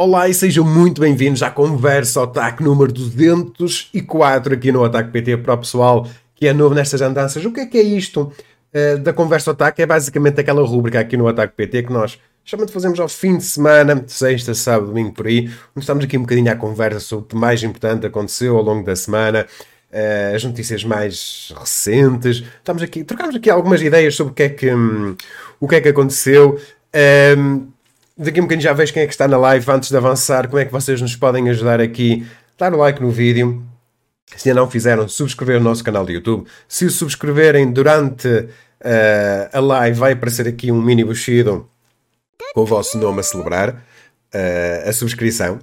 Olá e sejam muito bem-vindos à Conversa Otaku número 204 aqui no Otaku PT para o pessoal que é novo nestas andanças. O que é que é isto uh, da Conversa Otaku? É basicamente aquela rúbrica aqui no Otaku PT que nós chamamos fazemos ao fim de semana, sexta, sábado, domingo, por aí, onde estamos aqui um bocadinho à conversa sobre o que mais importante aconteceu ao longo da semana, uh, as notícias mais recentes. Estamos aqui, trocamos aqui algumas ideias sobre o que é que, um, o que, é que aconteceu. Um, Daqui a um bocadinho já vejo quem é que está na live. Antes de avançar, como é que vocês nos podem ajudar aqui? Dar o like no vídeo. Se ainda não fizeram, subscrever o nosso canal de YouTube. Se o subscreverem durante uh, a live, vai aparecer aqui um mini bushido com o vosso nome a celebrar uh, a subscrição.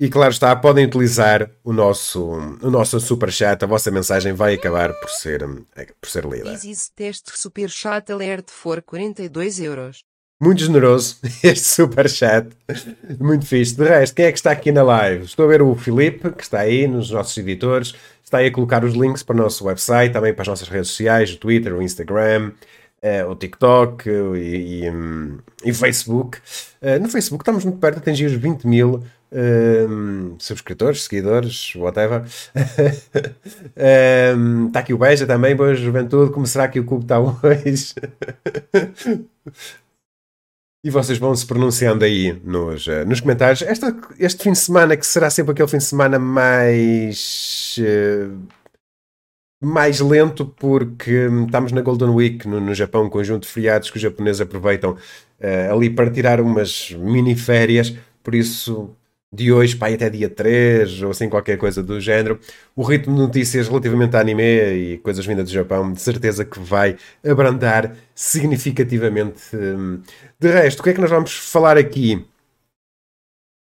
E claro está, podem utilizar o nosso, o nosso super chat, a vossa mensagem vai acabar por ser, por ser lida. This teste super chat alert for 42 euros. Muito generoso este super chat, muito fixe. De resto, quem é que está aqui na live? Estou a ver o Filipe, que está aí nos nossos editores, está aí a colocar os links para o nosso website, também para as nossas redes sociais, o Twitter, o Instagram, uh, o TikTok e, e, um, e Facebook. Uh, no Facebook estamos muito perto de atingir os 20 mil um, subscritores, seguidores, whatever. um, está aqui o Beija também, boa juventude. Como será que o cubo está hoje? e vocês vão se pronunciando aí nos, uh, nos comentários. Esta, este fim de semana, que será sempre aquele fim de semana mais. Uh, mais lento porque estamos na Golden Week no, no Japão, um conjunto de feriados que os japoneses aproveitam uh, ali para tirar umas mini férias, por isso de hoje para até dia 3 ou assim qualquer coisa do género. O ritmo de notícias relativamente a anime e coisas vindas do Japão, de certeza que vai abrandar significativamente. Hum, de resto, o que é que nós vamos falar aqui?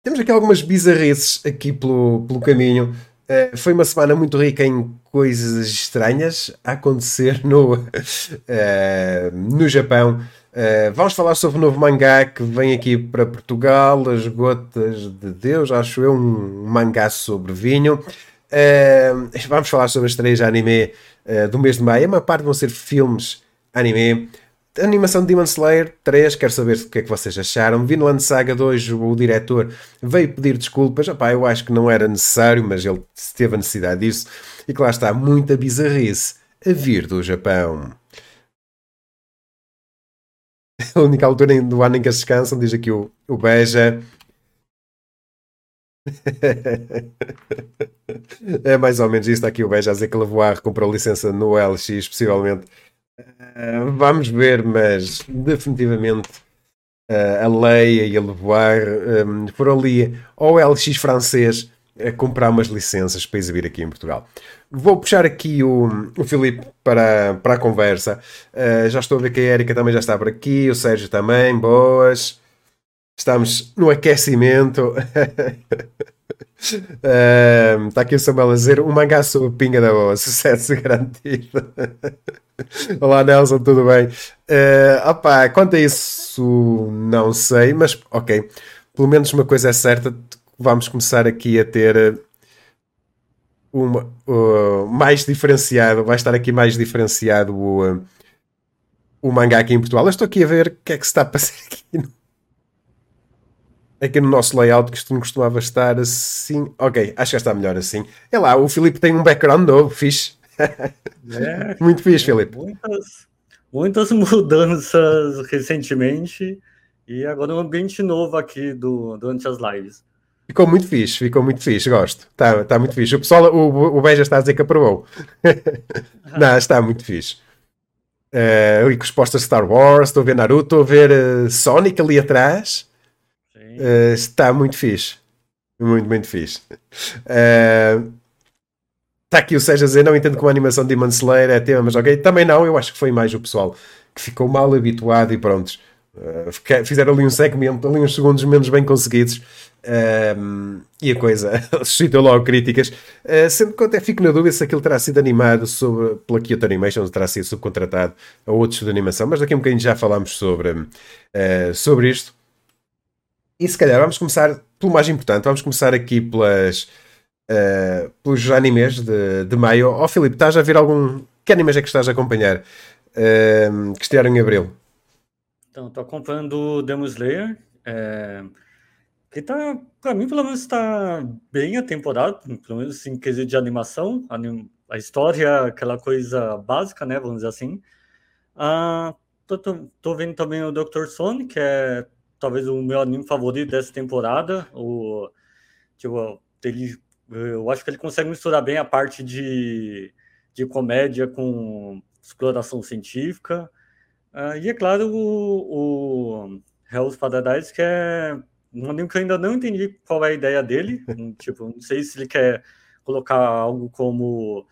Temos aqui algumas bizarrices aqui pelo, pelo caminho. Uh, foi uma semana muito rica em coisas estranhas a acontecer no, uh, no Japão. Uh, vamos falar sobre o novo mangá que vem aqui para Portugal, As Gotas de Deus, acho eu, um mangá sobre vinho. Uh, vamos falar sobre as três anime uh, do mês de maio. A maior parte vão ser filmes anime. A animação de Demon Slayer 3, quero saber o que é que vocês acharam. Vinland Saga 2, o diretor veio pedir desculpas. Epá, eu acho que não era necessário, mas ele teve a necessidade disso. E que lá está, muita bizarrice a vir do Japão. a única altura do ano em que eles descansam, diz aqui o, o Beja. é mais ou menos isto aqui o Beja a dizer que Lavoar comprou licença no LX, possivelmente. Uh, vamos ver, mas definitivamente uh, a Leia e a Lavoar um, foram ali ao LX francês a comprar umas licenças para exibir aqui em Portugal. Vou puxar aqui o, o Filipe para, para a conversa. Uh, já estou a ver que a Erika também já está por aqui, o Sérgio também, boas. Estamos no aquecimento. uh, está aqui o Samuel a dizer um mangá sobre pinga da boa, sucesso garantido. Olá Nelson, tudo bem? Uh, opa, quanto a isso, não sei, mas ok. Pelo menos uma coisa é certa, vamos começar aqui a ter eh, uma, uh, mais diferenciado, vai estar aqui mais diferenciado o, uh, o mangá aqui em Portugal. Eu estou aqui a ver o que é que se está a passar aqui no, aqui no nosso layout, que não costumava estar assim. Ok, acho que está melhor assim. É lá, o Filipe tem um background novo, fixe. É, Muito fixe, Filipe. Muitas, muitas mudanças recentemente e agora um ambiente novo aqui do, durante as lives. Ficou muito fixe, ficou muito fixe, gosto. Está tá muito fixe. O pessoal, o, o Beja está a dizer que aprovou. Não, está muito fixe. Uh, ali com os postas Star Wars, estou a ver Naruto, estou a ver uh, Sonic ali atrás. Uh, está muito fixe. Muito, muito fixe. Uh, está aqui o Sérgio a dizer, não entendo como a animação de Demon Slayer é tema, mas ok. Também não, eu acho que foi mais o pessoal que ficou mal habituado e pronto. Fizeram ali um segmento, ali uns segundos menos bem conseguidos um, e a coisa suscitou logo críticas, uh, sendo que eu até fico na dúvida se aquilo terá sido animado sobre, pela Kyoto Animation terá sido subcontratado a outros de animação, mas daqui a um bocadinho já falámos sobre, uh, sobre isto. E se calhar vamos começar pelo mais importante, vamos começar aqui pelas, uh, pelos animes de, de maio. Ó oh, Filipe, estás a ver algum. Que animes é que estás a acompanhar? que estrearam em abril? Então, estou acompanhando Demon Slayer, É, que tá, pra mim, pelo menos, tá bem a temporada, pelo menos em quesito de animação. A história, aquela coisa básica, né? Vamos dizer assim. Ah, tô, tô, tô vendo também o Dr. Stone, que é talvez o meu anime favorito dessa temporada. O, tipo, ele, eu acho que ele consegue misturar bem a parte de, de comédia com exploração científica. Uh, e é claro, o, o Hell's Paradise, que é um anime que eu ainda não entendi qual é a ideia dele. tipo, não sei se ele quer colocar algo como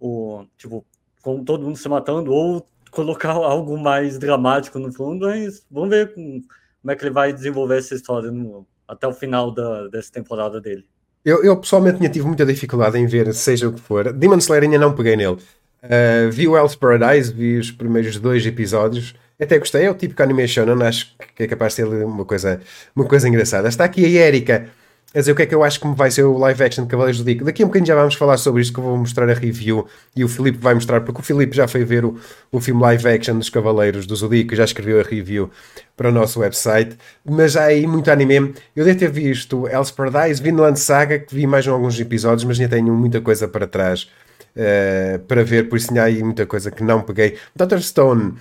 o tipo, com todo mundo se matando, ou colocar algo mais dramático no fundo, mas vamos ver como é que ele vai desenvolver essa história no, até o final da, dessa temporada dele. Eu, eu, pessoalmente tinha tive muita dificuldade em ver, seja o que for. Demon Slayer ainda não peguei nele. Uh, vi o Hell's Paradise, vi os primeiros dois episódios. Até gostei, é o típico animation, não acho que é capaz de ser uma coisa, uma coisa engraçada. Está aqui a Erika a dizer o que é que eu acho que vai ser o live action de Cavaleiros do Dico. Daqui a um bocadinho já vamos falar sobre isto, que eu vou mostrar a review e o Filipe vai mostrar, porque o Filipe já foi ver o, o filme live action dos Cavaleiros do Zodíaco, já escreveu a review para o nosso website, mas há aí muito anime. Eu devo ter visto Hell's Paradise, Vinland Saga, que vi mais alguns episódios, mas ainda tenho muita coisa para trás uh, para ver, por isso tinha aí muita coisa que não peguei. Dr. Stone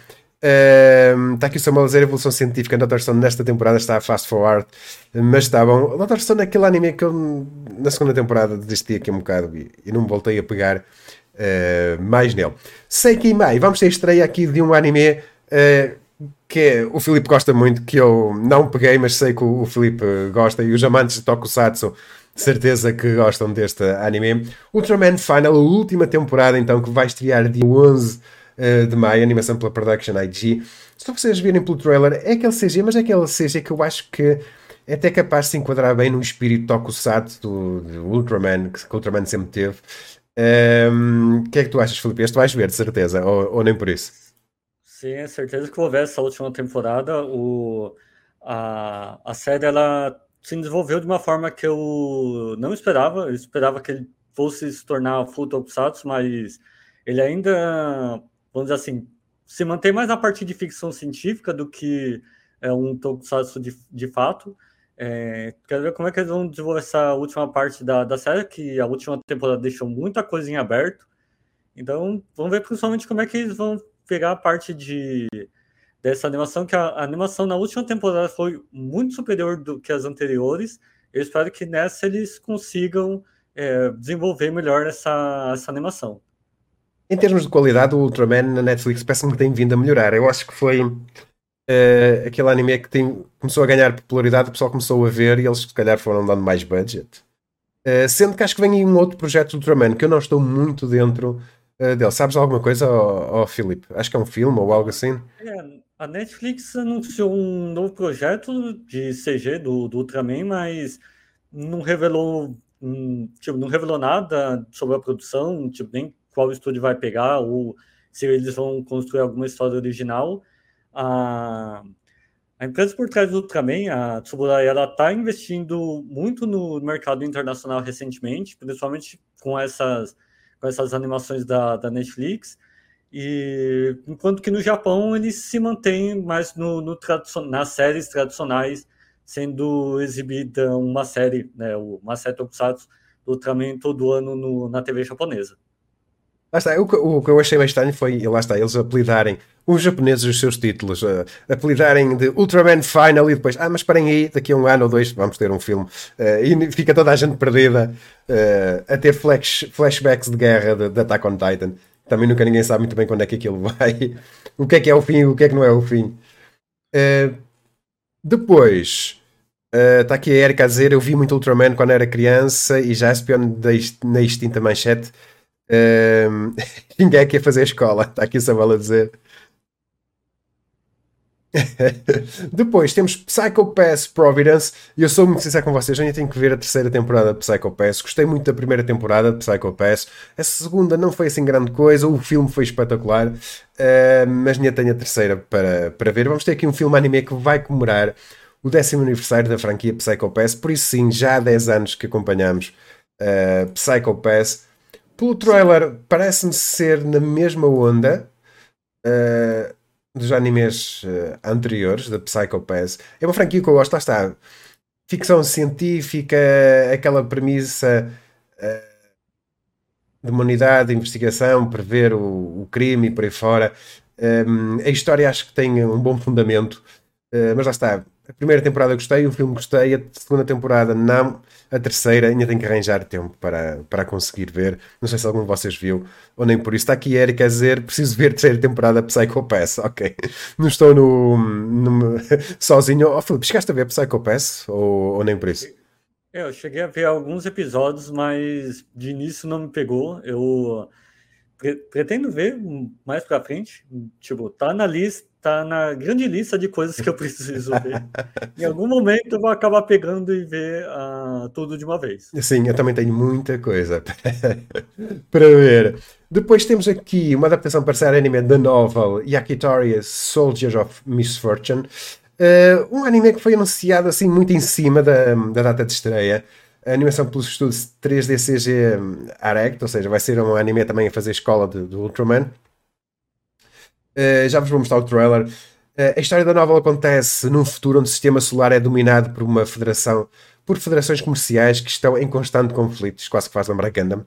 Uh, está aqui o Samuel a dizer evolução científica. Dr. Stone nesta temporada está a fast forward, mas está bom. Dr. Stone é aquele anime que eu na segunda temporada desisti aqui um bocado e, e não me voltei a pegar uh, mais nele. Seiki Mai, vamos ter estreia aqui de um anime uh, que é, o Filipe gosta muito, que eu não peguei, mas sei que o, o Filipe gosta e os amantes de Tokusatsu de certeza que gostam deste anime. Ultraman Final, a última temporada então que vai estrear dia 11 uh, de maio, animação pela Production IG. Se vocês virem pelo trailer, é aquele CG, mas é aquele CG que eu acho que é até capaz de se enquadrar bem no espírito tokusatsu do, do Ultraman, que, que Ultraman sempre teve. O um, ehm, que é que tu achas, Felipe? Este vais ver, de certeza, ou, ou nem por isso? Sim, certeza que vou ver essa última temporada. O, a, a série ela se desenvolveu de uma forma que eu não esperava. Eu esperava que ele fosse se tornar full tokusatsu, mas ele ainda vamos dizer assim, se mantém mais na parte de ficção científica do que é, um tokusatsu de, de fato. É, quero ver como é que eles vão desenvolver essa última parte da, da série, que a última temporada deixou muita coisa em aberto. Então, vamos ver principalmente como é que eles vão pegar a parte de dessa animação, que a, a animação na última temporada foi muito superior do que as anteriores. Eu espero que nessa eles consigam é, desenvolver melhor essa, essa animação em termos de qualidade, o Ultraman na Netflix parece-me que tem vindo a melhorar. Eu acho que foi uh, aquele anime que tem, começou a ganhar popularidade, o pessoal começou a ver e eles, se calhar, foram dando mais budget. Uh, sendo que acho que vem aí um outro projeto do Ultraman que eu não estou muito dentro uh, dele. Sabes alguma coisa, oh, oh, Filipe? Acho que é um filme ou algo assim. É, a Netflix anunciou um novo projeto de CG do, do Ultraman, mas não revelou, um, tipo, não revelou nada sobre a produção, tipo, nem qual estúdio vai pegar ou se eles vão construir alguma história original. A, a empresa por trás do Ultraman, a Tsuburai, ela está investindo muito no mercado internacional recentemente, principalmente com essas, com essas animações da, da Netflix. E enquanto que no Japão eles se mantêm mais no, no nas séries tradicionais, sendo exibida uma série, né, uma série Tokusatsu do Ultraman todo ano no, na TV japonesa. Lá está, o, o, que eu achei mais estranho foi, lá está, eles apelidarem os japoneses os seus títulos, uh, apelidarem de Ultraman Final e depois, ah, mas parem aí, daqui a um ano ou dois vamos ter um filme. Uh, e fica toda a gente perdida uh, a ter flash, flashbacks de guerra de, de Attack on Titan. Também nunca ninguém sabe muito bem quando é que aquilo vai, o que é que é o fim, o que é que não é o fim. depois, está aqui a Erika a dizer, eu vi muito Ultraman quando era criança e já espion na extinta manchete um, ninguém é que ia fazer a escola, está aqui Samuel a dizer. Depois temos Psycho Pass Providence. E eu sou muito sincero com vocês, ainda tenho que ver a terceira temporada de Psycho Pass. Gostei muito da primeira temporada de Psycho Pass. A segunda não foi assim grande coisa. O filme foi espetacular, uh, mas ainda tenho a terceira para, para ver. Vamos ter aqui um filme anime que vai comemorar o décimo aniversário da franquia Psycho Pass. Por isso, sim, já há 10 anos que acompanhamos uh, Psycho Pass. Pelo trailer, parece-me ser na mesma onda. Uh, dos animes uh, anteriores, da Psycho Pass. É uma franquia que eu gosto, lá está. Ficção científica, aquela premissa uh, de humanidade, de investigação, prever o, o crime e por aí fora. Um, a história acho que tem um bom fundamento, uh, mas lá está. A primeira temporada gostei, o filme gostei, a segunda temporada não, a terceira ainda tenho que arranjar tempo para, para conseguir ver. Não sei se algum de vocês viu ou nem por isso. Está aqui Eric a dizer: preciso ver a terceira temporada Psycho Pass. Ok, não estou no, no sozinho. Oh, Filipe, chegaste a ver Psycho Pass ou, ou nem por isso? Eu cheguei a ver alguns episódios, mas de início não me pegou. Eu pretendo ver mais pra frente. Tipo, tá na lista, tá na grande lista de coisas que eu preciso ver. em algum momento eu vou acabar pegando e ver uh, tudo de uma vez. Sim, eu também tenho muita coisa para ver. Depois temos aqui uma adaptação para ser anime da novel Yakitori Soldiers of Misfortune. Uh, um anime que foi anunciado assim muito em cima da, da data de estreia a animação pelos estudos 3D CG Arect, ou seja, vai ser um anime também a fazer escola de Ultraman. Uh, já vos vou mostrar o trailer. Uh, a história da novela acontece num futuro onde o sistema solar é dominado por uma federação, por federações comerciais que estão em constante conflito, quase que faz lembrar Gundam.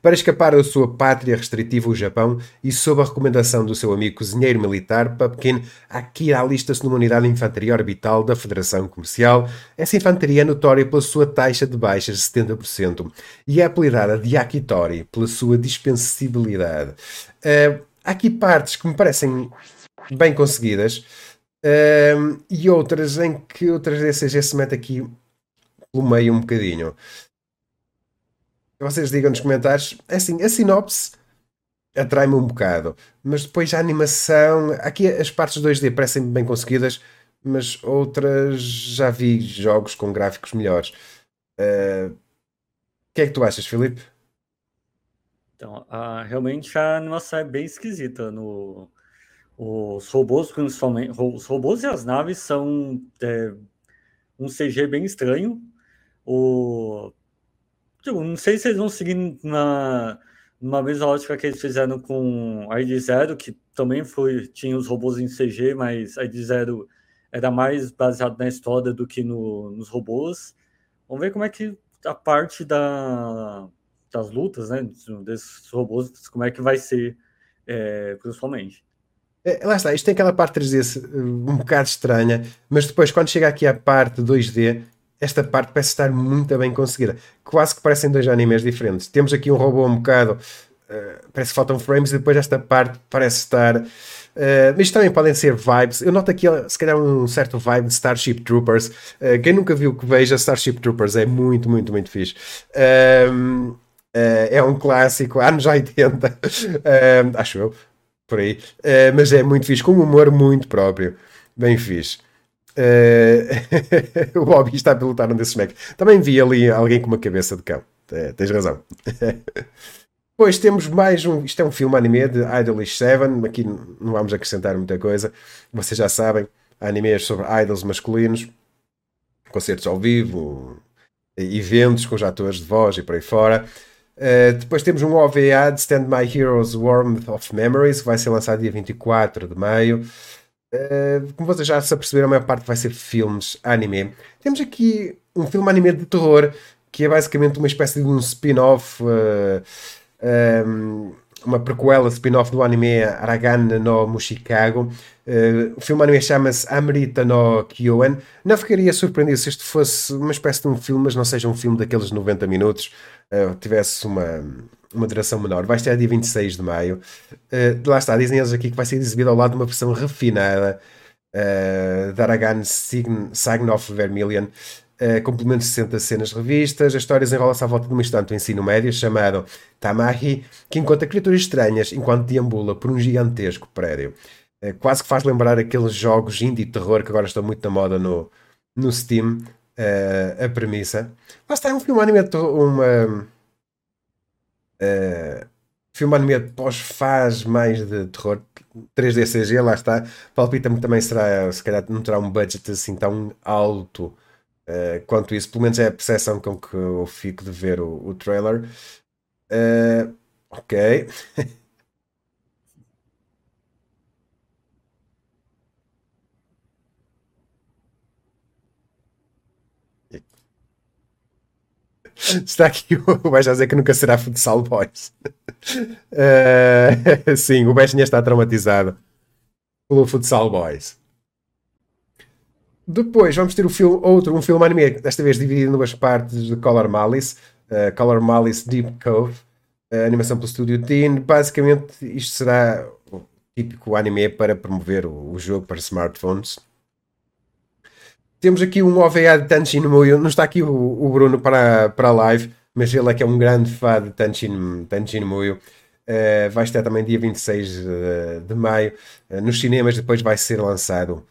Para escapar da sua pátria restritiva, o Japão, e sob a recomendação do seu amigo cozinheiro militar, Pumpkin, Akira alista-se numa unidade de infantaria orbital da Federação Comercial. Essa infantaria é notória pela sua taxa de baixas de 70% e é apelidada de Akitori pela sua dispensibilidade. Uh, há aqui partes que me parecem bem conseguidas uh, e outras em que outras DCG se mete aqui pelo meio um bocadinho vocês digam nos comentários. É assim, a sinopse atrai-me um bocado, mas depois a animação. Aqui as partes 2D parecem bem conseguidas, mas outras já vi jogos com gráficos melhores. Uh, o que é que tu achas, Filipe? Então, a, realmente a animação é bem esquisita. No, os robôs, principalmente, os robôs e as naves são é, um CG bem estranho. O, Tipo, não sei se eles vão seguir na, numa mesma lógica que eles fizeram com a ID Zero, que também foi, tinha os robôs em CG, mas a ID Zero era mais baseado na história do que no, nos robôs. Vamos ver como é que a parte da, das lutas, né, desses robôs, como é que vai ser, é, principalmente. É, lá está, isto tem aquela parte 3D um bocado estranha, mas depois quando chega aqui à parte 2D, esta parte parece estar muito bem conseguida. Quase que parecem dois animes diferentes. Temos aqui um robô um bocado. Uh, parece que faltam frames e depois esta parte parece estar. Uh, mas também podem ser vibes. Eu noto aqui, se calhar, um certo vibe de Starship Troopers. Uh, quem nunca viu que veja Starship Troopers é muito, muito, muito fixe. Uh, é um clássico, anos 80, acho eu, por aí. mas é muito fixe, com um humor muito próprio. Bem fixe. O Bobby está a pilotar um desses Macs. Também vi ali alguém com uma cabeça de cão. É, tens razão. Depois temos mais um. Isto é um filme anime de Idolish 7. Aqui não vamos acrescentar muita coisa. Vocês já sabem. Animes sobre idols masculinos, concertos ao vivo, eventos com os atores de voz e por aí fora. Uh, depois temos um OVA de Stand My Heroes Warmth of Memories, que vai ser lançado dia 24 de maio. Eh, como vocês já se aperceberam, a maior parte vai ser filmes anime. Temos aqui um filme anime de terror que é basicamente uma espécie de um spin-off, uh, eh, um, ehm, uma prequela spin-off do anime Aragana no Mushikago. Uh, o filme anime chama-se Amrita no Kyoen. Não ficaria surpreendido se este fosse uma espécie de um filme, mas não seja um filme daqueles 90 minutos, uh, tivesse uma, uma duração menor. Vai estar dia 26 de maio. Uh, lá está, dizem eles aqui que vai ser exibido ao lado de uma versão refinada uh, da Aragan Sagnoff Vermilion. Uh, complemento de 60 cenas revistas. A história desenrola-se à volta de um instante do ensino médio chamado Tamahi, que encontra criaturas estranhas enquanto deambula por um gigantesco prédio. Uh, quase que faz lembrar aqueles jogos indie terror que agora estão muito na moda no, no Steam. Uh, a premissa. Lá está, é um filme anime, uma filme animado pós faz mais de terror 3D CG, lá está. Palpita-me também será, se calhar não terá um budget assim tão alto Uh, quanto isso, pelo menos é a percepção com que eu fico de ver o, o trailer. Uh, ok. Está aqui o Beja a dizer que nunca será futsal boys. Uh, sim, o Beijinha está traumatizado pelo futsal boys. Depois vamos ter filme, outro, um filme anime, desta vez dividido em duas partes de Color Malice, uh, Color Malice Deep Cove, uh, animação pelo estúdio Teen. Basicamente, isto será o típico anime para promover o, o jogo para smartphones. Temos aqui um OVA de Tanshin Muyo, não está aqui o, o, Bruno para, para a live, mas ele é que é um grande fã de Tanshin, Tanshin Muyo. Uh, vai estar também dia 26 de, de maio nos cinemas, depois vai ser lançado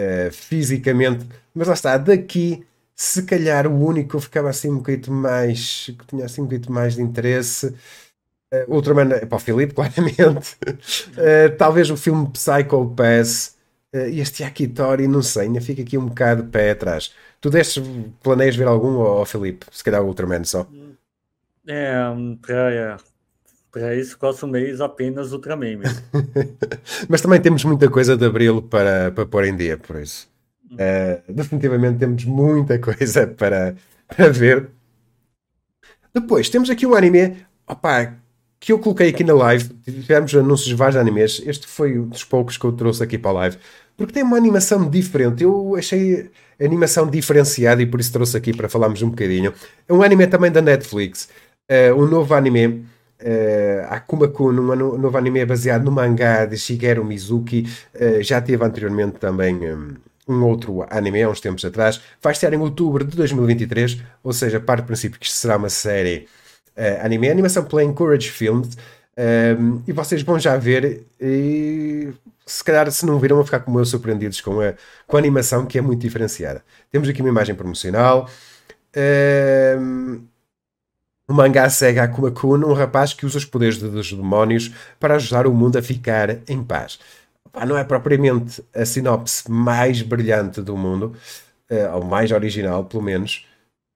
uh, fisicamente, mas lá está, daqui se calhar o único que ficava assim um bocadinho mais, que tinha assim um bocadinho mais de interesse, uh, Ultraman, é para o Filipe, claramente, uh, talvez o filme Psycho Pass, uh, este Yakitori, não sei, ainda fica aqui um bocado de pé atrás. Tu destes, planeias ver algum, ou, Filipe? Se calhar o Ultraman só. É, para para isso, gosto mês apenas Ultraman mesmo. Mas também temos muita coisa de abril para, para pôr em dia, por isso. Uh, definitivamente temos muita coisa para, para ver. Depois, temos aqui um anime opa, que eu coloquei aqui na live. Tivemos anúncios de vários animes. Este foi um dos poucos que eu trouxe aqui para a live. Porque tem uma animação diferente. Eu achei a animação diferenciada e por isso trouxe aqui para falarmos um bocadinho. É um anime também da Netflix. Uh, um novo anime Uh, Akuma-kun, um novo anime baseado no mangá de Shigeru Mizuki, uh, já teve anteriormente também um, um, outro anime, há uns tempos atrás. Vai estar em outubro de 2023, ou seja, parte do princípio que isto será uma série uh, anime. A animação pela Encourage Films. Um, e vocês vão já ver e se calhar se não viram vão ficar como eu surpreendidos com a, com a animação que é muito diferenciada. Temos aqui uma imagem promocional. Um, o mangá segue Akuma Kun, um rapaz que usa os poderes dos demónios para ajudar o mundo a ficar em paz. não é propriamente a sinopse mais brilhante do mundo, uh, ou mais original, pelo menos.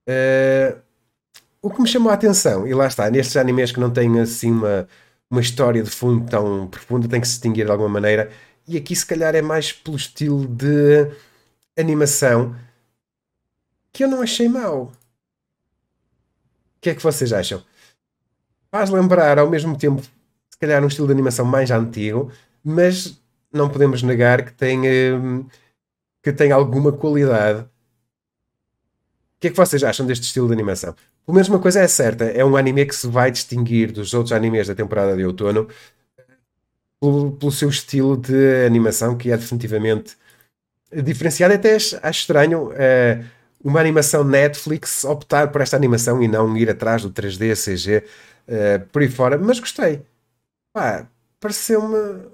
Uh, o que me chamou a atenção, e lá está, nestes animes que não têm assim uma, uma história de fundo tão profunda, tem que se distinguir de alguma maneira, e aqui se calhar é mais pelo estilo de animação que eu não achei mau que é que vocês acham? Faz lembrar ao mesmo tempo, se calhar, um estilo de animação mais antigo, mas não podemos negar que tem, hum, que tem alguma qualidade. O que é que vocês acham deste estilo de animação? Pelo menos uma coisa é certa, é um anime que se vai distinguir dos outros animes da temporada de outono pelo, pelo seu estilo de animação que é definitivamente diferenciado. Até acho estranho uh, uma animação Netflix optar por esta animação e não ir atrás do 3D, CG, uh, por aí fora, mas gostei. Pá, pareceu-me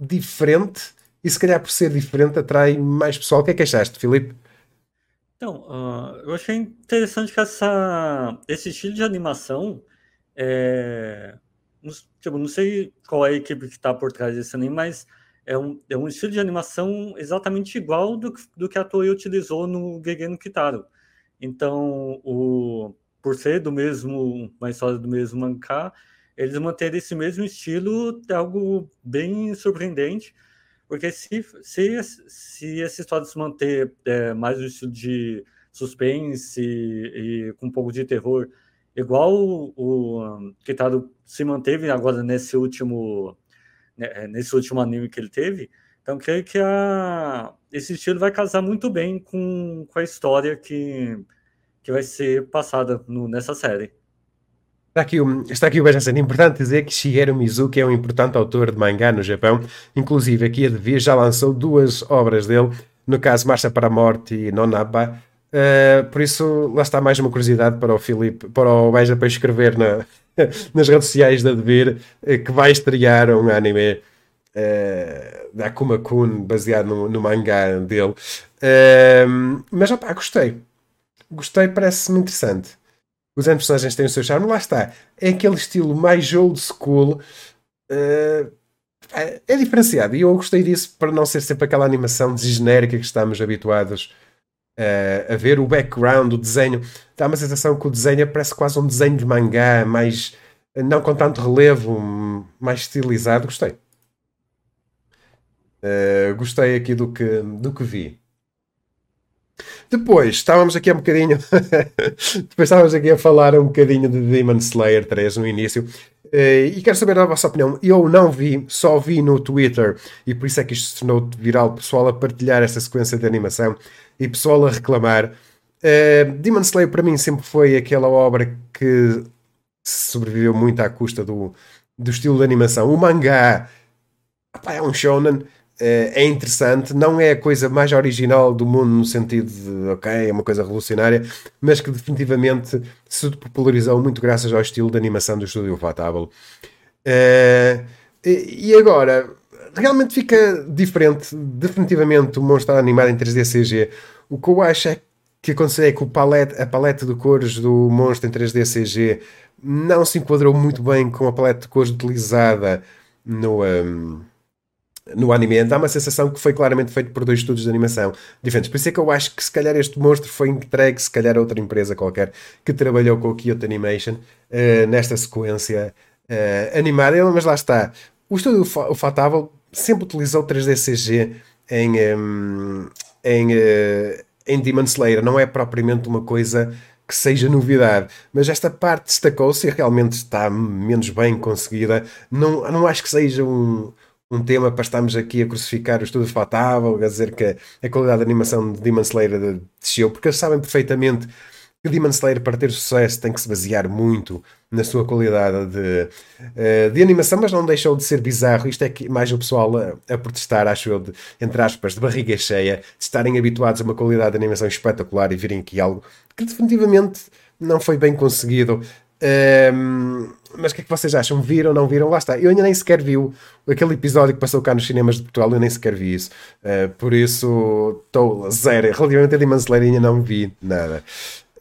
diferente e se calhar por ser diferente atrai mais pessoal. O que é que achaste, Filipe? Então, uh, eu achei interessante que essa, esse estilo de animação é, tipo, não sei qual é a equipe que está por trás desse anime, mas é um, é um estilo de animação exatamente igual do, do que a Toei utilizou no Gegen Kitaro. Então, o, por ser do mesmo, uma história do mesmo mangá, eles manterem esse mesmo estilo é algo bem surpreendente, porque se, se, se essa história se manter é, mais no estilo de suspense e, e, com um pouco de terror, igual o, o Kitaro se manteve agora nesse último nesse último anime que ele teve. Então, creio que a, esse estilo vai casar muito bem com, com a história que, que vai ser passada no, nessa série. Está aqui, está aqui o Benjamin. É importante dizer que Shigeru Mizuki é um importante autor de mangá no Japão. Inclusive, aqui a Devir já lançou duas obras dele, no caso Marcha para a Morte e Nonaba. Uh, por isso, lá está mais uma curiosidade para o Filipe, para o Beja para escrever na, nas redes sociais da Devir eh, que vai estrear um anime uh, da Akuma Kun baseado no, no mangá dele. Uh, mas opá, gostei. Gostei, parece-me interessante. Os personagens têm o seu charme, lá está. É aquele estilo mais old school. Uh, é diferenciado e eu gostei disso para não ser sempre aquela animação genérica que estamos habituados uh, a ver o background, o desenho, dá uma sensação que o desenho parece quase um desenho de mangá, mais não com tanto relevo, mais estilizado. Gostei. Uh, gostei aqui do que, do que vi. Depois, estávamos aqui um bocadinho. Depois estávamos aqui a falar um bocadinho de Demon Slayer 3 no início. Uh, e quero saber a vossa opinião. Eu não vi, só vi no Twitter, e por isso é que isto se tornou viral. Pessoal a partilhar esta sequência de animação e pessoal a reclamar. Uh, Demon Slayer para mim sempre foi aquela obra que sobreviveu muito à custa do, do estilo de animação. O mangá é um shonen eh, é interessante, não é a coisa mais original do mundo no sentido de, ok, é uma coisa revolucionária, mas que definitivamente se popularizou muito graças ao estilo de animação do estúdio Fatable. Uh, e agora, realmente fica diferente, definitivamente, o monstro animado em 3D CG. O que eu acho é que aconteceu é que palete, a paleta de cores do monstro em 3D CG não se enquadrou muito bem com a paleta de cores utilizada no. Um, no anime dá uma sensação que foi claramente feito por dois estúdios de animação diferentes. Por isso é que eu acho que se calhar este monstro foi entregue, se calhar a outra empresa qualquer que trabalhou com o Kyoto Animation uh, nesta sequência uh, animada. Mas lá está. O estúdio Fatable sempre utilizou 3D CG em, em, uh, em Demon Slayer. Não é propriamente uma coisa que seja novidade, mas esta parte destacou-se e realmente está menos bem conseguida. Não, não acho que seja um um tema para estarmos aqui a crucificar o estudo fatável, a dizer que a qualidade de animação de Demon Slayer desceu, porque eles sabem perfeitamente que Demon Slayer, para ter sucesso, tem que se basear muito na sua qualidade de, eh, de animação, mas não deixou de ser bizarro. Isto é que mais o pessoal a, a protestar, acho eu, de, entre aspas, de barriga cheia, de estarem habituados a uma qualidade de animação espetacular e virem aqui algo que definitivamente não foi bem conseguido. Um, mas o que é que vocês acham? Viram, não viram? Lá está. Eu ainda nem sequer vi aquele episódio que passou cá nos cinemas de Portugal, eu nem sequer vi isso. Uh, por isso, estou zero. Relativamente a Demon Slayer, ainda não vi nada.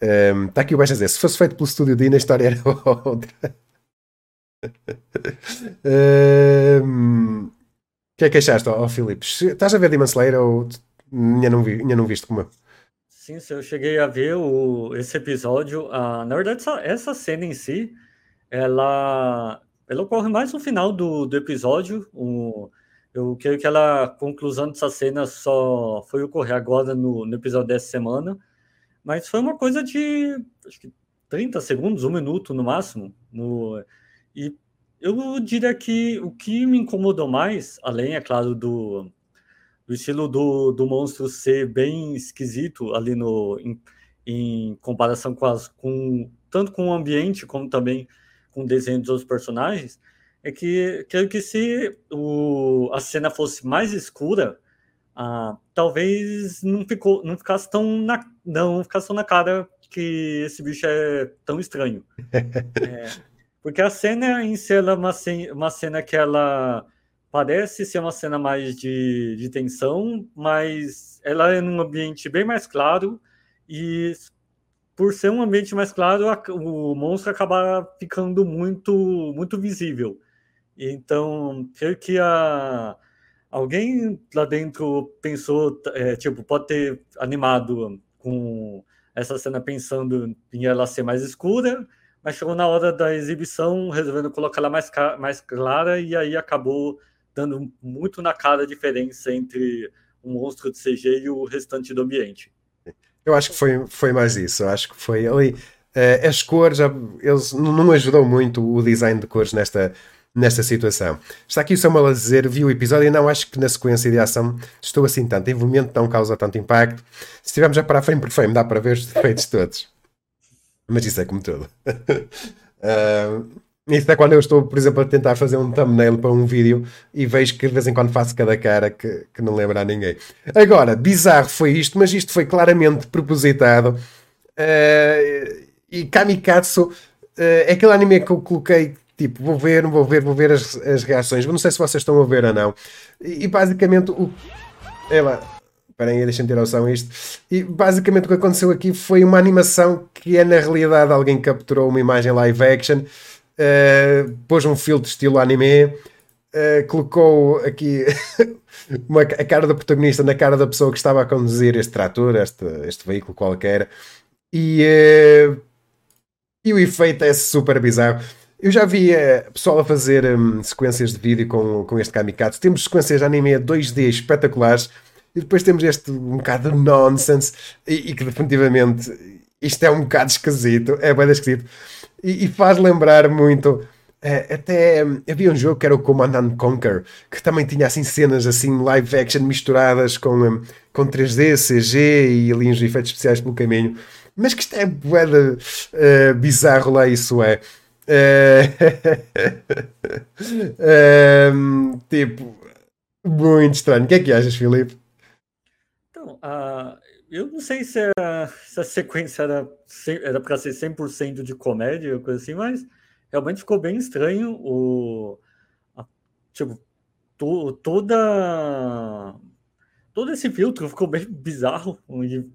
Está um, aqui o baixo a dizer: se fosse feito pelo estúdio Dina, a história era outra. um, o que é que achaste, ó oh, Filipe? Estás a ver Demon Slayer ou ainda não, vi, ainda não viste como eu? Sim, eu cheguei a ver o, esse episódio. Ah, na verdade, essa, essa cena em si, ela, ela ocorre mais no final do, do episódio. O, eu creio que ela, a conclusão dessa cena só foi ocorrer agora no, no episódio dessa semana. Mas foi uma coisa de acho que 30 segundos, um minuto no máximo. No, e eu diria que o que me incomodou mais, além, é claro, do, do estilo do, do monstro ser bem esquisito ali no em, em comparação com as com tanto com o ambiente como também com o desenho dos outros personagens é que creio que se o, a cena fosse mais escura ah, talvez não ficou não ficasse tão na não ficasse tão na cara que esse bicho é tão estranho é, porque a cena em si ela é uma, uma cena que ela Parece ser uma cena mais de, de tensão, mas ela é num ambiente bem mais claro e por ser um ambiente mais claro, o monstro acaba ficando muito muito visível. Então, creio que a, alguém lá dentro pensou, é, tipo, pode ter animado com essa cena pensando em ela ser mais escura, mas chegou na hora da exibição resolvendo colocar ela mais, mais clara e aí acabou dando muito na cara a diferença entre um monstro de CG e o restante do ambiente. Eu acho que foi, foi mais isso. Eu acho que foi ali. Uh, as cores, eles não ajudou muito o design de cores nesta, nesta situação. Está aqui o Samuel a dizer: vi o episódio e não acho que na sequência de ação estou assim tanto. Em movimento não causa tanto impacto. Se estivermos a parar frame por frame, dá para ver os defeitos todos. Mas isso é como tudo. uh, Isso é quando eu estou, por exemplo, a tentar fazer um thumbnail para um vídeo e vejo que de vez em quando faço cada cara que, que não lembra a ninguém. Agora, bizarro foi isto, mas isto foi claramente propositado. Uh, e Kamikatsu uh, é aquele anime que eu coloquei, tipo, vou ver, vou ver, vou ver as, as reações. Não sei se vocês estão a ver ou não. E, e basicamente o. Ela. Esperem aí, deixem ter noção isto. E basicamente o que aconteceu aqui foi uma animação que é na realidade alguém capturou uma imagem live action uh, pôs um filtro estilo anime, uh, colocou aqui uma, a cara do protagonista na cara da pessoa que estava a conduzir este trator, este, este veículo qualquer, e, uh, e o efeito é super bizarro. Eu já vi uh, pessoal a fazer um, sequências de vídeo com, com este Kamikaze. Temos sequências de anime 2D espetaculares e depois temos este um bocado de nonsense e, e que definitivamente isto é um bocado esquisito, é bem esquisito e, e faz lembrar muito. Uh, até um, havia um jogo que era o Command Conquer que também tinha assim cenas assim live action misturadas com, um, com 3D, CG e ali uns efeitos especiais pelo caminho mas que isto é boeda uh, bizarro lá isso é uh, tipo muito estranho, o que é que achas Filipe? Então, uh, eu não sei se a, se a sequência era, era para ser 100% de comédia ou coisa assim, mas realmente ficou bem estranho o a, tipo to, toda todo esse filtro ficou bem bizarro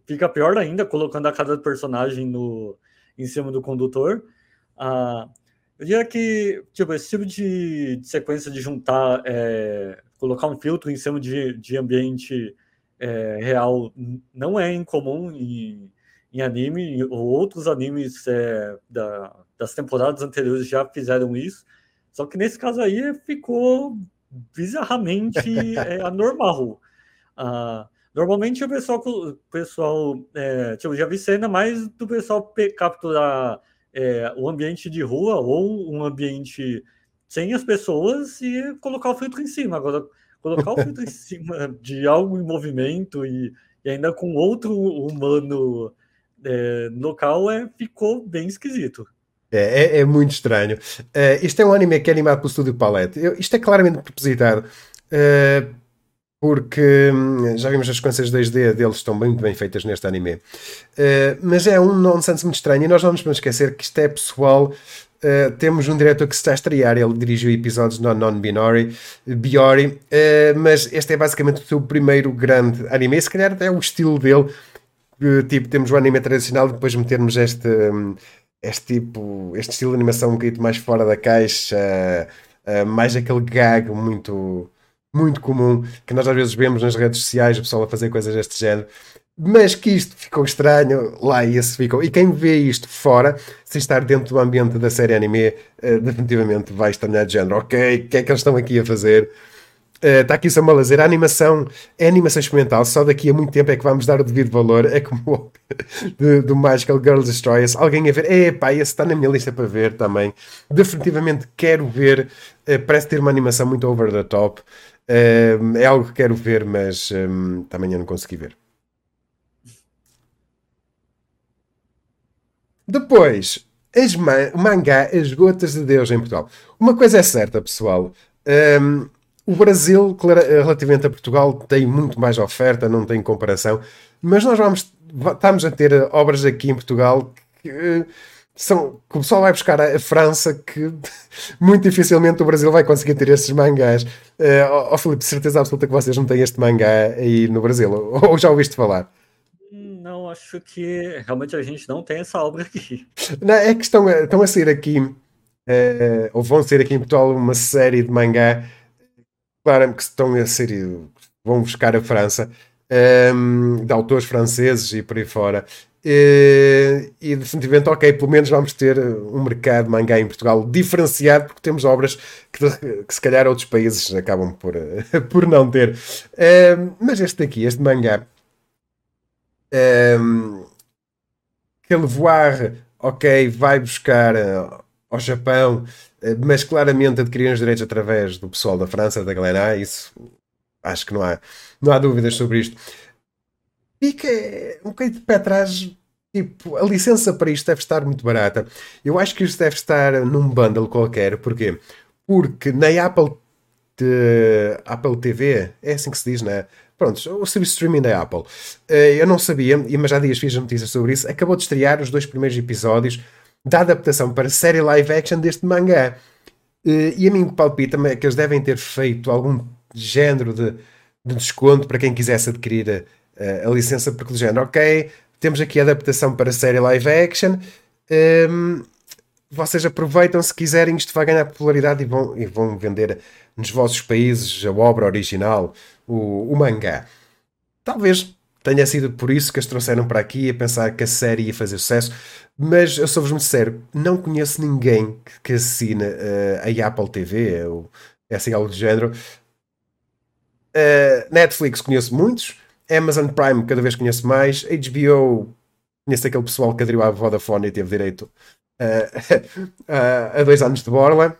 fica pior ainda colocando a cada personagem no em cima do condutor. Ah, eu diria que tipo esse tipo de, de sequência de juntar é, colocar um filtro em cima de, de ambiente é, real não é incomum em, em anime, ou outros animes é, da, das temporadas anteriores já fizeram isso, só que nesse caso aí ficou bizarramente é, anormal. Ah, normalmente o pessoal, o pessoal é, tipo, já vi cena mais do pessoal capturar é, o ambiente de rua ou um ambiente sem as pessoas e colocar o filtro em cima. Agora, colocar o filtro em cima de algo em movimento e, e ainda com outro humano é, local é, ficou bem esquisito. É, é, é muito estranho. Uh, isto é um anime que é animado pelo Estúdio Palette. Eu, isto é claramente propositado. Uh, porque hum, já vimos as sequências 2D deles estão muito bem feitas neste anime. Uh, mas é um nonsense muito estranho e nós não nos podemos esquecer que isto é pessoal Uh, temos um diretor que se está a estrear, ele dirigiu episódios no Non-Binary, Biori, uh, mas este é basicamente o seu primeiro grande anime, se calhar até é o estilo dele, tipo, temos o anime tradicional depois metermos este, um, este tipo, este estilo de animação um bocadinho mais fora da caixa, mais aquele gag muito, muito comum que nós às vezes vemos nas redes sociais, o pessoal a fazer coisas deste género mas que isto ficou estranho, lá esse ficou. E quem vê isto fora, sem estar dentro do ambiente da série anime, uh, definitivamente vai estranhar de género. Ok, o que é que eles estão aqui a fazer? Está uh, aqui Samuel a dizer, a animação é animação experimental, só daqui a muito tempo é que vamos dar o devido valor. É como do, do Magical Girl Destroyers. Alguém a ver, epá, esse está na minha lista para ver também. Definitivamente quero ver. Uh, parece ter uma animação muito over the top. Uh, é algo que quero ver, mas um, também eu não consegui ver. Depois, as man o mangá As Gotas de Deus em Portugal. Uma coisa é certa, pessoal. Um, o Brasil, relativamente a Portugal, tem muito mais oferta, não tem comparação. Mas nós vamos, estamos a ter obras aqui em Portugal que são, o pessoal vai buscar a, França, que muito dificilmente o Brasil vai conseguir ter estes mangás. Uh, oh, Filipe, certeza absoluta que vocês não têm este mangá aí no Brasil, ou, ou já ouviste falar? Não, acho que realmente a gente não tem essa obra aqui. Não, é que estão, estão a sair aqui, uh, ou vão ser aqui em Portugal, uma série de mangá. Claro que estão a ser, vão buscar a França, um, ehm, de autores franceses e por aí fora. Uh, e definitivamente, ok, pelo menos vamos ter um mercado de mangá em Portugal diferenciado, porque temos obras que, que se calhar outros países acabam por, por não ter. Mas este aqui, este mangá, um, aquele voar, ok, vai buscar ao Japão, mas claramente adquiriram os direitos através do pessoal da França, da Glenat, isso acho que não há, não há dúvidas sobre isto. Fica um bocadinho de pé atrás. Tipo, a licença para isto deve estar muito barata. Eu acho que isto deve estar num bundle qualquer. Porquê? Porque na Apple, de, Apple TV, é assim que se diz, né? Pronto, o serviço de streaming da Apple. Eh, eu não sabia, mas há dias fiz a notícia sobre isso. Acabou de estrear os dois primeiros episódios da adaptação para série live action deste mangá. Eh, e a mim palpita-me é que eles devem ter feito algum género de, de desconto para quem quisesse adquirir a, a, licença, porque do género, ok, temos aqui a adaptação para série live action. Um, ehm, vocês aproveitam se quiserem, isto vai ganhar popularidade e vão, e vão vender nos vossos países a obra original o, o mangá. Talvez tenha sido por isso que as trouxeram para aqui a pensar que a série ia fazer sucesso, mas eu sou-vos muito sério, não conheço ninguém que assine uh, a Apple TV ou é assim algo do género. Uh, Netflix conheço muitos, Amazon Prime, cada vez conheço mais. HBO, conheço aquele pessoal que aderiu à Vodafone e teve direito uh, a dois anos de borla.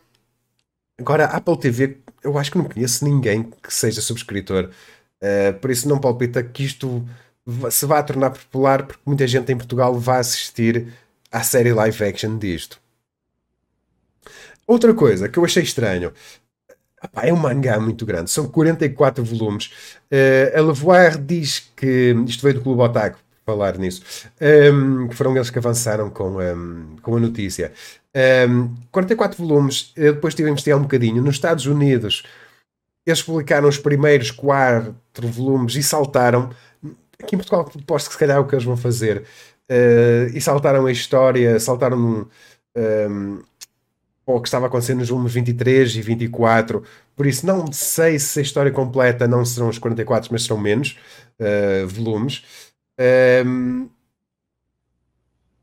Agora, Apple TV, eu acho que não conheço ninguém que seja subscritor. Uh, por isso, não palpita que isto se vá tornar popular, porque muita gente em Portugal vai assistir à série live action disto. Outra coisa que eu achei estranho. É um mangá muito grande, são 44 volumes. Uh, a Levoire diz que. Isto veio do Clube Otaku, falar nisso. Um, que foram eles que avançaram com, um, com a notícia. Um, 44 volumes, eu depois estive a investigar um bocadinho. Nos Estados Unidos, eles publicaram os primeiros quatro volumes e saltaram. Aqui em Portugal, posto que se calhar é o que eles vão fazer. Uh, e saltaram a história, saltaram um, o que estava acontecendo nos volumes 23 e 24. Por isso, não sei se a história completa não serão os 44, mas serão menos uh, volumes. Um,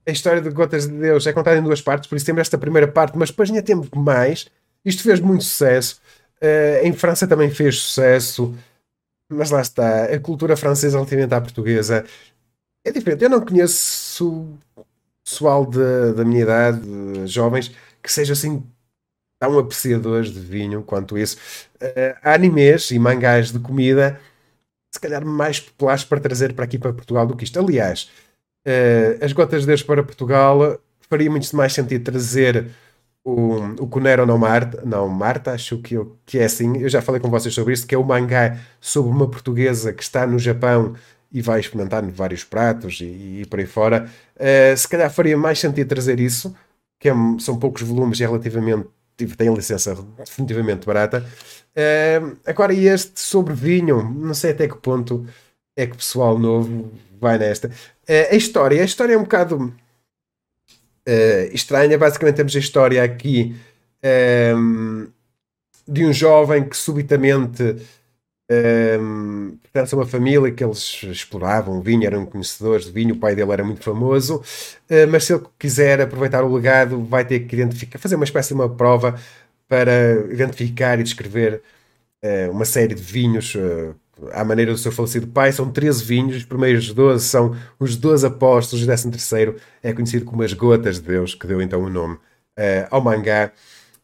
a história de Gotas de Deus é contada em duas partes, por isso temos esta primeira parte, mas depois ainda temos mais. Isto fez muito sucesso. Uh, em França também fez sucesso, mas lá está. A cultura francesa relativamente à portuguesa é diferente. Eu não conheço pessoal da minha idade, jovens, que sejam assim tão apreciadores de vinho quanto isso. Uh, há animes e mangás de comida se calhar mais populares para trazer para aqui para Portugal do que isto. Aliás, uh, as gotas de para Portugal faria muito mais sentido trazer o, o Conero não Marta, não Marta, acho que, eu, que é assim, eu já falei com vocês sobre isso, que é o mangá sobre uma portuguesa que está no Japão e vai experimentar vários pratos e, e por aí fora. Uh, se calhar faria mais sentido trazer isso, que é, são poucos volumes e relativamente tem licença definitivamente barata. Uh, agora, este sobre vinho, não sei até que ponto é que o pessoal novo vai nesta. Uh, a história, a história é um bocado uh, estranha. Basicamente, temos a história aqui um, de um jovem que subitamente um, pertence a uma família que eles exploravam vinho, eram conhecedores de vinho, o pai dele era muito famoso, uh, mas se ele quiser aproveitar o legado, vai ter que identificar, fazer uma espécie de uma prova para identificar e descrever uh, uma série de vinhos uh, à maneira do seu falecido pai. São 13 vinhos, os primeiros 12 são os 12 apóstolos, o 13 terceiro é conhecido como as gotas de Deus, que deu então o nome ao mangá.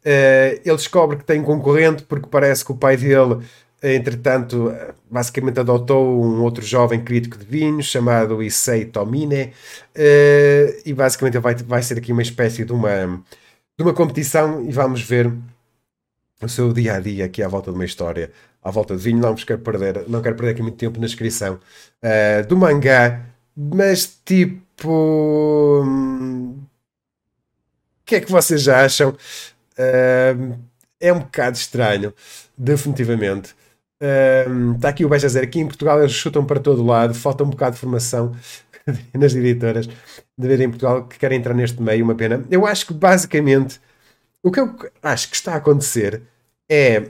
ele descobre que tem um concorrente porque parece que o pai dele entretanto, basicamente adotou um outro jovem crítico de vinhos chamado Issei Tomine, uh, e basicamente vai, vai ser aqui uma espécie de uma, de uma competição e vamos ver o seu dia a dia aqui à volta de uma história, à volta de vinho. Não quero perder, não quero perder aqui muito tempo na descrição uh, do mangá, mas tipo. Hum, o que é que vocês acham? Uh, é um bocado estranho, definitivamente. Está aqui o Beja Zero. Aqui em Portugal eles chutam para todo lado. Falta um bocado de formação nas editoras de ver em Portugal que querem entrar neste meio. Uma pena. Eu acho que basicamente o que eu acho que está a acontecer é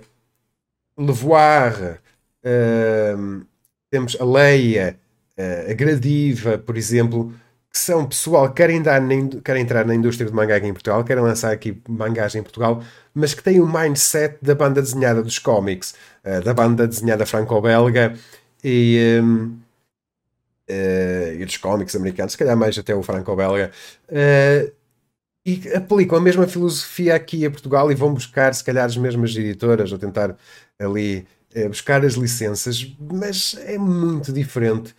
Levoar, uh, temos a Leia, uh, a Gradiva, por exemplo, que são pessoal que querem, dar querem entrar na indústria do mangá aqui em Portugal, querem lançar aqui mangás em Portugal, mas que têm o mindset da banda desenhada dos cómics, uh, da banda desenhada franco-belga e, um, uh, e dos cómics americanos, se calhar mais até o franco-belga. Uh, e aplicam a mesma filosofia aqui a Portugal e vão buscar, se calhar, as mesmas editoras ou tentar ali buscar as licenças, mas é muito diferente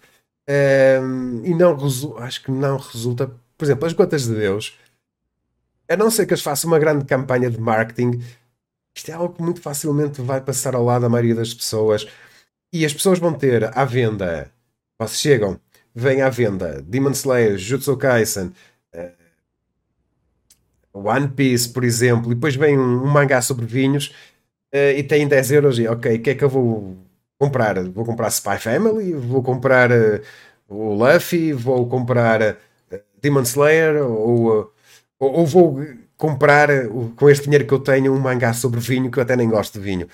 um, e não acho que não resulta. Por exemplo, as gotas de Deus, a não ser que eles façam uma grande campanha de marketing, isto é algo que muito facilmente vai passar ao lado da maioria das pessoas. E as pessoas vão ter à venda, vocês chegam, vem à venda Demon Slayer, Jutsu Kaisen, uh, One Piece, por exemplo, e depois vem um, um mangá sobre vinhos uh, e tem 10 euros. E ok, o que é que eu vou comprar. Vou comprar Spy Family, vou comprar uh, o Luffy, vou comprar uh, Demon Slayer ou, uh, ou, vou comprar com este dinheiro que eu tenho um mangá sobre vinho que eu até nem gosto de vinho.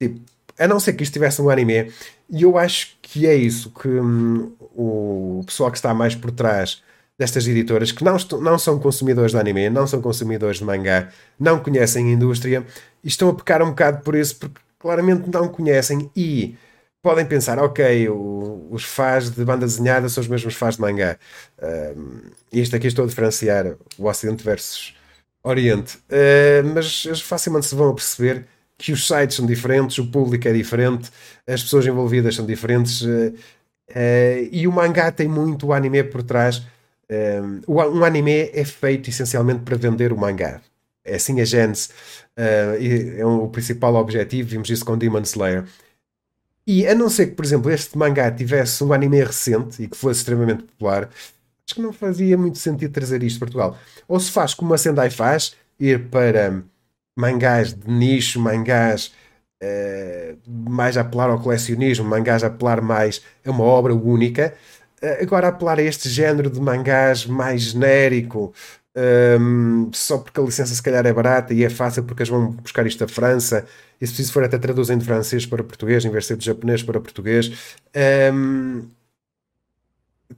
Tipo, a não ser que isto tivesse um anime, e eu acho que é isso que hum, o pessoal que está mais por trás destas editoras que não, não são consumidores de anime, não são consumidores de mangá, não conhecem a indústria e estão a pecar um bocado por isso porque claramente não conhecem e podem pensar, ok, o, os fãs de banda desenhada são os mesmos fãs de mangá. Um, isto aqui estou a diferenciar o Ocidente versus Oriente. Uh, mas eles facilmente se vão a perceber que os sites são diferentes, o público é diferente, as pessoas envolvidas são diferentes. Uh, uh, e o mangá tem muito anime por trás. um anime é feito essencialmente para vender o mangá. É assim a Gênesis. é um, o principal objetivo. Vimos isso com Demon Slayer e a não ser que, por exemplo, este mangá tivesse um anime recente e que fosse extremamente popular, acho que não fazia muito sentido trazer isto para Portugal. Ou se faz como a Sendai faz, ir para mangás de nicho, mangás uh, mais a apelar ao colecionismo, mangás a apelar mais a uma obra única. Uh, agora apelar a este género de mangás mais genérico, um, só porque a licença se calhar é barata e é fácil porque eles vão buscar isto da França e se preciso for até traduzem de francês para português em vez de ser de japonês para português um,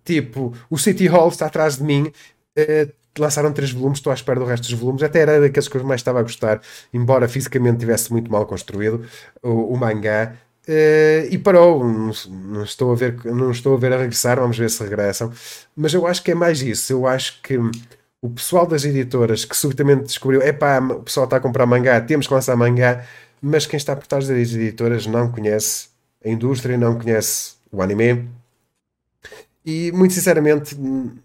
tipo, o City Hall está atrás de mim uh, lançaram três volumes, estou à espera do resto dos volumes até era daqueles que eu mais estava a gostar embora fisicamente tivesse muito mal construído o, o mangá Uh, e parou. Não, não, estou a ver, não estou a ver a regressar. Vamos ver se regressam. Mas eu acho que é mais isso. Eu acho que o pessoal das editoras que subitamente descobriu, epá, o pessoal está a comprar mangá, temos que lançar mangá, mas quem está por trás das editoras não conhece a indústria, não conhece o anime. E muito sinceramente, uh,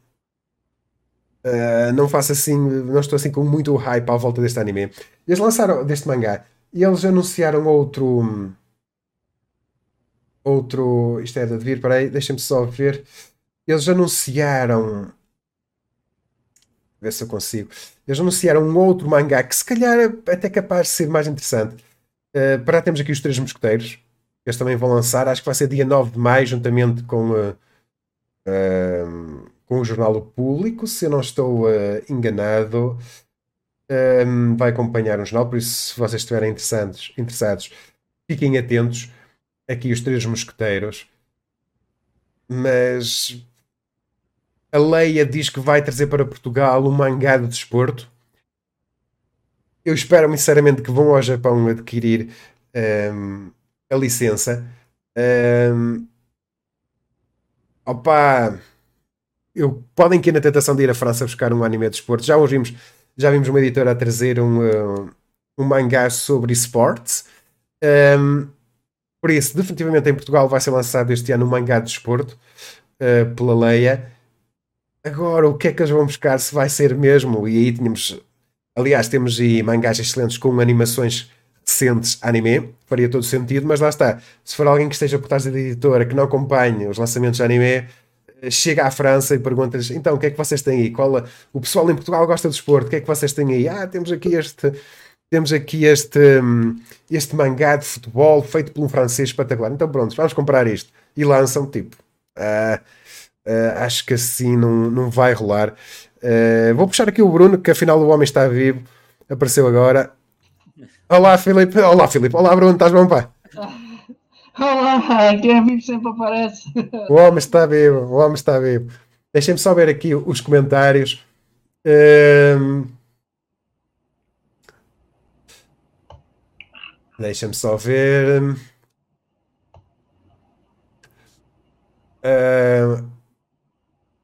não faço assim, não estou assim com muito hype à volta deste anime. Eles lançaram deste mangá e eles anunciaram outro. Outro. Isto é de vir, peraí, deixem-me só ver. Eles anunciaram ver se eu consigo. Eles anunciaram um outro mangá que se calhar é até capaz de ser mais interessante. Uh, para temos aqui os Três Mosqueteiros. Eles também vão lançar, acho que vai ser dia 9 de maio, juntamente com, uh, uh, com o Jornal Público, se eu não estou enganado. vai acompanhar o jornal, por isso, se vocês estiverem interessados, interessados fiquem atentos. Aqui os Três Mosqueteiros. Mas a Leia diz que vai trazer para Portugal um mangá de desporto. Eu espero sinceramente que vão ao Japão adquirir um, a licença. Um, opa, eu, podem ir na tentação de ir à França buscar um anime de desporto. Já vimos, já vimos uma editora a trazer um, um mangá sobre esportes. Um, por isso, definitivamente em Portugal vai ser lançado este ano um mangá de desporto uh, pela Leia. Agora, o que é que eles vão buscar? Se vai ser mesmo? E aí tínhamos. Aliás, temos aí mangás excelentes com animações recentes anime, faria todo sentido, mas lá está. Se for alguém que esteja por trás da editora que não acompanhe os lançamentos de anime, chega à França e pergunta-lhes: então, o que é que vocês têm aí? Qual, o pessoal em Portugal gosta de esporte, o que é que vocês têm aí? Ah, temos aqui este. Temos aqui este, este mangá de futebol feito por um francês espetacular. Então, pronto, vamos comprar isto. E lançam, tipo. Uh, Uh, acho que assim não, não vai rolar. Uh, vou puxar aqui o Bruno, que afinal o homem está vivo. Apareceu agora. Olá, Filipe. Olá, Filipe. Olá, Bruno. Estás bom, pá? Olá, quem é vivo sempre aparece. O homem está vivo. O homem está vivo. Deixem-me só ver aqui os comentários. Uh, Deixa-me só ver. Uh,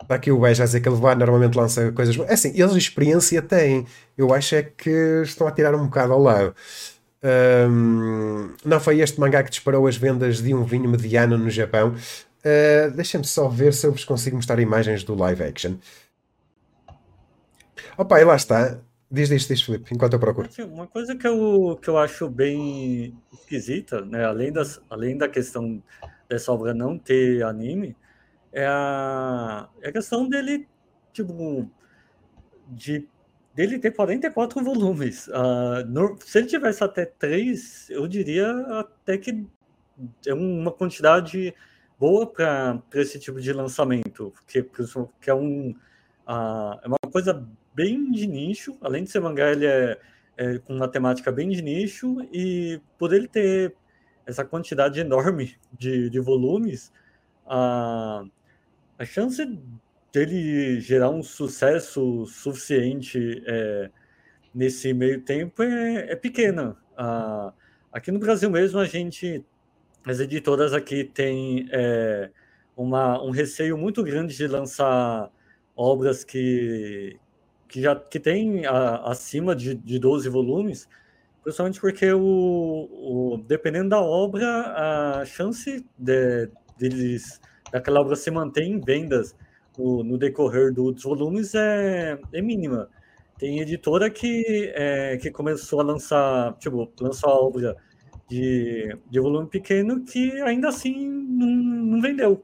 Está aqui o Beja a dizer que ele vai, normalmente lança coisas. É assim, eles experiência têm. Eu acho é que estão a tirar um bocado ao lado. Um, não foi este mangá que disparou as vendas de um vinho mediano no Japão. Uh, Deixem-me só ver se eu vos consigo mostrar imagens do live action. Opa, e lá está. Diz, diz, diz, Felipe, enquanto eu procuro. Uma coisa que eu, que eu acho bem esquisita, né? além, das, além da questão dessa obra não ter anime, é a, é a questão dele, tipo, de dele ter 44 volumes. Uh, no, se ele tivesse até 3, eu diria até que é uma quantidade boa para esse tipo de lançamento, que, que é, um, uh, é uma coisa bem de nicho, além de ser mangá, ele é, é, com uma temática bem de nicho, e por ele ter essa quantidade enorme de, de volumes, uh, a chance dele gerar um sucesso suficiente é, nesse meio tempo é, é pequena. Ah, aqui no Brasil mesmo, a gente as editoras aqui têm é, uma, um receio muito grande de lançar obras que, que já que tem acima de, de 12 volumes, principalmente porque o, o, dependendo da obra, a chance de, de, daquela obra se manter em vendas no, no decorrer dos volumes é, é mínima. Tem editora que, é, que começou a lançar, tipo, lançou a obra de, de volume pequeno que ainda assim não, não vendeu.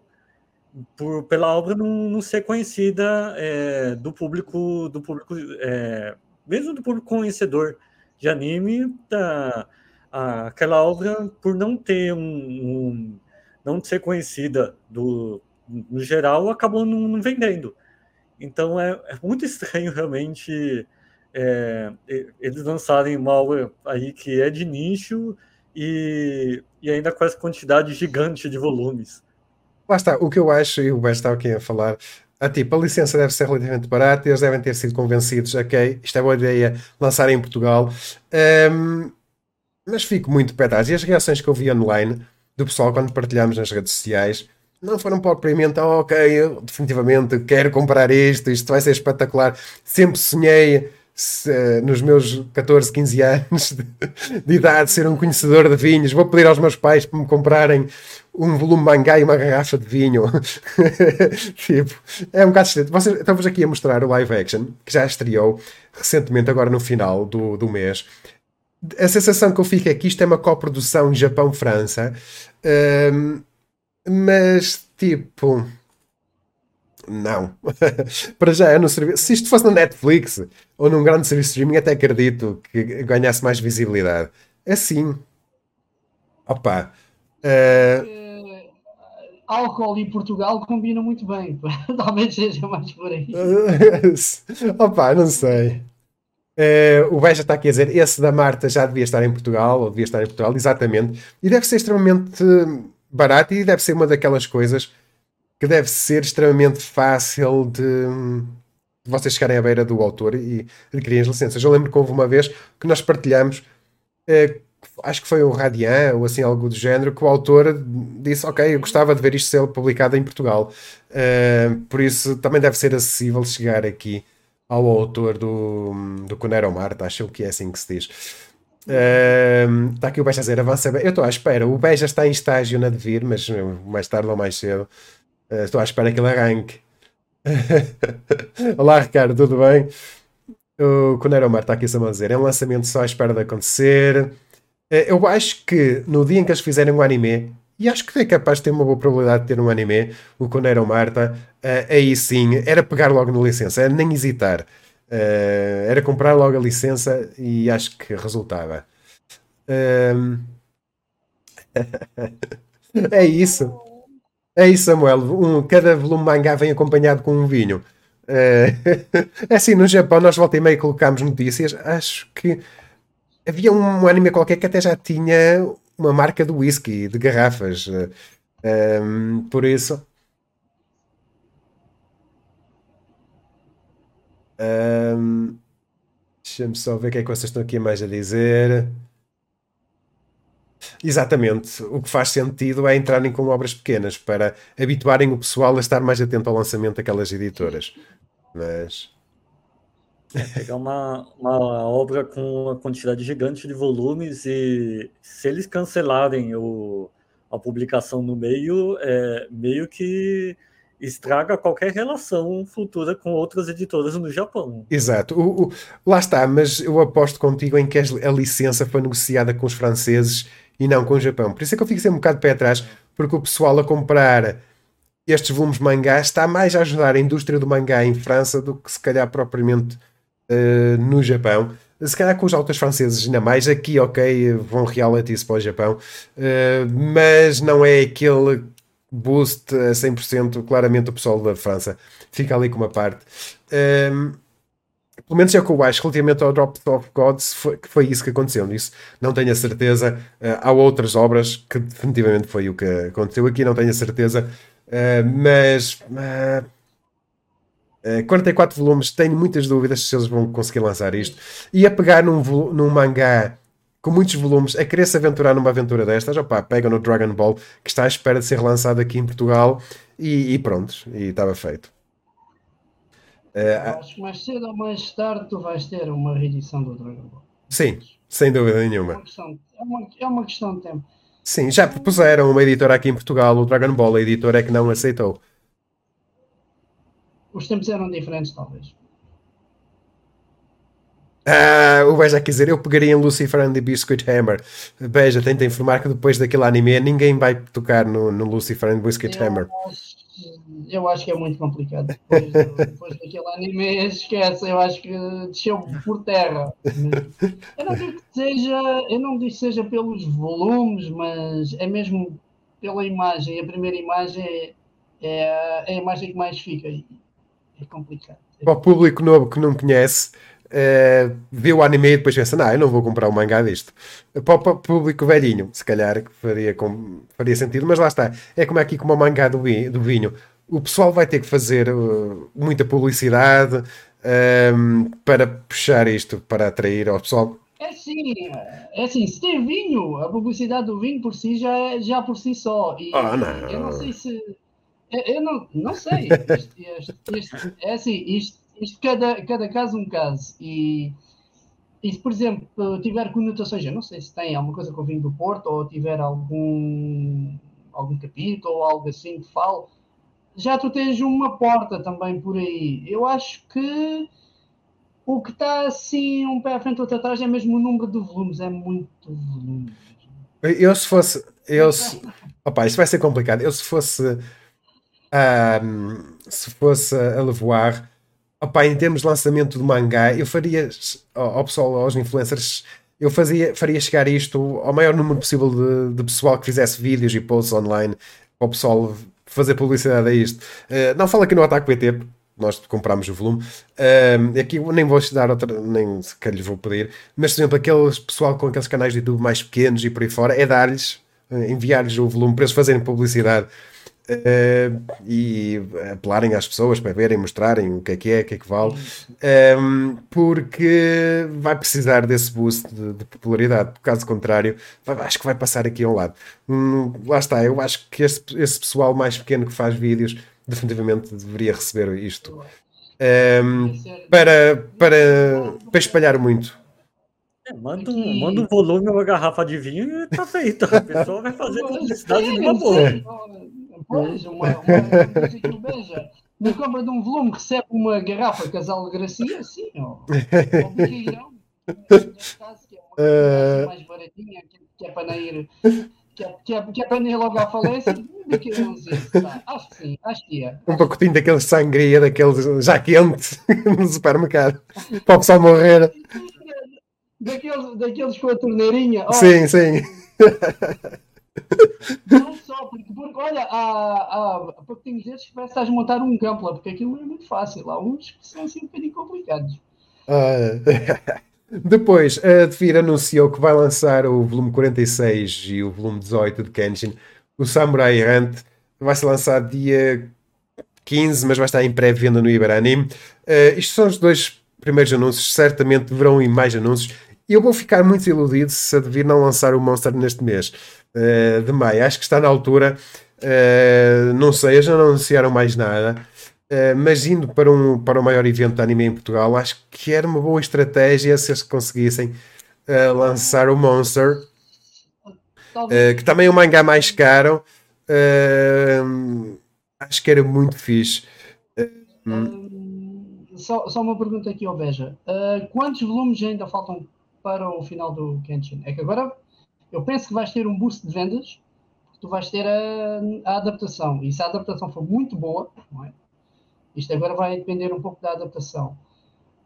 Por, pela obra não, não ser conhecida é, do público, do público é, mesmo do público conhecedor de anime, da, a, aquela obra, por não ter um, um, não ser conhecida do, no geral, acabou não, não vendendo. Então é, é, muito estranho realmente é, eles lançarem obra aí que é de nicho e, e ainda com essa quantidade gigante de volumes. Lá está, o que eu acho, e o Beto estava aqui a falar, ah, tipo, a licença deve ser relativamente barata, eles devem ter sido convencidos, ok, isto é boa ideia, lançar em Portugal. Um, mas fico muito pé atrás. E as reações que eu vi online do pessoal quando partilhamos nas redes sociais não foram propriamente, oh, ok, eu definitivamente quero comprar isto, isto vai ser espetacular. Sempre sonhei se, nos meus 14, 15 anos de, de, idade ser um conhecedor de vinhos. Vou pedir aos meus pais para me comprarem um volume mangá e uma garrafa de vinho. tipo, é um bocado estranho. Estamos aqui a mostrar o live action, que já estreou recentemente, agora no final do, do mês. A sensação que eu fico é que isto é uma coprodução Japão-França. Um, mas, tipo. Não. Para já é no serviço. Se isto fosse na Netflix ou num grande serviço de streaming, até acredito que ganhasse mais visibilidade. Assim. Opa. Uh... Álcool e Portugal combinam muito bem. Talvez seja mais por aí. Opa, não sei. Uh, o Beja está aqui a dizer: esse da Marta já devia estar em Portugal, ou devia estar em Portugal, exatamente. E deve ser extremamente barato e deve ser uma daquelas coisas que deve ser extremamente fácil de, de vocês chegarem à beira do autor e adquirirem as licenças. Eu lembro que houve uma vez que nós partilhamos, eh, acho que foi o Radian ou assim algo do género, que o autor disse: Ok, eu gostava de ver isto ser publicado em Portugal. Uh, por isso também deve ser acessível chegar aqui ao autor do, do Conero Marta, acho que é assim que se diz. Uh, está aqui o Beja a dizer, avança bem. Eu estou à espera. O Beja está em estágio na devir, mas mais tarde ou mais cedo uh, estou à espera que ele arranque. Olá, Ricardo, tudo bem? O Conero Mar está aqui a dizer, é um lançamento só à espera de acontecer. Uh, eu acho que no dia em que eles fizerem um anime, e acho que é capaz de ter uma boa probabilidade de ter um anime, o Conero Marta, uh, aí sim, era pegar logo na licença, era nem hesitar. Uh, era comprar logo a licença e acho que resultava. Uh, é isso. É isso, Samuel. Um, cada volume mangá vem acompanhado com um vinho. Assim, no Japão nós volta e meia colocámos notícias. Acho que havia um anime qualquer que até já tinha uma marca de whisky, de garrafas. Uh, por isso, Um, Deixa-me só ver o que é que vocês estão aqui mais a dizer. Exatamente. O que faz sentido é entrarem com obras pequenas para habituarem o pessoal a estar mais atento ao lançamento daquelas editoras. Mas. É pegar uma, uma obra com uma quantidade gigante de volumes e se eles cancelarem o, a publicação no meio, é meio que estraga qualquer relação futura com outras editoras no Japão. Exato. O, o, lá está, mas eu aposto contigo em que a licença foi negociada com os franceses e não com o Japão. Por isso é que eu fico sempre um bocado pé atrás, porque o pessoal a comprar estes volumes mangá está mais a ajudar a indústria do mangá em França do que se calhar propriamente uh, no Japão. Se calhar com os autores franceses ainda mais, aqui ok, vão reality para o Japão, uh, mas não é aquele boost a 100%, claramente o pessoal da França fica ali com uma parte. Um, pelo menos é o que eu acho relativamente ao Drop of Gods, foi, que foi isso que aconteceu. Isso não tenho a certeza. Uh, há outras obras que definitivamente foi o que aconteceu aqui, não tenho a certeza. Uh, mas uh, uh, 44 volumes, tenho muitas dúvidas se eles vão conseguir lançar isto. E a pegar num, num mangá com muitos volumes, a querer se aventurar numa aventura destas, opá, pega no Dragon Ball, que está à espera de ser lançado aqui em Portugal, e, e pronto, e estava feito. Uh, acho que mais cedo ou mais tarde tu vais ter uma reedição do Dragon Ball. Sim, sem dúvida nenhuma. É uma questão, é uma, é uma questão de tempo. Sim, já propuseram uma editora aqui em Portugal, o Dragon Ball, a editora é que não aceitou. Os tempos eram diferentes, talvez. Ah, o Beja quer dizer, eu pegaria em Lucifer and the Biscuit Hammer. Beja, tenta informar que depois daquele anime ninguém vai tocar no, no Lucifer and the Biscuit eu Hammer. Acho, eu acho que é muito complicado. Depois, depois daquele anime, esquece, eu acho que desceu por terra. Eu não digo que seja, eu não digo que seja pelos volumes, mas é mesmo pela imagem. A primeira imagem é, é, é a imagem que mais fica. É complicado. Para o público novo que não conhece, uh, vê o anime e depois pensa, não, eu não vou comprar o um mangá disto. Para o público velhinho, se calhar faria, com, faria sentido, mas lá está. É como aqui como o mangá do, do vinho. O pessoal vai ter que fazer uh, muita publicidade um, para puxar isto, para atrair ao pessoal. É sim, é assim, se tem vinho, a publicidade do vinho por si já é já por si só. E, oh, não. Eu não sei se. Eu não, não sei. Isto, isto, isto, é assim, isto, isto cada, cada caso um caso. E, e se, por exemplo, tiver conotações, eu não sei se tem alguma coisa com o vinho do Porto, ou tiver algum, algum capítulo, ou algo assim que fale, já tu tens uma porta também por aí. Eu acho que o que está assim um pé à frente outro atrás é mesmo o número de volumes, é muito volume. Eu se fosse. Eu se, opa, isto vai ser complicado. Eu se fosse. Um, se fosse a levoar Opa, em termos de lançamento do mangá, eu faria ao pessoal, aos influencers, eu fazia, faria chegar isto ao maior número possível de, de pessoal que fizesse vídeos e posts online para o pessoal fazer publicidade a isto. Uh, não fala aqui no Ataque PT, nós comprámos o volume. Uh, aqui nem vou dar outra, nem sequer lhes vou pedir, mas por exemplo, aqueles pessoal com aqueles canais de YouTube mais pequenos e por aí fora, é dar-lhes, eh, enviar-lhes o volume para eles fazerem publicidade Uh, e apelarem às pessoas para verem, mostrarem o que é que é, o que é que vale, um, ehm, porque vai precisar desse boost de, de popularidade. Caso contrário, vai, acho que vai passar aqui ao lado. Hum, lá está, eu acho que esse, esse, pessoal mais pequeno que faz vídeos definitivamente deveria receber isto um, ehm, para, para, para espalhar muito. É, manda, um, manda um volume, uma garrafa de vinho e tá feito. A pessoa vai fazer publicidade numa boa. Pois, uma, uma beija. Na compra de um volume recebe uma garrafa casal de gracia, sim, ó. Ou biqueirão. Que é uma mais baratinha, que é para não ir. Que é, que, é, que é para nem logo à falência, acho que sim, acho que é. Um pacotinho daqueles sangria, daqueles já quente no supermercado, para o pessoal morrer. Daqueles, daqueles com a torneirinha. Sim, sim. Não só, porque, porque olha, há, há pouquinhos desses que a montar um campo lá, porque aquilo é muito fácil. Há uns que são assim um bocadinho complicados. Uh, depois, a Devir anunciou que vai lançar o volume 46 e o volume 18 de Kenshin. O Samurai Hunt vai ser lançado dia 15, mas vai estar em pré-venda no Iberanime. Uh, isto são os dois primeiros anúncios, certamente deverão ir mais anúncios. E eu vou ficar muito iludido se a Devir não lançar o Monster neste mês uh, de maio. Acho que está na altura. Uh, não sei, eles já não anunciaram mais nada. Uh, mas indo para, um, para o maior evento de anime em Portugal, acho que era uma boa estratégia se eles conseguissem lançar o Monster, que também é um mangá mais caro. acho que era muito fixe. Hum, só, só, uma pergunta aqui ao Beja. quantos volumes ainda faltam para o final do Kenshin? É que agora eu penso que vais ter um boost de vendas, tu vais ter a, a adaptação. E se a adaptação for muito boa, é? isto agora vai depender um pouco da adaptação.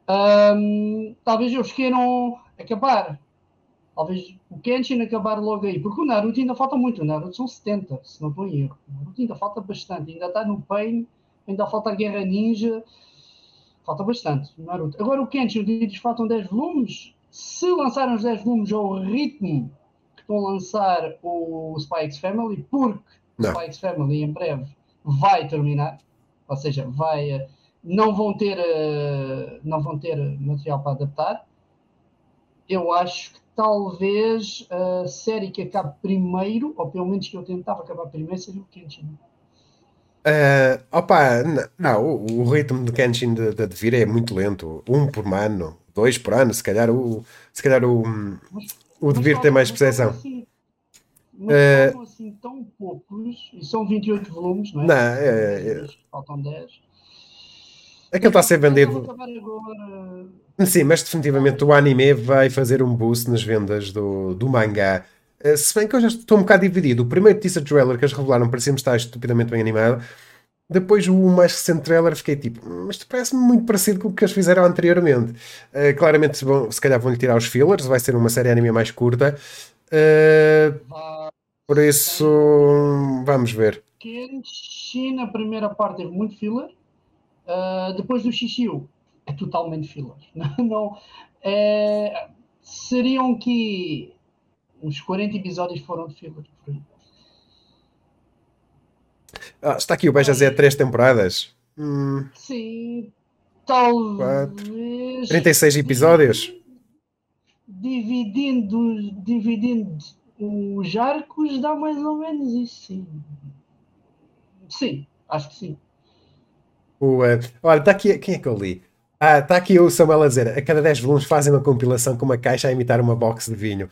Um, talvez eles queiram acabar. Talvez o Kenshin acabar logo aí. Porque o Naruto ainda falta muito. O Naruto são 70, se não estou em erro. O Naruto ainda falta bastante. Ainda está no Pain, ainda falta a Guerra Ninja. Falta bastante. O Naruto. Agora o Kenshin, diz faltam 10 volumes. Se lançarem os 10 volumes ao ritmo estão a lançar o Spikes Family porque o Spikes Family em breve vai terminar, ou seja, vai, eh, não vão ter, eh, não vão ter material para adaptar. Eu acho que talvez a série que acabe primeiro, ou pelo menos que eu tentava acabar primeiro, seria o Kenshin. Uh, opa, não, o, o ritmo de Kenshin de, de Devir é muito lento. Um por ano, dois por ano, se calhar o, se calhar o, o Devir tem mais percepção. Assim, mas Eh, faltam assim tão poucos, e são 28 volumes, não é? Não, é- é- Faltam 10. Aquele está a ser vendido. Sim, mas definitivamente o anime vai fazer um boost nas vendas do, do mangá. Eh, Se bem que eu já estou um bocado dividido. O primeiro teaser trailer que eles revelaram parecia-me estar estupidamente bem animado. Depois, o mais recente trailer, fiquei tipo, "Hum, mas parece-me muito parecido com o que eles fizeram anteriormente. Eh, claramente, vão, se calhar, vão-lhe tirar os fillers. Vai ser uma série anime mais curta. Vai- por isso, vamos ver. Kenshin, a primeira parte teve muito filler. Uh, depois do Xixiu, é totalmente filler. Não, é, seriam que uns 40 episódios foram de filler. por aí. Ah, está aqui o Beja Zé, três temporadas. Hum, Sim, talvez. 36 episódios. Dividindo, dividindo os arcos, dá mais ou menos isso, sim. Sim, acho que sim. O, olha, está aqui. Quem é que eu li? Ah, está aqui o Samuel a dizer: a cada 10 volumes fazem uma compilação com uma caixa a imitar uma box de vinho.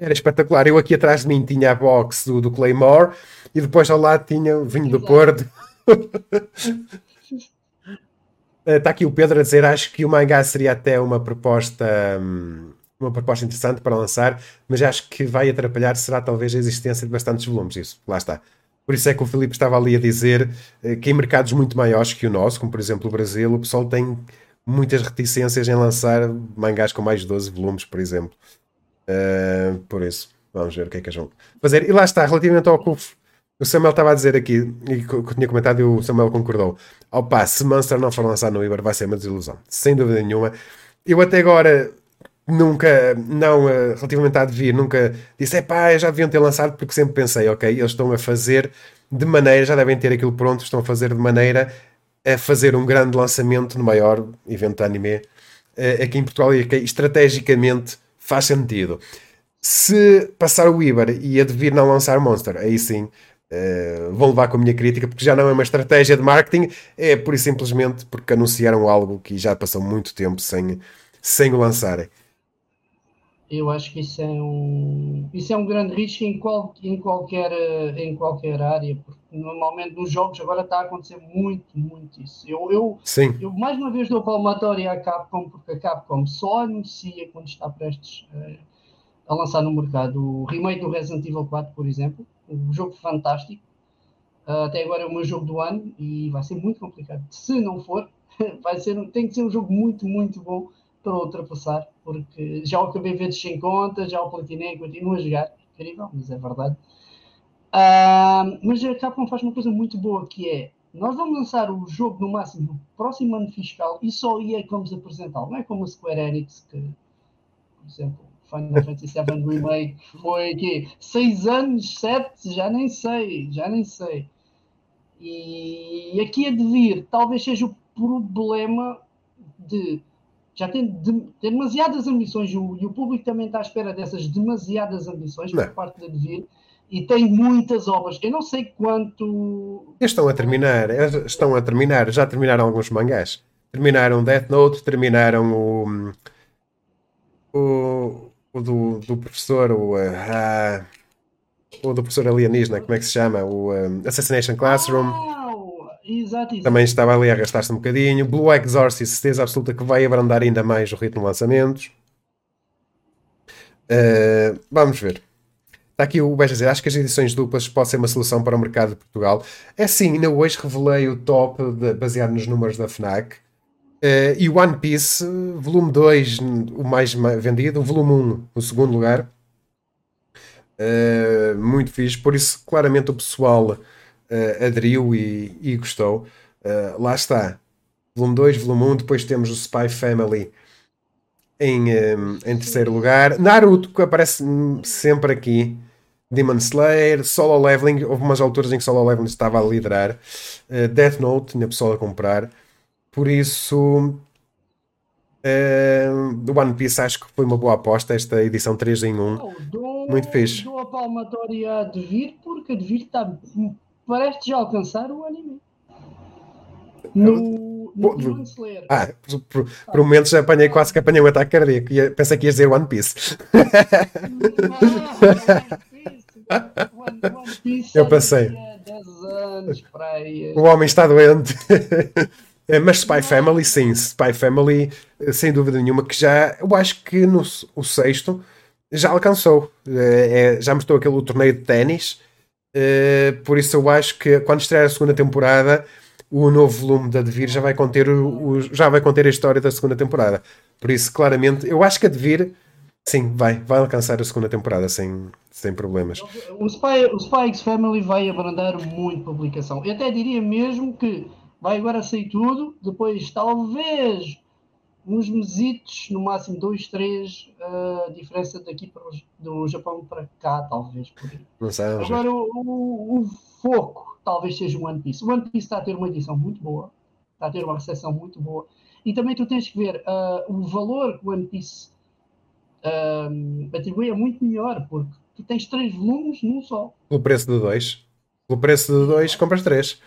Era espetacular. Eu aqui atrás de mim tinha a box do, do Claymore e depois ao lado tinha o vinho do. Porto. Eh, Está aqui o Pedro a dizer: acho que o mangá seria até uma proposta. hum, Uma proposta interessante para lançar, mas acho que vai atrapalhar será talvez a existência de bastantes volumes. Isso, lá está. Por isso é que o Filipe estava ali a dizer eh, que em mercados muito maiores que o nosso, como por exemplo o Brasil, o pessoal tem muitas reticências em lançar mangás com mais de 12 volumes, por exemplo. Uh, por isso, vamos ver o que é que eles vão fazer. E lá está, relativamente ao que o, Samuel estava a dizer aqui, e que eu tinha comentado e o Samuel concordou. Opa, se Monster não for lançado no Iber, vai ser uma desilusão, sem dúvida nenhuma. Eu até agora nunca, não, eh, relativamente a Devir, nunca disse, é pá, já deviam ter lançado, porque sempre pensei, ok, eles estão a fazer de maneira, já devem ter aquilo pronto, estão a fazer de maneira a fazer um grande lançamento no maior evento de anime eh, aqui em Portugal e que estrategicamente faz sentido. Se passar o Iber e a Devir não lançar Monster, aí sim eh, vão levar com a minha crítica, porque já não é uma estratégia de marketing, é pura e simplesmente porque anunciaram algo que já passou muito tempo sem, sem o lançarem. Eu acho que isso é um, isso é um grande risco em, qual, em, qualquer, em qualquer área, porque normalmente nos jogos agora está a acontecer muito, muito isso. Eu, eu, Sim, eu mais uma vez dou palmatória à Capcom, porque a Capcom só anuncia quando está prestes eh, a lançar no mercado o remake do Resident Evil 4, por exemplo, um jogo fantástico. Ah, até agora é o meu jogo do ano e vai ser muito complicado. Se não for, vai ser, tem que ser um jogo muito, muito bom para ultrapassar, porque já o acabei vezes sem conta, já o platinei, continuo a jogar, incrível, mas é verdade. Ah, mas a Capcom faz uma coisa muito boa que é nós vamos lançar o jogo no máximo no próximo ano fiscal e só aí é que vamos apresentá-lo. Não é como a Square Enix, que, por exemplo, Final Fantasy VII Remake foi aqui seis anos, sete, já nem sei, já nem sei. E aqui a devir, talvez seja o problema de já tem, de, tem demasiadas ambições e o, e o público também está à espera dessas demasiadas ambições por Não. parte da devir e tem muitas obras. Eu não sei quanto estão a terminar, estão a terminar, já terminaram alguns mangás. Terminaram Death Note, terminaram o, o, o do, do professor, o, ah, o do professor alienígena, como é que se chama? O ah, Assassination Classroom. Ah, exato, exato. Também estava ali a arrastar-se um bocadinho. Blue Exorcist, certeza absoluta que vai abrandar ainda mais o ritmo de lançamentos. Uh, vamos ver. Está aqui o Beja dizer, acho que as edições duplas podem ser uma solução para o mercado de Portugal. É sim, ainda hoje revelei o top de- baseado nos números da FNAC. Uh, e One Piece, volume 2, o mais ma- vendido, volume 1, o segundo lugar. Uh, muito fixe, por isso claramente o pessoal uh, aderiu e, e gostou. Uh, lá está, volume 2, volume 1, depois temos o Spy Family em, um, em terceiro lugar. Naruto, que aparece sempre aqui. Demon Slayer, Solo Leveling, houve umas alturas em que Solo Leveling estava a liderar. Uh, Death Note, tinha pessoal a comprar. Por isso, Uh, do One Piece acho que foi uma boa aposta esta edição 3 em 1. Oh, dou, Muito fixe. Dou a palmatória a Devir porque a Devir está prestes a alcançar o anime. No, no Pô, Demon Slayer. Ah, por, por, por momentos apanhei quase que apanhei um ataque cardíaco. Ia- Pensei que ias dizer One Piece. Ah, One Piece. One, Piece Eu já pensei. tinha 10 anos para aí. O homem está doente. Eh, Mas Spy Family, sim. Spy Family, eh, sem dúvida nenhuma, que já, eu acho que no o sexto já alcançou. Eh, é- já mostrou aquele torneio de ténis. Eh, por isso eu acho que quando estrear a segunda temporada, o novo volume da Devir já vai conter, o, o- já vai conter a história da segunda temporada. Por isso, claramente, eu acho que a Devir, sim, vai, vai alcançar a segunda temporada sem, sem problemas. O Spy, o Family vai abrandar muito publicação. Eu até diria mesmo que vai agora sair tudo, depois talvez uns mesitos, no máximo dois, três, a diferença daqui para os- do Japão para cá, talvez. Não sei. Agora o, o- o foco talvez seja o One Piece. O One Piece está a ter uma edição muito boa, está a ter uma recepção muito boa. E também tu tens que ver ah, o valor que o One Piece ah, atribui é muito melhor, porque tu tens três volumes num só. Pelo preço de dois. Pelo preço de dois, compras três.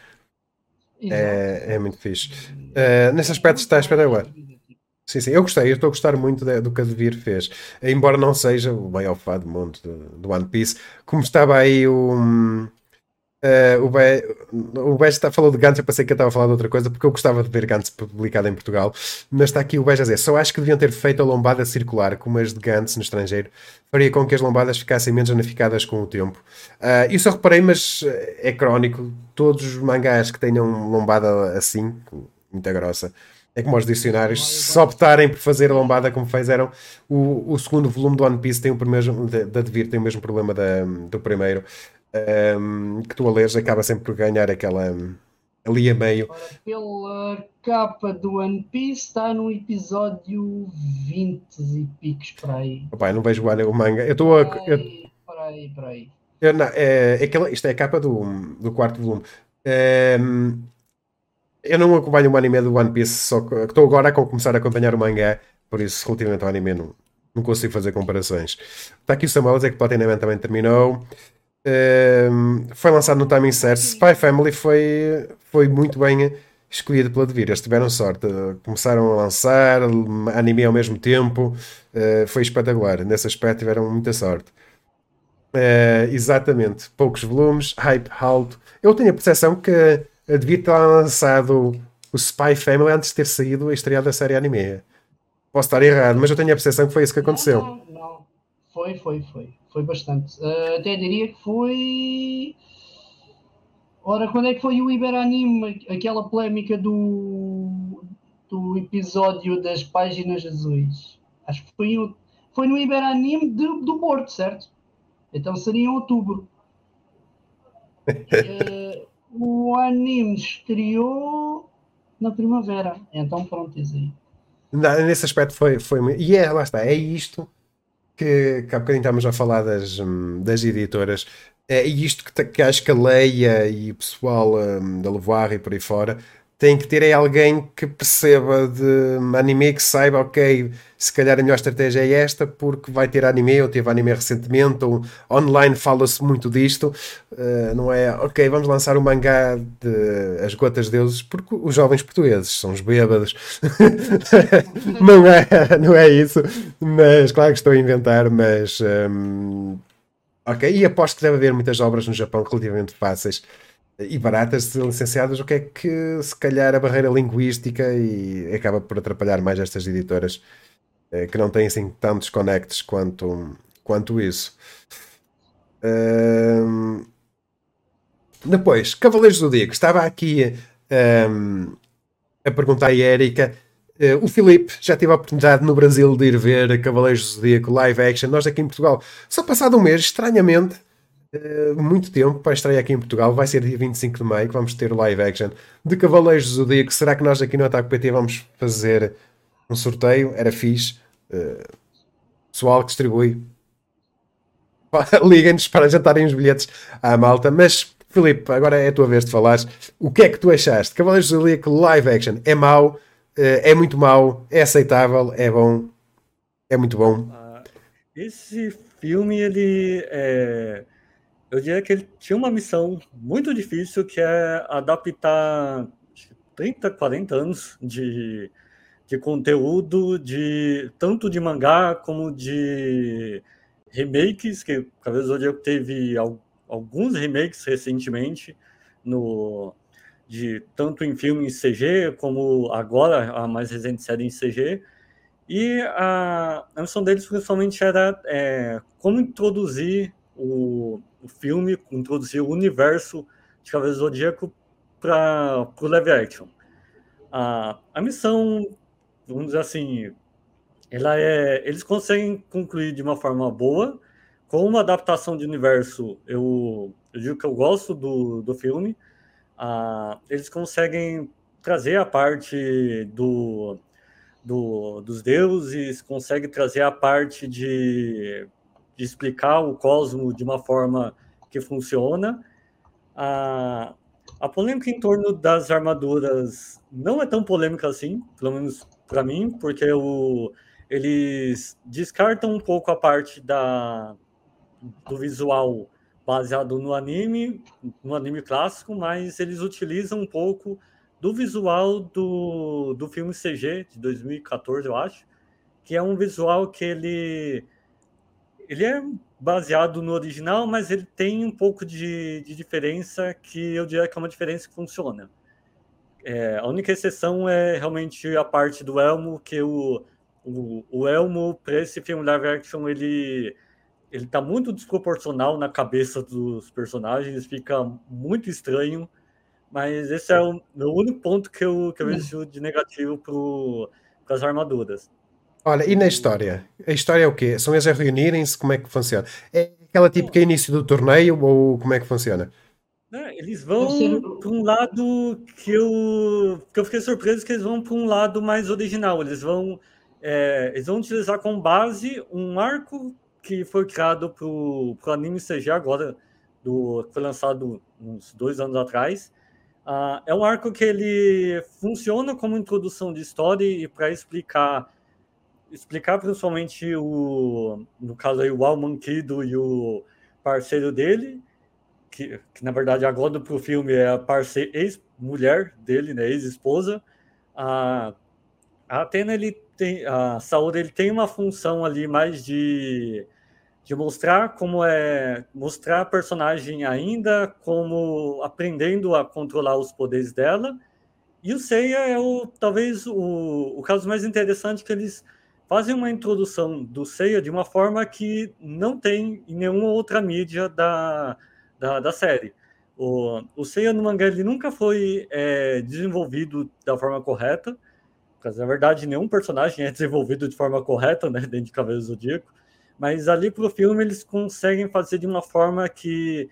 É, é muito fixe. Eh, nesse aspecto está espetacular. Sim, sim, eu gostei, eu estou a gostar muito de- do que a Devir fez. Embora não seja o maior fã do mundo do, One Piece, como estava aí o. eh, o Be, o está, falou de Gantz, eu pensei que eu estava a falar de outra coisa, porque eu gostava de ver Gantz publicado em Portugal, mas está aqui o Be a dizer: só acho que deviam ter feito a lombada circular, como as de Gantz no estrangeiro, faria com que as lombadas ficassem menos danificadas com o tempo. Ah, isso eu reparei, mas eh, é crónico. Todos os mangás que tenham lombada assim, muito grossa, é como os dicionários, se optarem por fazer a lombada como fizeram, o, o segundo volume do One Piece tem o primeiro, da Devir tem o mesmo problema da, do primeiro, ahm, que tu a leres acaba sempre por ganhar aquela ali a meio. Ora, pela capa do One Piece está no episódio 20 e picos para aí. Opa, não vejo o manga. Eu estou a. Para aí, para aí. Eu não, é, é isto é a capa do, do quarto volume. Ehm, eu não acompanho o anime do One Piece, só que estou agora a começar a acompanhar o mangá, por isso, relativamente ao anime, não, não consigo fazer comparações. Está aqui o Samuel dizer que Platinum também terminou. Ehm, foi lançado no timing certo. Spy Family foi, foi muito bem escolhido pela Devir. Eles tiveram sorte. Começaram a lançar anime ao mesmo tempo. Eh, foi espetacular. Nesse aspecto, tiveram muita sorte. É, exatamente, poucos volumes, hype alto. Eu tenho a percepção que devia ter lançado o Spy Family antes de ter saído a estreia da série anime. Posso estar errado, mas eu tenho a percepção que foi isso que aconteceu. Não, não, não. Foi, foi, foi. Foi bastante. Ah, até diria que foi. Ora, quando é que foi o Iberanime? Aquela polémica do, do episódio das páginas azuis. Acho que foi, foi no Iberanime do, do Porto, certo? Então seria em outubro. Eh, o anime estreou na primavera. Então pronto, diz aí. Nesse aspecto foi, foi. E é, lá está, é isto que, que há bocadinho estávamos a falar das, hum, das editoras. É isto que, que acho que a Leia e o pessoal hum, da Levoar e por aí fora tem que ter é alguém que perceba de anime, que saiba, ok, se calhar a melhor estratégia é esta, porque vai ter anime, ou teve anime recentemente, ou online fala-se muito disto, uh, não é, ok, vamos lançar o mangá de As Gotas de Deuses, porque os jovens portugueses são os bêbados. não, é, não é isso, mas claro que estou a inventar, mas hum, ok, e aposto que deve haver muitas obras no Japão relativamente fáceis e baratas licenciadas, o que é que se calhar a barreira linguística e acaba por atrapalhar mais estas editoras eh, que não têm assim tantos conectos quanto, quanto isso. Hum, depois, Cavaleiros do Zodíaco. Estava aqui hum, a perguntar à Erika. eh, o Filipe já teve a oportunidade no Brasil de ir ver Cavaleiros do Zodíaco live action. Nós aqui em Portugal, só passado um mês, estranhamente, eh, muito tempo para estreia aqui em Portugal. Vai ser dia 25 de maio que vamos ter live action de Cavaleiros do Zodíaco. Será que nós aqui no Ataque PT vamos fazer um sorteio? Era fixe. Eh, pessoal que distribui. Liguem-nos para jantarem os bilhetes à malta. Mas, Filipe, agora é a tua vez de falar. O que é que tu achaste? Cavaleiros do Zodíaco live action é mau? é muito mau, é aceitável, é bom, é muito bom. Ah, esse filme, ele é, eu diria que ele tinha uma missão muito difícil que é adaptar 30, 40 anos de, de conteúdo, de tanto de mangá como de remakes, que Cavaleiro Zodíaco teve alguns remakes recentemente, no, de tanto em filme em CG, como agora a mais recente série em CG. E a, a missão deles principalmente era é, como introduzir o, o filme, introduzir o universo de Cavaleiro Zodíaco para o live action. A, a missão, vamos dizer assim, ela é, eles conseguem concluir de uma forma boa, com uma adaptação de universo, eu, eu digo que eu gosto do, do filme, ah, eles conseguem trazer a parte do, do, dos deuses, conseguem trazer a parte de, de explicar o cosmo de uma forma que funciona. A, a polêmica em torno das armaduras não é tão polêmica assim, pelo menos para mim, porque o, eles descartam um pouco a parte da, do visual baseado no anime, no anime clássico, mas eles utilizam um pouco do visual do, do filme CG de 2014, eu acho, que é um visual que ele ele é baseado no original, mas ele tem um pouco de, de diferença que eu diria que é uma diferença que funciona. É, a única exceção é realmente a parte do elmo, que o, o, o elmo para esse filme live action ele ele tá muito desproporcional na cabeça dos personagens, fica muito estranho, mas esse é o meu único ponto que eu, que eu vejo de negativo para as armaduras. Olha, e na história? A história é o quê? São eles a reunirem-se? Como é que funciona? É aquela que é início do torneio ou como é que funciona? É, eles vão para um lado que eu, que eu fiquei surpreso que eles vão para um lado mais original. Eles vão, é, eles vão utilizar como base um arco que foi criado para o anime CG agora, do, foi lançado uns dois anos atrás. Uh, é um arco que ele funciona como introdução de história e para explicar explicar principalmente o no caso aí o Almanquido e o parceiro dele que, que na verdade agora para o filme é a ex-mulher dele né ex-esposa. A, a Atena ele tem a Saúde ele tem uma função ali mais de de mostrar como é mostrar a personagem ainda como aprendendo a controlar os poderes dela. E o Seiya é o talvez o, o caso mais interessante que eles fazem uma introdução do Seiya de uma forma que não tem em nenhuma outra mídia da, da, da série. O, o Seiya no mangá ele nunca foi é, desenvolvido da forma correta, porque na verdade nenhum personagem é desenvolvido de forma correta né, dentro de Cavaleiro Zodíaco. Mas ali para o filme eles conseguem fazer de uma forma que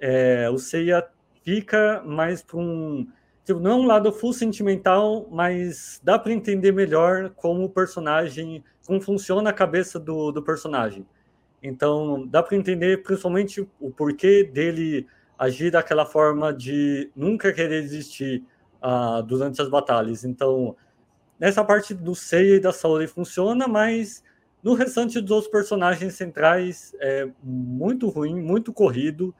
é, o Seiya fica mais para um. Tipo, não é um lado full sentimental, mas dá para entender melhor como o personagem. como funciona a cabeça do, do personagem. Então, dá para entender principalmente o porquê dele agir daquela forma de nunca querer desistir uh, durante as batalhas. Então, nessa parte do Seiya e da Saori funciona, mas no restante dos outros personagens centrais, é muito ruim, muito corrido.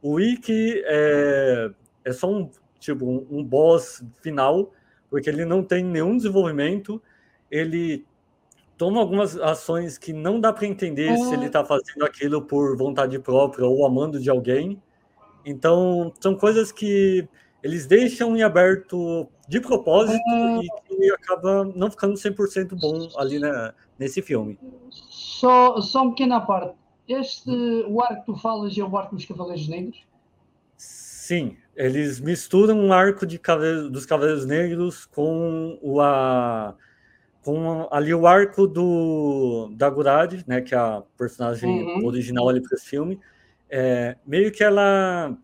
O Ikki é, é só um, tipo, um, um boss final, porque ele não tem nenhum desenvolvimento. Ele toma algumas ações que não dá para entender é. se ele está fazendo aquilo por vontade própria ou amando de alguém. Então, são coisas que eles deixam em aberto de propósito é... e acaba não ficando 100% bom ali né, nesse filme. Só, só uma pequena parte. Este, o arco que tu falas é o arco dos Cavaleiros Negros? Sim, eles misturam um arco de Cavaleiro, dos Cavaleiros Negros com o, a, com ali o arco do, da Gurad, né, que é a personagem uhum. original ali para esse filme. É, meio que ela,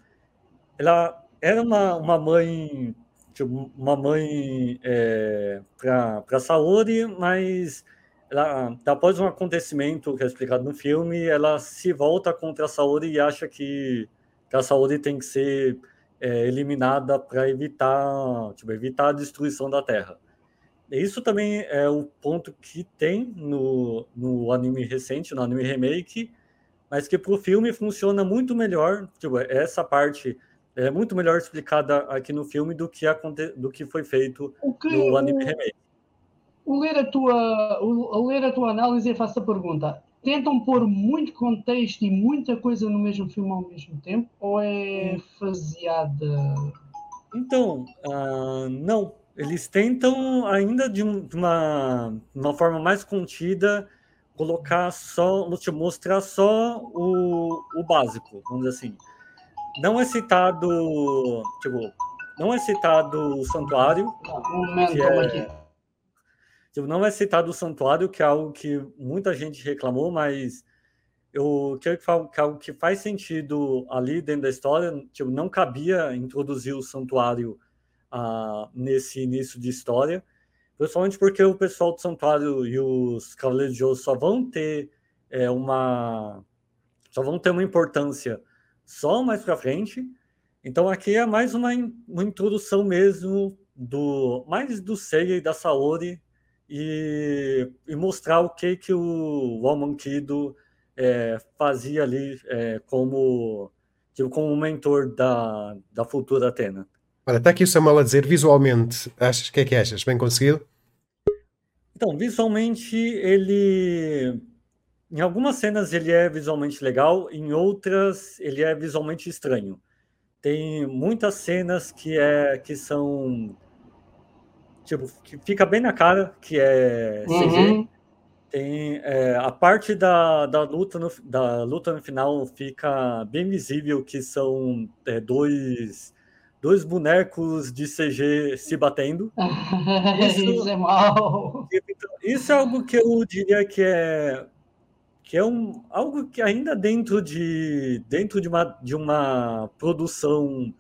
ela era uma, uma mãe tipo, uma mãe é, para Saori, mas ela, após um acontecimento que é explicado no filme, ela se volta contra a Saori e acha que, que a Saori tem que ser é, eliminada para evitar, tipo, evitar a destruição da Terra. isso também é o ponto que tem no, no anime recente, no anime remake, mas que para o filme funciona muito melhor. Tipo, essa parte é muito melhor explicada aqui no filme do que, aconte, do que foi feito que, no anime remake. O ler, a tua, o, ler a tua análise, eu faço a pergunta: tentam pôr muito contexto e muita coisa no mesmo filme ao mesmo tempo? Ou é hum. faseada? Então, uh, não. Eles tentam ainda de uma, uma forma mais contida colocar só, te mostrar só o, o básico, vamos dizer assim. Não é citado, tipo, não é citado o santuário. Um momento, que é, tipo, não é citado o santuário, que é algo que muita gente reclamou, mas eu quero que fale que é algo que faz sentido ali dentro da história, tipo, não cabia introduzir o santuário uh, nesse início de história, principalmente porque o pessoal do santuário e os cavaleiros de ouro só vão ter é, uma só vão ter uma importância só mais para frente. Então aqui é mais uma, uma introdução mesmo do mais do Seiya e da Saori e, e mostrar o que que o Walman Kido é, fazia ali é, como tipo, como mentor da, da futura Atena. Olha, está aqui o Samuel a dizer visualmente, achas que é que achas? Bem conseguido? Então, visualmente ele em algumas cenas ele é visualmente legal, em outras ele é visualmente estranho. Tem muitas cenas que é que são tipo que fica bem na cara que é CG. Uhum. Tem é, a parte da, da, luta no, da luta no final fica bem visível que são é, dois, dois bonecos de CG se batendo. Isso, isso é mal. Isso é algo que eu diria que é que é um, algo que ainda dentro de dentro de uma, de uma produção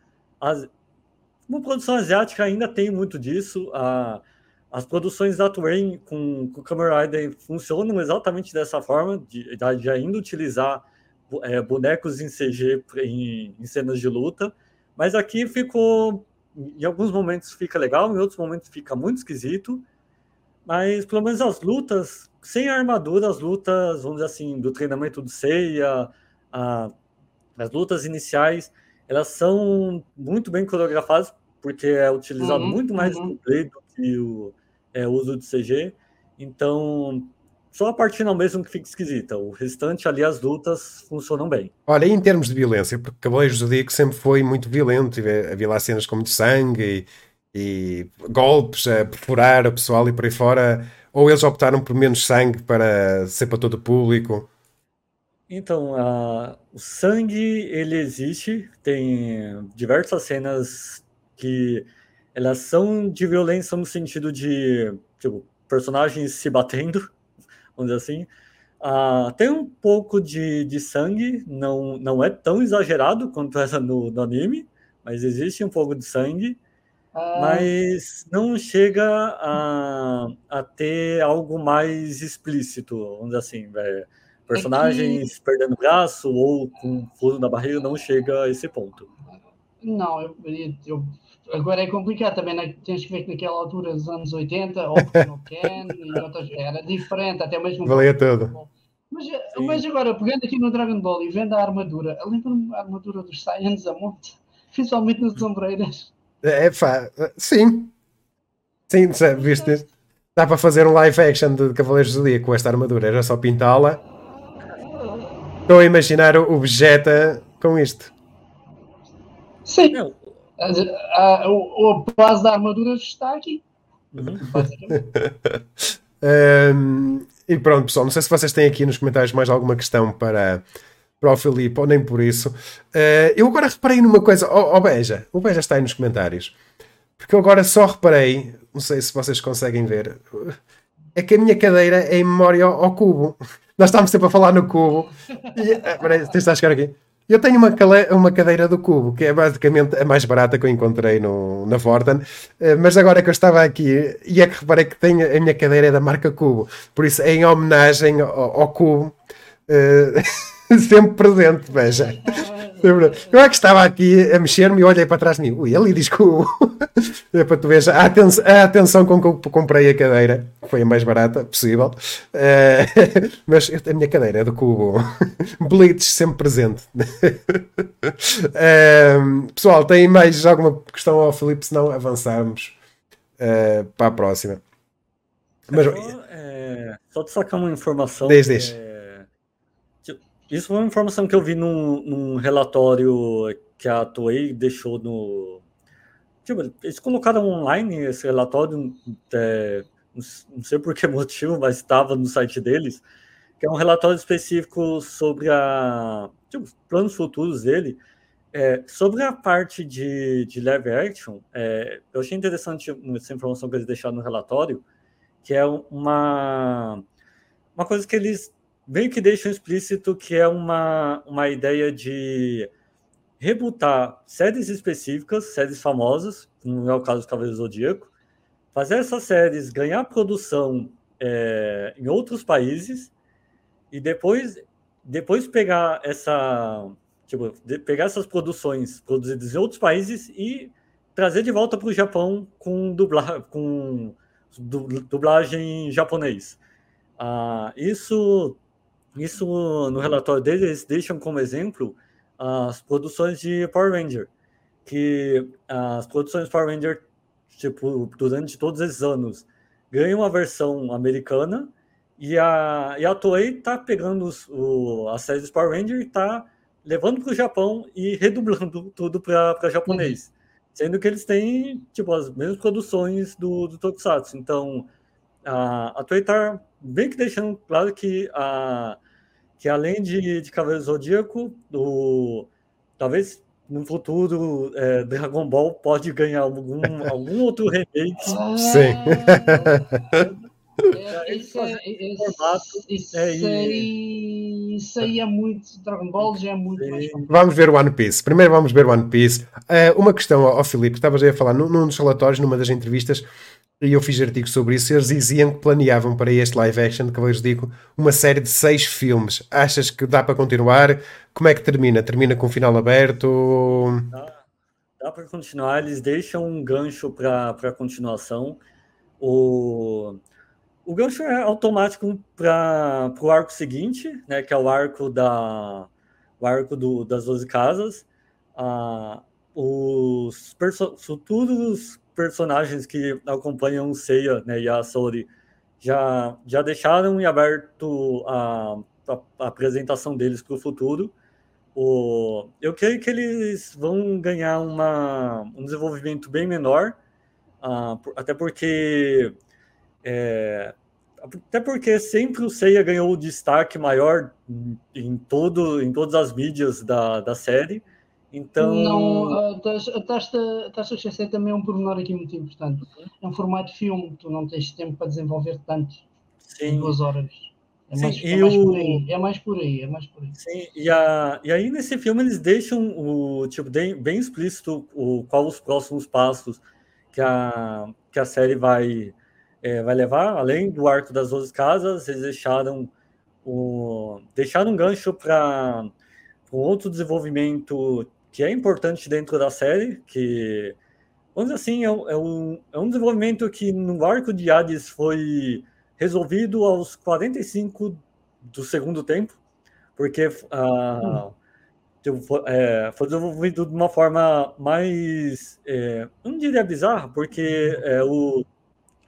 uma produção asiática ainda tem muito disso. A, as produções da com, com o Kamen Rider funcionam exatamente dessa forma, de, de ainda utilizar é, bonecos em CG em, em, cenas de luta, mas aqui ficou, em alguns momentos fica legal, em outros momentos fica muito esquisito, mas pelo menos as lutas, sem armadura, as lutas, vamos dizer assim, do treinamento do Seiya, a, as lutas iniciais, elas são muito bem coreografadas, porque é utilizado uhum, muito mais uhum. o do que o, é, uso de CG. Então, só a parte final mesmo que fica esquisita. O restante ali, as lutas funcionam bem. Olha, e em termos de violência, porque Cavaleiros do Zodíaco sempre foi muito violento, havia lá cenas com muito sangue e, e golpes a perfurar o pessoal e por aí fora, ou eles optaram por menos sangue para ser para todo o público? Então, a, o sangue, ele existe, tem diversas cenas que elas são de violência no sentido de tipo, personagens se batendo, vamos dizer assim. Uh, tem um pouco de, de sangue, não, não é tão exagerado quanto essa no, no anime, mas existe um pouco de sangue, ah. mas não chega a, a ter algo mais explícito, vamos dizer assim, véio. Personagens é que... perdendo braço ou com furo na barriga não chega a esse ponto. Não, eu, eu Agora é complicado também, né? tens que ver que naquela altura dos anos 80, ou no Ken, e outras, era diferente, até mesmo. Valia tudo. Mas, mas agora, pegando aqui no Dragon Ball e vendo a armadura, lembro-me a armadura dos Saiyans a monte, principalmente nas ombreiras. É, pá, sim. Sim, viste? Dá para fazer um live action de Cavaleiros do Dia com esta armadura, era só pintá-la. Estou a imaginar o Vegeta com isto. Sim. Não, a, a, a, base da armadura está aqui. um, e pronto, pessoal. Não sei se vocês têm aqui nos comentários mais alguma questão para, para o Filipe ou nem por isso. Uh, eu agora reparei numa coisa. Oh, oh, Beja, o Beja está aí nos comentários. Porque eu agora só reparei, não sei se vocês conseguem ver, é que a minha cadeira é em memória ao, ao cubo. Nós estávamos sempre a falar no cubo. E, uh, peraí, tens a chegar aqui. Eu tenho uma, uma cadeira do cubo, que é basicamente a mais barata que eu encontrei no, na Fortan, eh, mas agora que eu estava aqui, e é que reparei que tenho, a minha cadeira é da marca Cubo, por isso, em homenagem ao, ao cubo. Uh... Sempre presente, veja. Eu é que estava aqui a mexer-me e olhei para trás de mim. Ui, ali diz que o. é para tu veres a atenção, a atenção com que eu comprei a cadeira, que foi a mais barata possível. Uh, mas a minha cadeira é do cubo. Blitz sempre presente. Uh, pessoal, tem mais alguma questão ao Filipe? Se não, avançarmos uh, para a próxima. Mas, é, só de sacar uma informação. Desde, desde. Isso foi uma informação que eu vi num, num relatório que a Toei deixou no. Tipo, eles colocaram online esse relatório, é, não sei por que motivo, mas estava no site deles, que é um relatório específico sobre a, tipo, planos futuros dele. É, sobre a parte de, de live action, é, eu achei interessante essa informação que eles deixaram no relatório, que é uma, uma coisa que eles meio que deixam explícito que é uma, uma ideia de rebutar séries específicas, séries famosas, não é o caso do Cavaleiro Zodíaco, fazer essas séries ganhar produção é, em outros países e depois, depois pegar essa tipo, pegar essas produções produzidas em outros países e trazer de volta para o Japão com, dubla, com dublagem em japonês. Ah, isso isso no relatório deles, eles deixam como exemplo as produções de Power Ranger, que as produções Power Ranger, tipo, durante todos esses anos, ganham a versão americana e a, e a Toei tá pegando os, o, a série de Power Ranger e tá levando para o Japão e redublando tudo para japonês. Uhum. Sendo que eles têm, tipo, as mesmas produções do, do Tokusatsu. Então, a, a Toei tá bem que deixando claro que a, que além de, de Cavaleiro Zodíaco, do, talvez no futuro é, Dragon Ball pode ganhar algum, algum outro remake. Sim. É, isso, é, isso, é, aí, isso aí é muito. Dragon Ball já é muito Sim. mais. Vamos ver One Piece. Primeiro vamos ver One Piece. Uh, uma questão ao, ao Filipe, estavas aí a falar num, num dos relatórios, numa das entrevistas, e eu fiz artigos sobre isso, eles diziam que planeavam para este live action de Cavaleiros Digo uma série de seis filmes. Achas que dá para continuar? Como é que termina? Termina com um final aberto? Dá, dá para continuar, eles deixam um gancho para a continuação. O, o gancho é automático para o arco seguinte, né, que é o arco da o arco do, das 12 casas. Ah, os futuros personagens que acompanham o Seiya né, e a Sori já, já deixaram em aberto a, a, a apresentação deles para o futuro. Eu creio que eles vão ganhar uma, um desenvolvimento bem menor, uh, até porque é, até porque sempre o Seiya ganhou o destaque maior em, todo, em todas as mídias da, da série. Então. Não, estás a esquecer também um pormenor aqui muito importante. É um formato de filme, tu não tens tempo para desenvolver tanto Sim. em duas horas. É, Sim, mais, é mais por aí, é mais por aí, é mais por aí. Sim, e, a, e aí nesse filme eles deixam o tipo bem, bem explícito o, qual os próximos passos que a, que a série vai, é, vai levar, além do arco das 12 casas, eles deixaram o, deixaram um gancho para um outro desenvolvimento que é importante dentro da série, que, vamos dizer assim, é, é, um, é um desenvolvimento que no arco de Hades foi resolvido aos 45 do segundo tempo, porque uh, hum. foi, é, foi, desenvolvido de uma forma mais, é, não diria bizarra, porque é, o,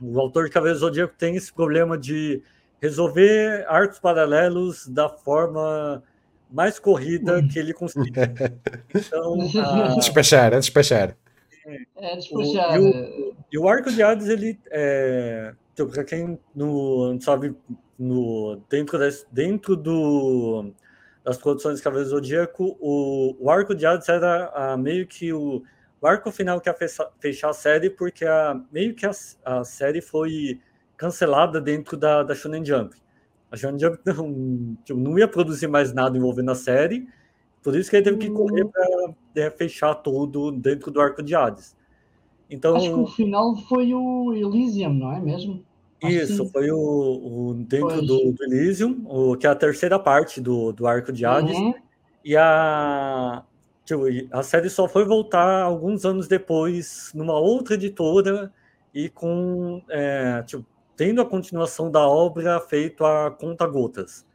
o autor de Cavaleiro Zodíaco tem esse problema de resolver arcos paralelos da forma mais corrida que ele consiga. Então, a... Despechar, é despechar. É, despechar. O, e, o, e, o, arco de Hades, ele é. Então, para quem não, não sabe, no, dentro, das, dentro do, das produções de Cavaleiro Zodíaco, o, o arco de Hades era a, meio que o, o arco final que ia fechar a série, porque a, meio que a, a série foi cancelada dentro da, da Shonen Jump. A Shonen Jump não, tipo, não ia produzir mais nada envolvendo a série, por isso que ele teve que correr para é, fechar tudo dentro do arco de Hades. Então, Acho que o final foi o Elysium, não é mesmo? Isso, foi o, o dentro do, do Elysium, o, que é a terceira parte do, do arco de Hades. Uhum. E a, tipo, a série só foi voltar alguns anos depois, numa outra editora, e com é, tipo, tendo a continuação da obra feito a conta-gotas.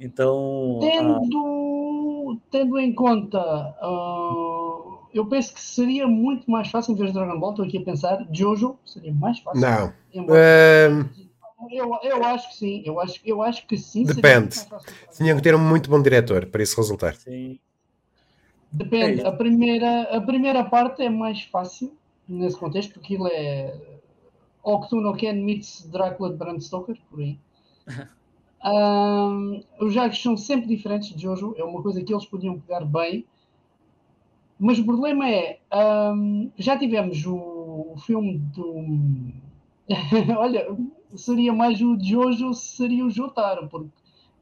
Então, a- Tendo, tendo em conta, ah, eu penso que seria muito mais fácil, em vez de Dragon Ball, estou aqui a pensar, Jojo seria mais fácil. Não. Embora- Ahm, eu, eu acho que sim, eu acho, eu acho que sim. Depende. fácil que Dragon tinham que ter um muito bom diretor para isso resultar. sim, Depende. É a, primeira, a primeira parte é mais fácil nesse contexto, porque aquilo é Octo Ken meets Drácula de Bram Stoker, por aí. Ahm, os jogos são sempre diferentes de Jojo, é uma coisa que eles podiam pegar bem. Mas o problema é, ahm, já tivemos o, o filme do. Olha, seria mais o Jojo, seria o Jotaro, porque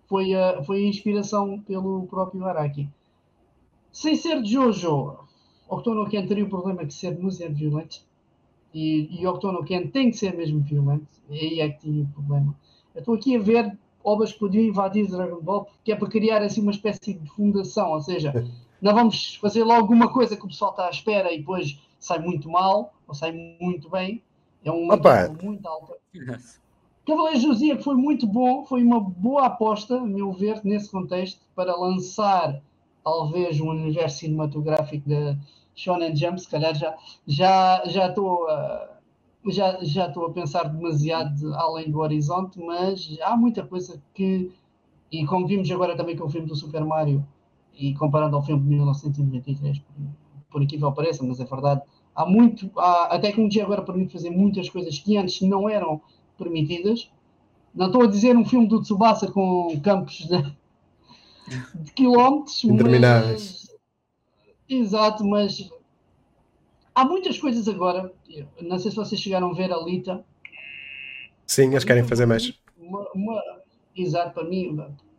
foi a, foi a inspiração pelo próprio Araki. Sem ser Jojo, Octono Ken teria o problema de ser demasiado violento. E, e Octono Ken tem que ser mesmo violento. E aí é que tinha o problema. Eu estou aqui a ver obras que podiam invadir Dragon Ball, que é para criar assim uma espécie de fundação. Ou seja, não vamos fazer logo alguma coisa que o pessoal está à espera e depois sai muito mal ou sai muito bem. É um muito alto. Cavaleiros do Zodíaco foi muito bom, foi uma boa aposta, a meu ver, nesse contexto, para lançar talvez um universo cinematográfico da Shonen Jump. Se calhar já já já estou a já já estou a pensar demasiado além do horizonte, mas há muita coisa que e como vimos agora também com o filme do Super Mario e comparando ao filme de 1993, por, por incrível pareça, mas é verdade, há muito, há, a tecnologia agora permite fazer muitas coisas que antes não eram permitidas. Não estou a dizer um filme do Tsubasa com campos de, de quilómetros. Exato, mas há muitas coisas agora. Não sei se vocês chegaram a ver a Lita. Sim, eles querem fazer mais. Uma, uma- exato, para mim,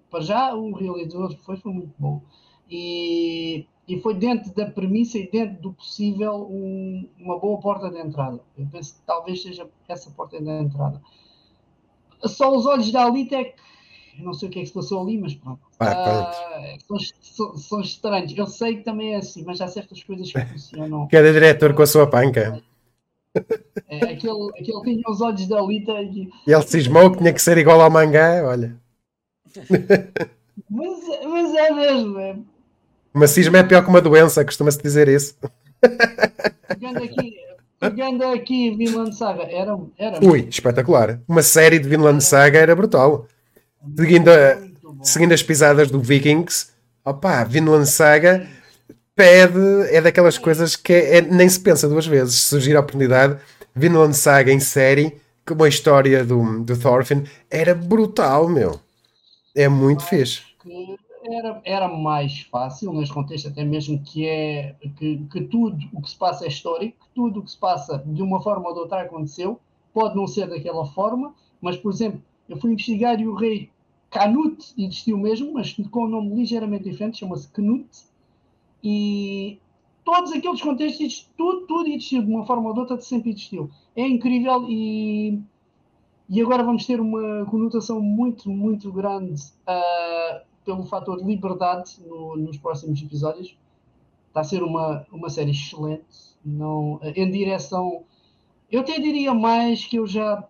para já o realizador foi, foi muito bom. E, e foi dentro da premissa e dentro do possível um- uma boa porta de entrada. Eu penso que talvez seja essa porta de entrada. Só os olhos da Alita é que eu não sei o que é que se passou ali, mas pronto. Ah, Ah, são, são- estranhos. Eu sei que também é assim, mas há certas coisas que funcionam. Cada diretor com a sua panca. É, aquele, aquele tinha os olhos da Alita e E ele cismou que tinha que ser igual ao mangá. Olha, Mas, mas é mesmo, é. uma cisma é pior que uma doença, costuma-se dizer isso. Pegando aqui, pegando aqui Vinland Saga, era, era Ui, espetacular. Uma série de Vinland Saga era brutal. Seguindo, a- seguindo as pisadas do Vikings, opá, Vinland Saga pede, é daquelas coisas que é- é- nem se pensa duas vezes. Se surgir a oportunidade, Vinland Saga em série, como a história do, do Thorfinn, era brutal, meu. É muito fixe. que era, era mais fácil neste contexto, até mesmo que é que, que tudo o que se passa é histórico, que tudo o que se passa de uma forma ou de outra aconteceu, pode não ser daquela forma, mas por exemplo, eu fui investigar e o rei Canute existiu mesmo, mas com um nome ligeiramente diferente, chama-se Canute, e todos aqueles contextos, tudo, tudo existiu de uma forma ou de outra, sempre existiu. É incrível e e agora vamos ter uma conotação muito, muito grande ah, pelo fator de liberdade no- nos próximos episódios. Está a ser uma, uma série excelente, não, em direção. Eu até diria mais que eu já,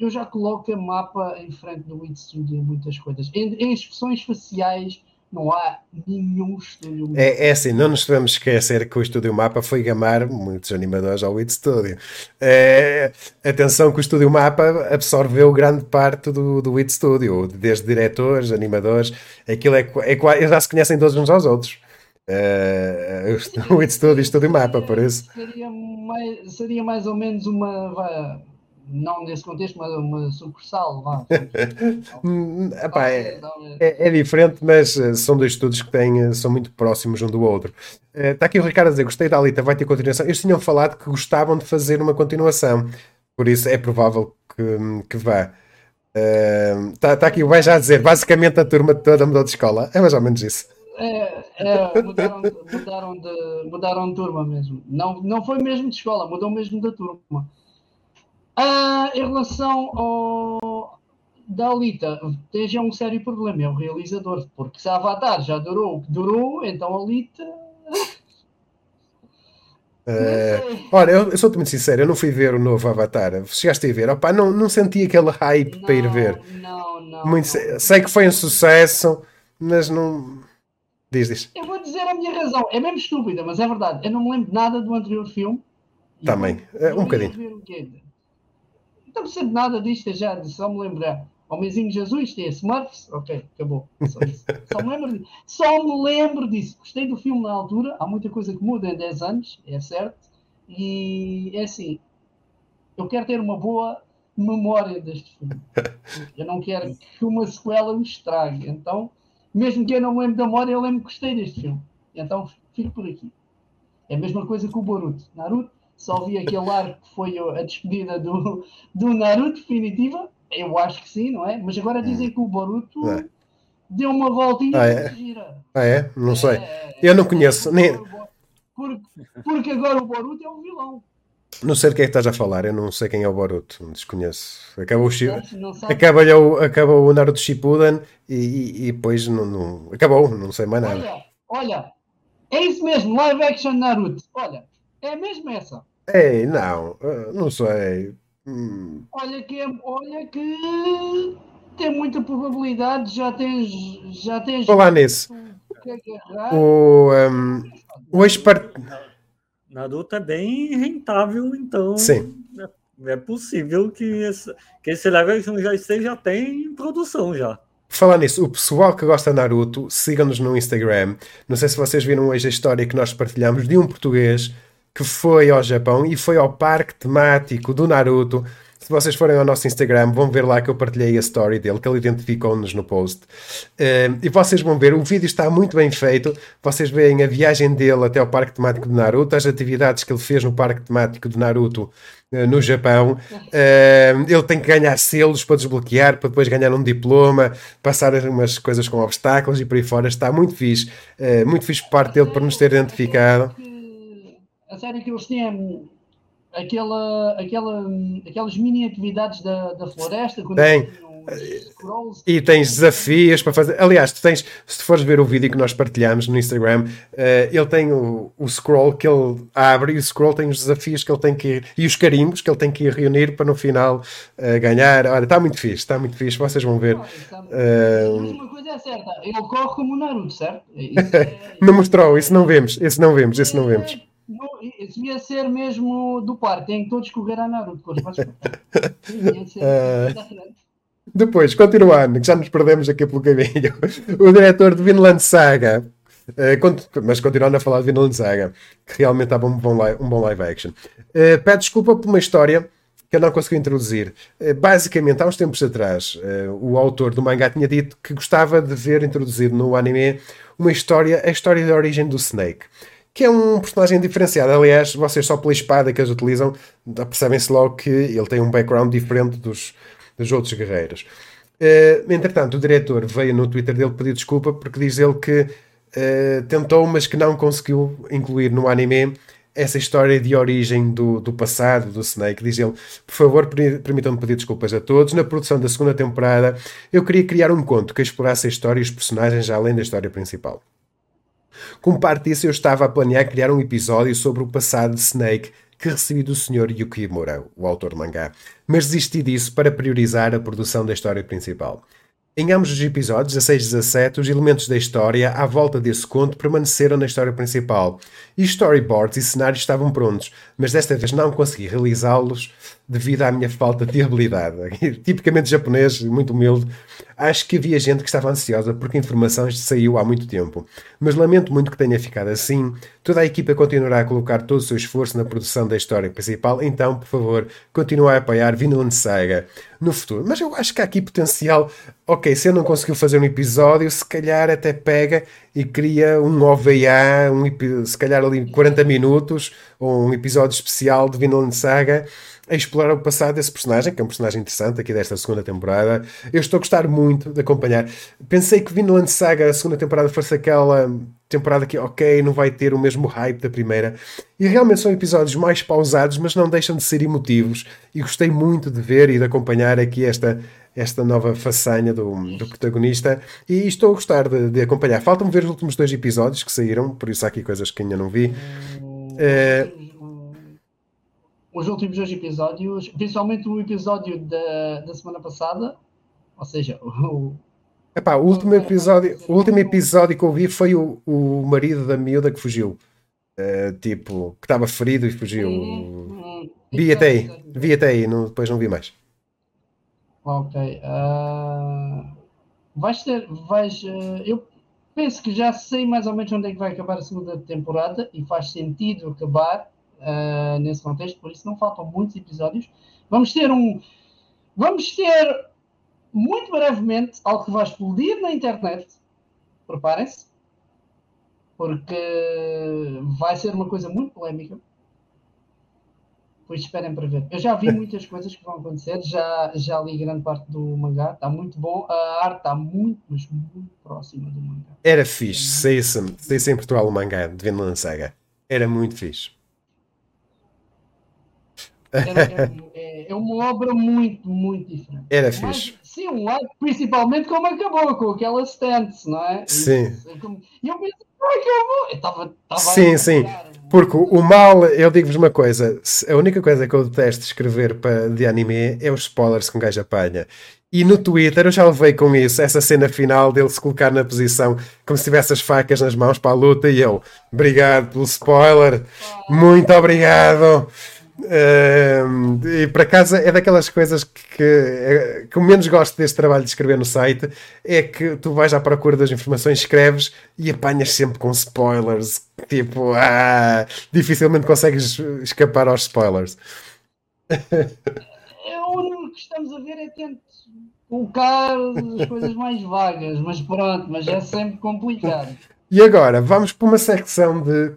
eu já coloco a mapa em frente do Wit Studio muitas coisas. Em, em expressões faciais, não há nenhum estúdio. É, é assim, não nos devemos esquecer que o Estúdio Mapa foi gamar muitos animadores ao Wit Studio. É, atenção que o Estúdio Mapa absorveu grande parte do, do Wit Studio, desde diretores, animadores, aquilo é, é, eles já se conhecem todos uns aos outros. É, o Wit Studio e o Estúdio Mapa, por isso. Seria mais, seria mais ou menos uma. Não nesse contexto, mas uma sucursal. Vá. Hum, epá, é, Talvez, talvez. É, é diferente, mas eh, são dois estudos que têm, eh, são muito próximos um do outro. Está aqui o Ricardo a dizer: gostei da Alita, vai ter continuação. Eles tinham falado que gostavam de fazer uma continuação, por isso é provável que, que vá. Está aqui o Vai já a dizer: basicamente a turma toda mudou de escola. É mais ou menos isso. É, é, mudaram, de- mudaram, de, mudaram de turma mesmo. Não, não foi mesmo de escola, mudou mesmo da turma. Ah, em relação ao da Alita, tem já um sério problema, é o realizador, porque se a Avatar já durou o que durou, então a Alita. Uh, olha, eu, eu sou-te muito sincero, eu não fui ver o novo Avatar. Chegaste a ver? Opa, não, não senti aquele hype não, para ir ver. Não, não. Muito. Sei que foi um sucesso, mas não. Diz, diz. Eu vou dizer a minha razão, é mesmo estúpida, mas é verdade. Eu não me lembro nada do anterior filme. Também, é, um bocadinho. Não percebo nada disto, já só me lembrar. Homenzinho Jesus, tem Smurfs, ok, acabou. Só, só, me lembro disso. Só me lembro disso. Gostei do filme na altura, há muita coisa que muda em 10 anos, é certo. E é assim, eu quero ter uma boa memória deste filme. Eu não quero que uma sequela me estrague. Então, mesmo que eu não me lembre da memória, eu lembro que gostei deste filme. Então, fico por aqui. É a mesma coisa que o Boruto. Naruto, só vi aquele arco que foi a despedida do, do Naruto definitiva eu acho que sim, não é? Mas agora dizem hum. que o Boruto é. deu uma voltinha ah, é? gira. Ah, é? Não sei. É, eu não conheço. Nem... Porque, porque agora o Boruto é um vilão. Não sei de quem é que estás a falar, eu não sei quem é o Boruto, desconheço. Acaba o, Shib... acaba, o, acaba o Naruto Shippuden e, e, e depois não, não, acabou, não sei mais nada. Olha, olha, é isso mesmo, live action Naruto. Olha, é mesmo essa. Ei, não, não sei. Hum. Olha que, é, olha que tem muita probabilidade, já tens. Já tens Falar nisso. O, um, o expert... Naruto é bem rentável, então Sim. É, é possível que esse, que esse level já esteja até em produção já. Falar nisso, o pessoal que gosta de Naruto, sigam-nos no Instagram. Não sei se vocês viram hoje a história que nós partilhamos de um português que foi ao Japão e foi ao parque temático do Naruto. Se vocês forem ao nosso Instagram, vão ver lá que eu partilhei a story dele, que ele identificou-nos no post. Uh, e vocês vão ver, o vídeo está muito bem feito. Vocês veem a viagem dele até o parque temático do Naruto, as atividades que ele fez no parque temático do Naruto uh, no Japão. Uh, ele tem que ganhar selos para desbloquear, para depois ganhar um diploma, passar umas coisas com obstáculos e por aí fora. Está muito fixe. muito fixe por parte dele por nos ter identificado a série que eles têm aquela, aquela, aquelas mini atividades da, da floresta. Tem. E tens desafios para fazer. Aliás, tu tens, se tu fores ver o vídeo que nós partilhamos no Instagram, uh, ele tem o, o scroll que ele abre e o scroll tem os desafios que ele tem que ir e os carimbos que ele tem que ir reunir para no final uh, ganhar. Olha, está muito fixe, está muito fixe. Vocês vão ver. Uh... uma coisa é certa, ele corre como o Naruto, certo? É... não mostrou, isso não vemos, isso não vemos, isso não vemos. Isso ia ser mesmo do par, tem que todos correr a Naruto. uh, depois, continuando, que já nos perdemos aqui pelo caminho, o diretor de Vinland Saga, uh, mas continuando a falar de Vinland Saga, que realmente estava um bom live, um bom live action, uh, pede desculpa por uma história que eu não consegui introduzir. Uh, basicamente, há uns tempos atrás, o autor do mangá tinha dito que gostava de ver introduzido no anime uma história, a história da origem do Snake que é um personagem diferenciado. Aliás, vocês só pela espada que eles utilizam, percebem-se logo que ele tem um background diferente dos, dos outros guerreiros. Uh, entretanto, o diretor veio no Twitter dele pedir desculpa porque diz ele que uh, tentou, mas que não conseguiu incluir no anime essa história de origem do, do passado do Snake. Diz ele: Por favor, permitam-me pedir desculpas a todos. Na produção da segunda temporada, eu queria criar um conto que explorasse a história e os personagens além da história principal. Como parte disso, eu estava a planear criar um episódio sobre o passado de Snake que recebi do Sr. Yukimura, o autor do mangá, mas desisti disso para priorizar a produção da história principal. Em ambos os episódios, 16 e 17, os elementos da história à volta desse conto permaneceram na história principal. E storyboards e cenários estavam prontos, mas desta vez não consegui realizá-los devido à minha falta de habilidade. Tipicamente japonês, muito humilde, acho que havia gente que estava ansiosa porque a informação saiu há muito tempo. Mas lamento muito que tenha ficado assim. Toda a equipa continuará a colocar todo o seu esforço na produção da história principal, então, por favor, continue a apoiar Vinland Saga no futuro. Mas eu acho que há aqui potencial. Ok, se eu não conseguiu fazer um episódio, se calhar até pega e cria um OVA, um, se calhar ali 40 minutos, ou um episódio especial de Vinland Saga a explorar o passado desse personagem, que é um personagem interessante aqui desta segunda temporada. Eu estou a gostar muito de acompanhar. Pensei que Vinland Saga, a segunda temporada, fosse aquela temporada que, ok, não vai ter o mesmo hype da primeira. E realmente são episódios mais pausados, mas não deixam de ser emotivos. E gostei muito de ver e de acompanhar aqui esta, esta nova façanha do, do protagonista. E estou a gostar de, de acompanhar. Faltam-me ver os últimos dois episódios que saíram, por isso há aqui coisas que ainda não vi. É. Os últimos dois episódios, principalmente o episódio da, da semana passada, ou seja, o, Epá, o último episódio, o último episódio que eu vi foi o, o marido da miúda que fugiu. Eh, tipo, que estava ferido e fugiu. Hum, Vi até aí, vi até aí, não- depois não vi mais. Ok. ah, vais ter. Vais, ah, eu penso que já sei mais ou menos onde é que vai acabar a segunda temporada e faz sentido acabar ah, nesse contexto, por isso não faltam muitos episódios. Vamos ter um. Vamos ter muito brevemente algo que vai explodir na internet. Preparem-se. Porque vai ser uma coisa muito polémica. Pois esperem para ver. Eu já vi muitas coisas que vão acontecer, já, já li grande parte do mangá, está muito bom. A arte está muito, mas muito próxima do mangá. Era fixe, saísse, saísse em Portugal o mangá de Vinland Saga. Era muito fixe. Era- É, é- é uma obra muito, muito diferente. Era Mas, fixe. sim, um lado, principalmente como acabou, com aquela stance, não é? Sim. E eu pensei, como acabou? Eu estava. estava Sim, sim. um- Porque o mal, eu digo-vos uma coisa: a única coisa que eu detesto escrever de anime é os spoilers que um gajo apanha. E no Twitter eu já levei com isso, essa cena final dele se colocar na posição como se tivesse as facas nas mãos para a luta e eu, obrigado pelo spoiler, muito obrigado. Ahm, e por acaso é daquelas coisas que, que, que eu menos gosto deste trabalho de escrever no site é que tu vais à procura das informações, escreves e apanhas sempre com spoilers. Tipo, ah, dificilmente consegues escapar aos spoilers. É o único que estamos a ver é tento colocar as coisas mais vagas, mas pronto, mas é sempre complicado. E agora vamos para uma secção de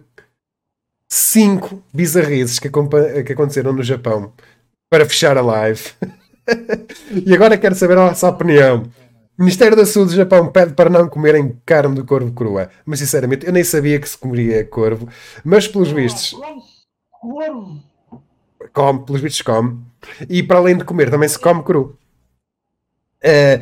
cinco bizarrices que, que aconteceram no Japão para fechar a live. e agora quero saber a vossa opinião. Ministério da Saúde do Japão pede para não comerem carne de corvo crua. Mas sinceramente, eu nem sabia que se comeria corvo. Mas pelos vistos, come, pelos vistos come. E para além de comer, também se come cru. Eh,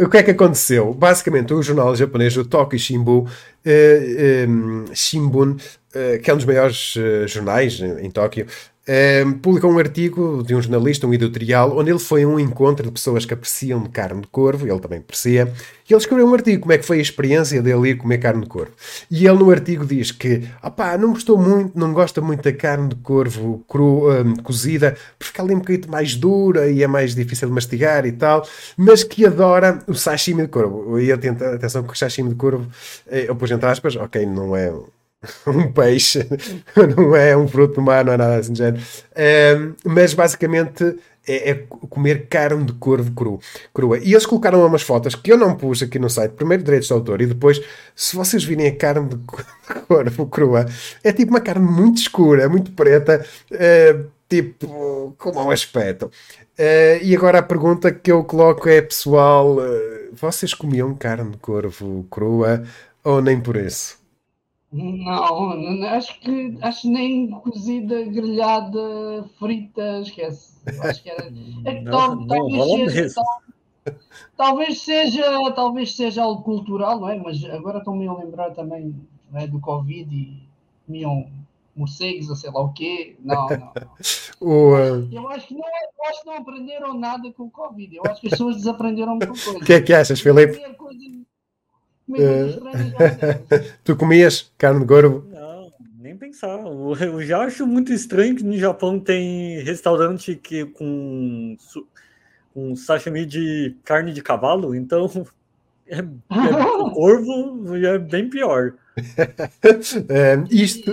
o que é que aconteceu? Basicamente, o jornal japonês, o Tokyo Shimbun, eh, em, Shimbun, eh, que é um dos maiores eh, jornais em, Tóquio, eh, publicou um artigo de um jornalista, um editorial, onde ele foi a um encontro de pessoas que apreciam carne de corvo, ele também aprecia, e ele escreveu um artigo, como é que foi a experiência dele ir comer carne de corvo. E ele no artigo diz que, opá, não gostou muito, não gosta muito da carne de corvo cru, cozida, porque fica ali um bocadinho mais dura e é mais difícil de mastigar e tal, mas que adora o sashimi de corvo. E atenção que o sashimi de corvo, eh, eu pus entre aspas, ok, não é um peixe, não é um fruto do mar, não é nada assim de género. Hum, mas basicamente é, é comer carne de corvo cru, crua. E eles colocaram umas fotos que eu não pus aqui no site, primeiro direitos de autor, e depois, se vocês virem a carne de co- de corvo crua, é tipo uma carne muito escura, muito preta, eh, tipo, com mau aspecto. Eh, e agora a pergunta que eu coloco é, pessoal, eh, vocês comiam carne de corvo crua ou nem por isso? Não, não, acho que acho nem cozida, grelhada, frita, esquece. Acho que era. É que tal- não talvez, seja, tal- talvez seja, talvez seja algo cultural, não é? Mas agora estou-me a lembrar também é, do Covid e comiam morcegos ou sei lá o quê. Não, não, não. O, eh, Eu acho que não, eu acho que não aprenderam nada com o Covid. Eu acho que as pessoas desaprenderam muita coisa. O que é que achas, Filipe? Tu comias carne de corvo? Não, nem pensar. Eu já acho muito estranho que no Japão tem restaurante que com, com sashimi de carne de cavalo, então é, é- o corvo já é bem pior. Eh, isto,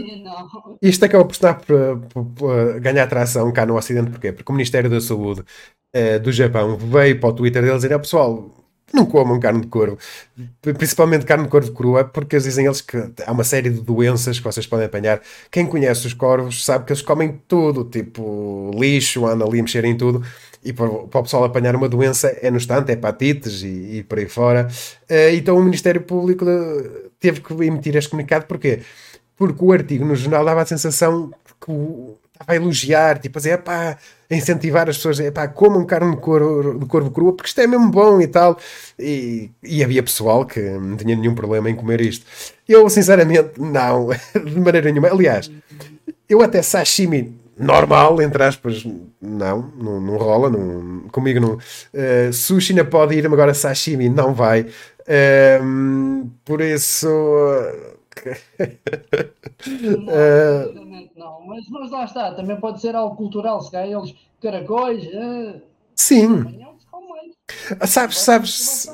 isto acaba por estar por, por- por ganhar atração cá no Ocidente, porquê? Porque o Ministério da Saúde eh, do Japão veio para o Twitter deles e dizer, "Ah, pessoal, não comam carne de corvo, principalmente carne de corvo crua, porque dizem eles que há uma série de doenças que vocês podem apanhar. Quem conhece os corvos sabe que eles comem tudo, tipo lixo, andam ali a mexer em tudo. E para, para o pessoal apanhar uma doença é no instante, hepatites e, e por aí fora. Uh, então o Ministério Público eh, teve que emitir este comunicado, porquê? Porque o artigo no jornal dava a sensação que o, estava a elogiar, tipo a dizer, pá, a incentivar as pessoas, pá, comam carne de corvo, de corvo crua, porque isto é mesmo bom e tal. E, e havia pessoal que não tinha nenhum problema em comer isto. Eu, sinceramente, não, de maneira nenhuma. Aliás, eu até sashimi normal, entre aspas, não, não, não rola, não, comigo não. Uh, sushi ainda pode ir, agora sashimi não vai. Uh, por isso. não, uh, não, mas, mas lá está, também pode ser algo cultural, se calhar eles caracóis. Uh, sim. Ah, sabes, sabes,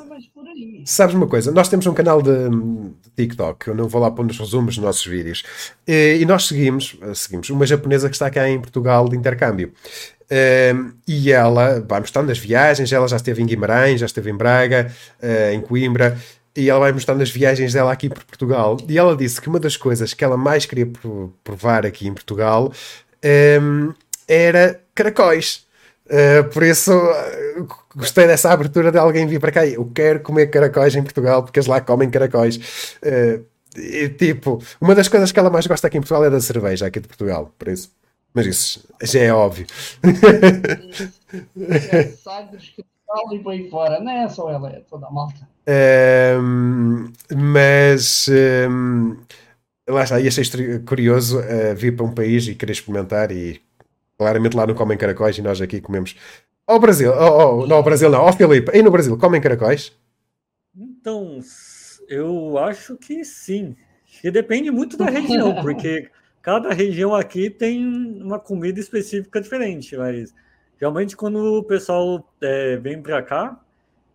sabes uma coisa? Nós temos um canal de, de, TikTok, eu não vou lá pôr nos resumos dos nossos vídeos, e, e nós seguimos, seguimos uma japonesa que está cá em Portugal de intercâmbio. Uh, e ela vai mostrando as viagens, ela já esteve em Guimarães, já esteve em Braga, uh, em Coimbra, e ela vai mostrando as viagens dela aqui por Portugal. E ela disse que uma das coisas que ela mais queria provar aqui em Portugal um, era caracóis. Uh, por isso uh, gostei dessa abertura de alguém vir para cá. Eu quero comer caracóis em Portugal porque eles lá comem caracóis. Uh, e, tipo, uma das coisas que ela mais gosta aqui em Portugal é da cerveja aqui de Portugal. Por isso, mas isso já é óbvio. É, sagres, e fora, não é só ela, é toda a malta. Um, mas um, lá está, e achei curioso uh, vir para um país e querer experimentar e claramente lá não comem caracóis e nós aqui comemos ao Brasil, oh, oh, não ao Brasil não, ao Filipe, aí no Brasil comem caracóis? Então, eu acho que sim. E depende muito da região, porque cada região aqui tem uma comida específica diferente, mas realmente quando o pessoal é, vem para cá,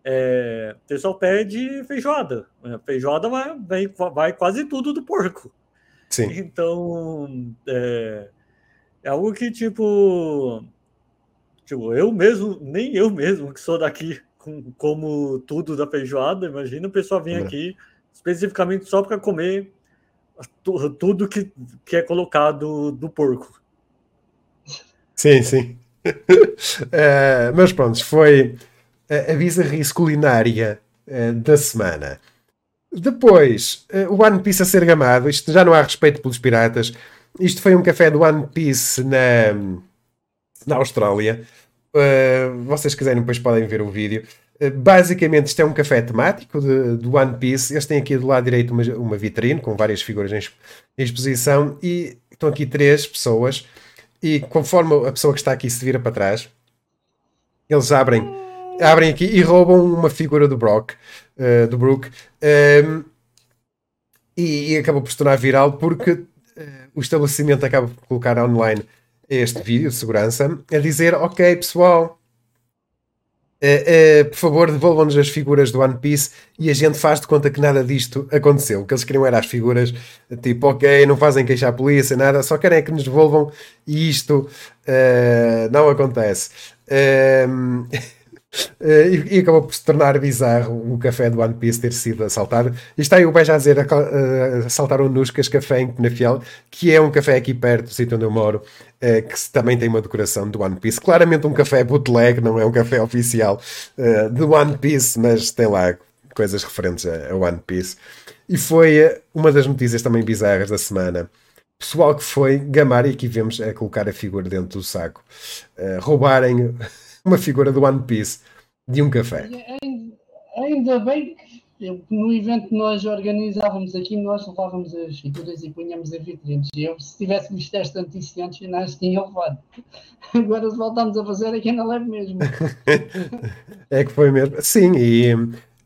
é, o pessoal pede feijoada. Feijoada vai, vai, vai, quase tudo do porco. Sim. Então, é, é algo que, tipo, tipo, eu mesmo, nem eu mesmo que sou daqui, com, como tudo da feijoada, imagina o pessoal vir aqui especificamente só para comer tudo que, que é colocado do porco. Sim, sim. uh, mas pronto, foi a, a bizarrice culinária uh, da semana. Depois, uh, o One Piece a ser gamado. Isto já não há respeito pelos piratas. Isto foi um café do One Piece na, na Austrália. Uh, vocês quiserem, depois podem ver o vídeo. Uh, basicamente, isto é um café temático do One Piece. Eles têm aqui do lado direito uma, uma vitrine com várias figuras em, em exposição. E estão aqui três pessoas. E conforme a pessoa que está aqui se vira para trás, eles abrem abrem aqui e roubam uma figura do Brock, uh, do Brook, um, ehm, e, e acaba por se tornar viral porque uh, o estabelecimento acaba por colocar online este vídeo de segurança a dizer: Ok, pessoal, uh, por favor, devolvam-nos as figuras do One Piece e a gente faz de conta que nada disto aconteceu. O que eles queriam era as figuras, tipo, ok, não fazem queixar a polícia, nada, só querem é que nos devolvam e isto não acontece. Uh, e, acabou por se tornar bizarro o café do One Piece ter sido assaltado. E está aí o Beja a dizer: uh, assaltaram Nuscas Café em Penafiel, que é um café aqui perto do sítio onde eu moro, uh, que também tem uma decoração do One Piece. Claramente um café bootleg, não é um café oficial do One Piece, mas tem lá coisas referentes a, One Piece. E foi uma das notícias também bizarras da semana pessoal que foi gamar e aqui vemos a colocar a figura dentro do saco, uh, roubarem uma figura do One Piece de um café. Ainda bem que no evento que nós organizávamos aqui, nós levávamos as figuras e punhamos em vitrines. E eu, se tivesse visto esta notícia antes, ainda as tinha levado. Agora, se voltarmos a fazer, é que ainda levo mesmo. é que foi mesmo. Sim, e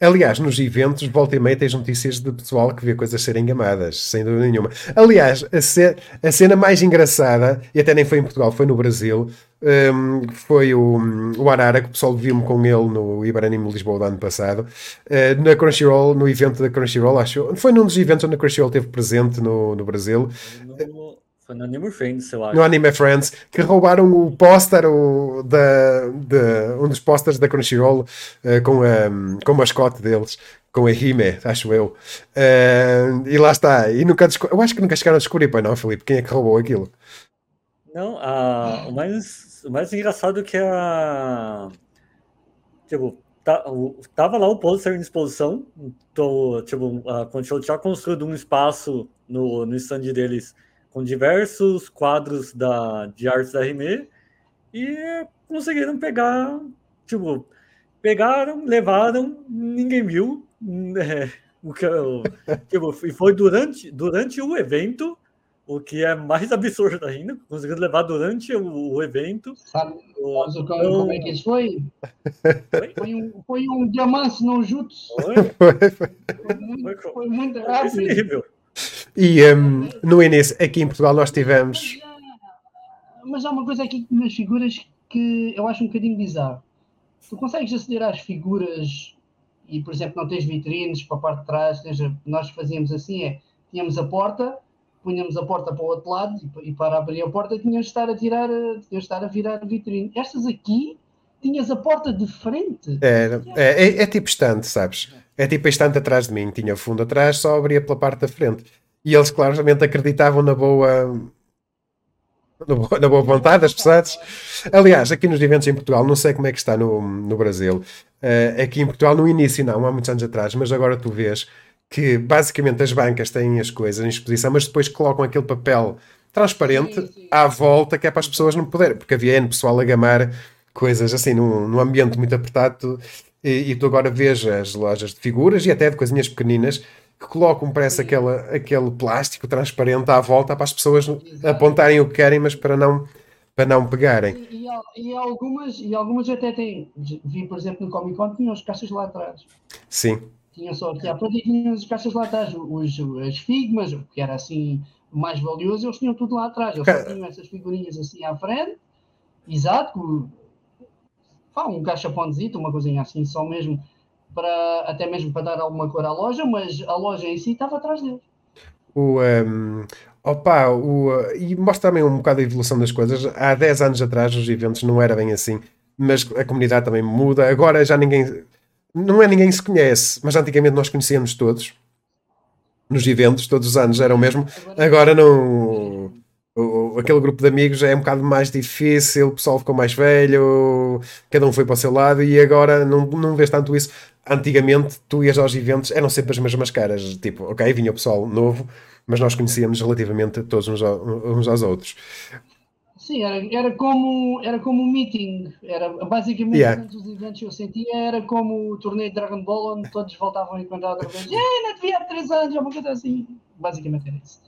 Aliás, nos eventos, volta e meia, tens notícias de pessoal que vê coisas serem engamadas, sem dúvida nenhuma. Aliás, a, ce a cena mais engraçada, e até nem foi em Portugal, foi no Brasil, um, foi o, o Arara, que o pessoal viu-me com ele no Iberanime Lisboa do ano passado, uh, na Crunchyroll, no evento da Crunchyroll, acho. Foi num dos eventos onde a Crunchyroll esteve presente no, no Brasil. No, Foi no Anime Friends, eu acho. no Anime Friends, que roubaram o póster o, da, de, um dos pósteres da Crunchyroll eh, com, a, com o mascote deles, com a Hime, acho eu. Eh, e lá está. E nunca eu acho que nunca chegaram a descobrir, pois não, Felipe, quem é que roubou aquilo? Não, a, o, mais, o mais engraçado é que a. Tipo, tá, o- tava lá o pôster em exposição. Então, tipo, a Crunchyroll tinha construído um espaço no, no stand deles com diversos quadros da, de artes da Rime e conseguiram pegar. Tipo, pegaram, levaram, ninguém viu. É, o que, eu- tipo, e foi durante, durante o evento. O que é mais absurdo ainda, conseguiram levar durante o, o evento. Sabe, o- sabes o que- como é que isso foi? Oi? Foi um, foi um diamante não jutsu. Foi? Foi, foi. Foi muito, Foi foi muito rápido. E um, no início, aqui em Portugal, nós tivemos. Mas há uma coisa aqui nas figuras que eu acho um bocadinho bizarro. Tu consegues aceder às figuras e, por exemplo, não tens vitrines para a parte de trás. Nós fazíamos assim: é, tínhamos a porta, punhamos a porta para o outro lado e, e para abrir a porta tínhamos de estar a tirar, a- tínhamos de estar a virar a vitrine. Estas aqui, tinhas a porta de frente. Era, é, é, é tipo estante, sabes? É tipo a estante atrás de mim, tinha fundo atrás, só abria pela parte da frente. E eles claramente acreditavam na boa. Na boa, vontade das pessoas. Aliás, aqui nos eventos em Portugal, não sei como é que está no, no Brasil. eh, aqui em Portugal, no início, não, há muitos anos atrás, mas agora tu vês que basicamente as bancas têm as coisas em exposição, mas depois colocam aquele papel transparente Sim, sim. à volta que é para as pessoas não poderem, porque havia N pessoal a gamar coisas assim num, num ambiente muito apertado e, e tu agora vês as lojas de figuras e até de coisinhas pequeninas que colocam, parece aquela, aquele plástico transparente à volta para as pessoas apontarem o que querem, mas para não, para não pegarem. E, e, e algumas, e algumas até têm. Vi, por exemplo, no Comic Con, tinham as caixas lá atrás. Sim, Tinham só aqui à frente e tinham as caixas lá atrás. Os, as figmas, o que era assim mais valioso, eles tinham tudo lá atrás. Eles só tinham essas figurinhas assim à frente. Exato. com- pá, um caixa-ponzito, uma coisinha assim, só mesmo para até mesmo para dar alguma cor à loja, mas a loja em si estava atrás deles. O, um, opa, o, e mostra também um bocado a evolução das coisas. Há 10 anos atrás os eventos não era bem assim, mas a comunidade também muda. Agora já ninguém, não é ninguém se conhece, mas antigamente nós conhecíamos todos. Nos eventos, todos os anos eram mesmo. Agora não. aquele grupo de amigos é um bocado mais difícil, o pessoal ficou mais velho, cada um foi para o seu lado e agora não, não vês tanto isso. Antigamente, tu ias aos eventos, eram sempre as mesmas caras. Tipo, ok, vinha o pessoal novo, mas nós conhecíamos relativamente todos uns, uns aos outros. Sim, era, era, como, era como um meeting. Era, basicamente, Yeah. os eventos que eu sentia era como o torneio de Dragon Ball, onde todos voltavam a encontrar outra vez. Ei, não te vi há três anos, ou uma coisa assim. Basicamente era isso.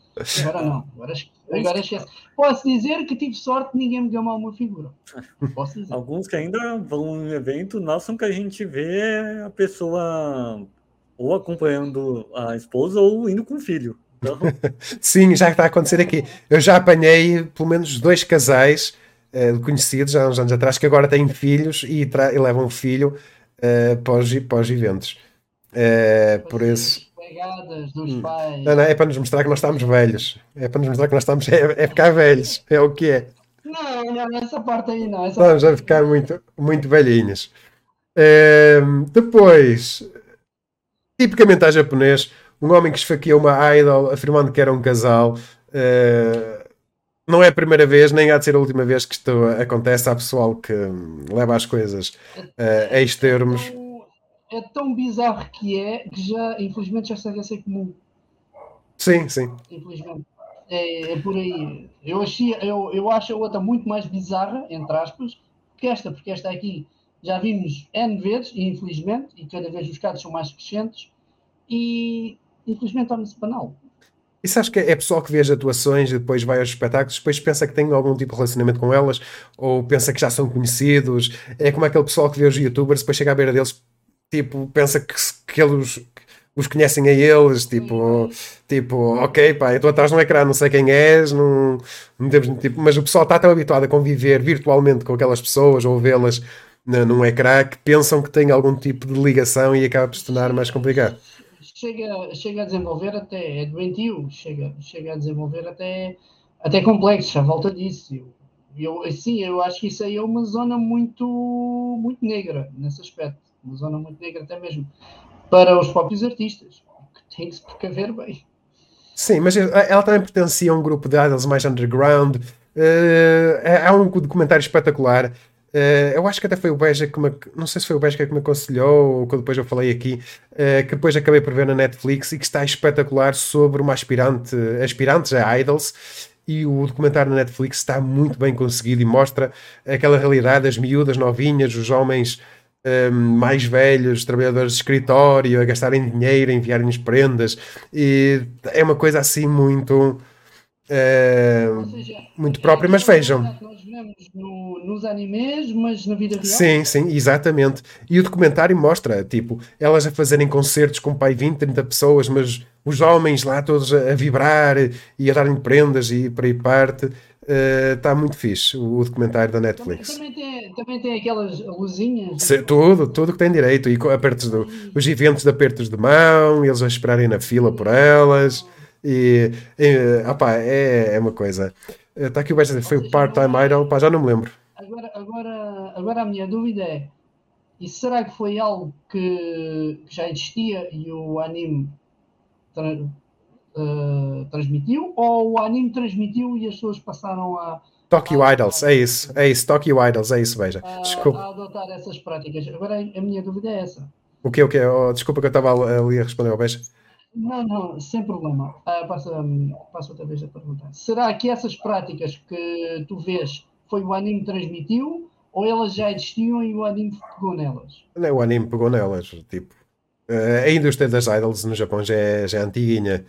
Agora não. Agora, agora esquece. Posso dizer que tive sorte de ninguém me gamar uma figura. Posso dizer. Alguns que ainda vão em evento, nossa, que a gente vê a pessoa ou acompanhando a esposa ou indo com o filho. Então, Sim, já está a acontecer aqui. Eu já apanhei pelo menos dois casais eh, conhecidos há uns anos atrás que agora têm filhos e, e levam o filho eh, para, os, para os eventos. Eh, por isso. Dos pais. Não, não, é para nos mostrar que nós estamos velhos. É para nos mostrar que nós estamos. É, é ficar velhos. É o que é. Não, não, essa parte aí não. Essa Estamos a ficar muito, muito velhinhos. Ehm, depois, tipicamente a japonês, um homem que esfaqueou uma idol afirmando que era um casal. Eh, não é a primeira vez, nem há de ser a última vez que isto acontece. Há pessoal que hum, leva as coisas eh, a extermos. tão- é tão bizarro que é que já, infelizmente, já está a ser comum. Sim, sim. Infelizmente. É, é por aí. Eu, achei, eu, eu acho a outra muito mais bizarra, entre aspas, que esta, porque esta aqui já vimos N vezes, e infelizmente, e cada vez os casos são mais crescentes, e infelizmente torna-se banal. E sabes que é pessoal que vê as atuações e depois vai aos espetáculos, depois pensa que tem algum tipo de relacionamento com elas, ou pensa que já são conhecidos. É como aquele pessoal que vê os youtubers, depois chega à beira deles, tipo, pensa que, que eles os conhecem a eles, tipo, tipo, ok, pá, eu estou atrás no ecrã, não sei quem és, não, não temos, tipo, mas o pessoal está tão habituado a conviver virtualmente com aquelas pessoas ou vê-las num ecrã que pensam que tem algum tipo de ligação e acaba por se tornar mais complicado. Chega, chega a desenvolver até, é doentio, chega, chega a desenvolver até até complexos à volta disso. Eu, eu, sim, eu acho que isso aí é uma zona muito, muito negra nesse aspecto. Uma zona muito negra até mesmo para os próprios artistas, que tem que se precaver bem. Sim, mas ela também pertencia a um grupo de idols mais underground. Uh, há um documentário espetacular. Uh, eu acho que até foi o Beja que me. Não sei se foi o Beja que me aconselhou ou que depois eu falei aqui. Uh, que depois acabei por ver na Netflix e que está espetacular sobre uma aspirante, aspirantes a idols. E o documentário na Netflix está muito bem conseguido e mostra aquela realidade, as miúdas novinhas, os homens um, mais velhos, trabalhadores de escritório, a gastarem dinheiro, a enviarem-nos prendas. E é uma coisa assim muito. Uh, seja, muito própria, mas vejam. No, nos animes, mas na vida real. Sim, sim, exatamente. E o documentário mostra, tipo, elas a fazerem concertos com pai 20, 30 pessoas, mas os homens lá todos a, a vibrar e a darem prendas e para aí parte. Está eh, uh, muito fixe o, documentário da Netflix. Também, também, tem, também tem aquelas luzinhas. Se, tudo, tudo que tem direito. E apertos do, os eventos de apertos de mão, eles a esperarem na fila por elas. E, e opa, é, é uma coisa. Está aqui o Besta foi o Part-Time Idol, pá, já não me lembro. Agora, agora, agora a minha dúvida é: e será que foi algo que, que já existia e o anime uh, transmitiu, ou o anime transmitiu e as pessoas passaram a. Tokyo a, Idols, é isso, é isso, Tokyo Idols, é isso, veja. Desculpa. A adotar essas práticas. Agora a minha dúvida é essa. O que, o que? Oh, desculpa que eu estava ali a responder ao Beja. Não, não, sem problema. Ah, passo, passo outra vez a perguntar. Será que essas práticas que tu vês foi o anime transmitiu ou elas já existiam e o anime pegou nelas? Não, o anime pegou nelas. Tipo, a indústria das idols no Japão já é, já é antiguinha.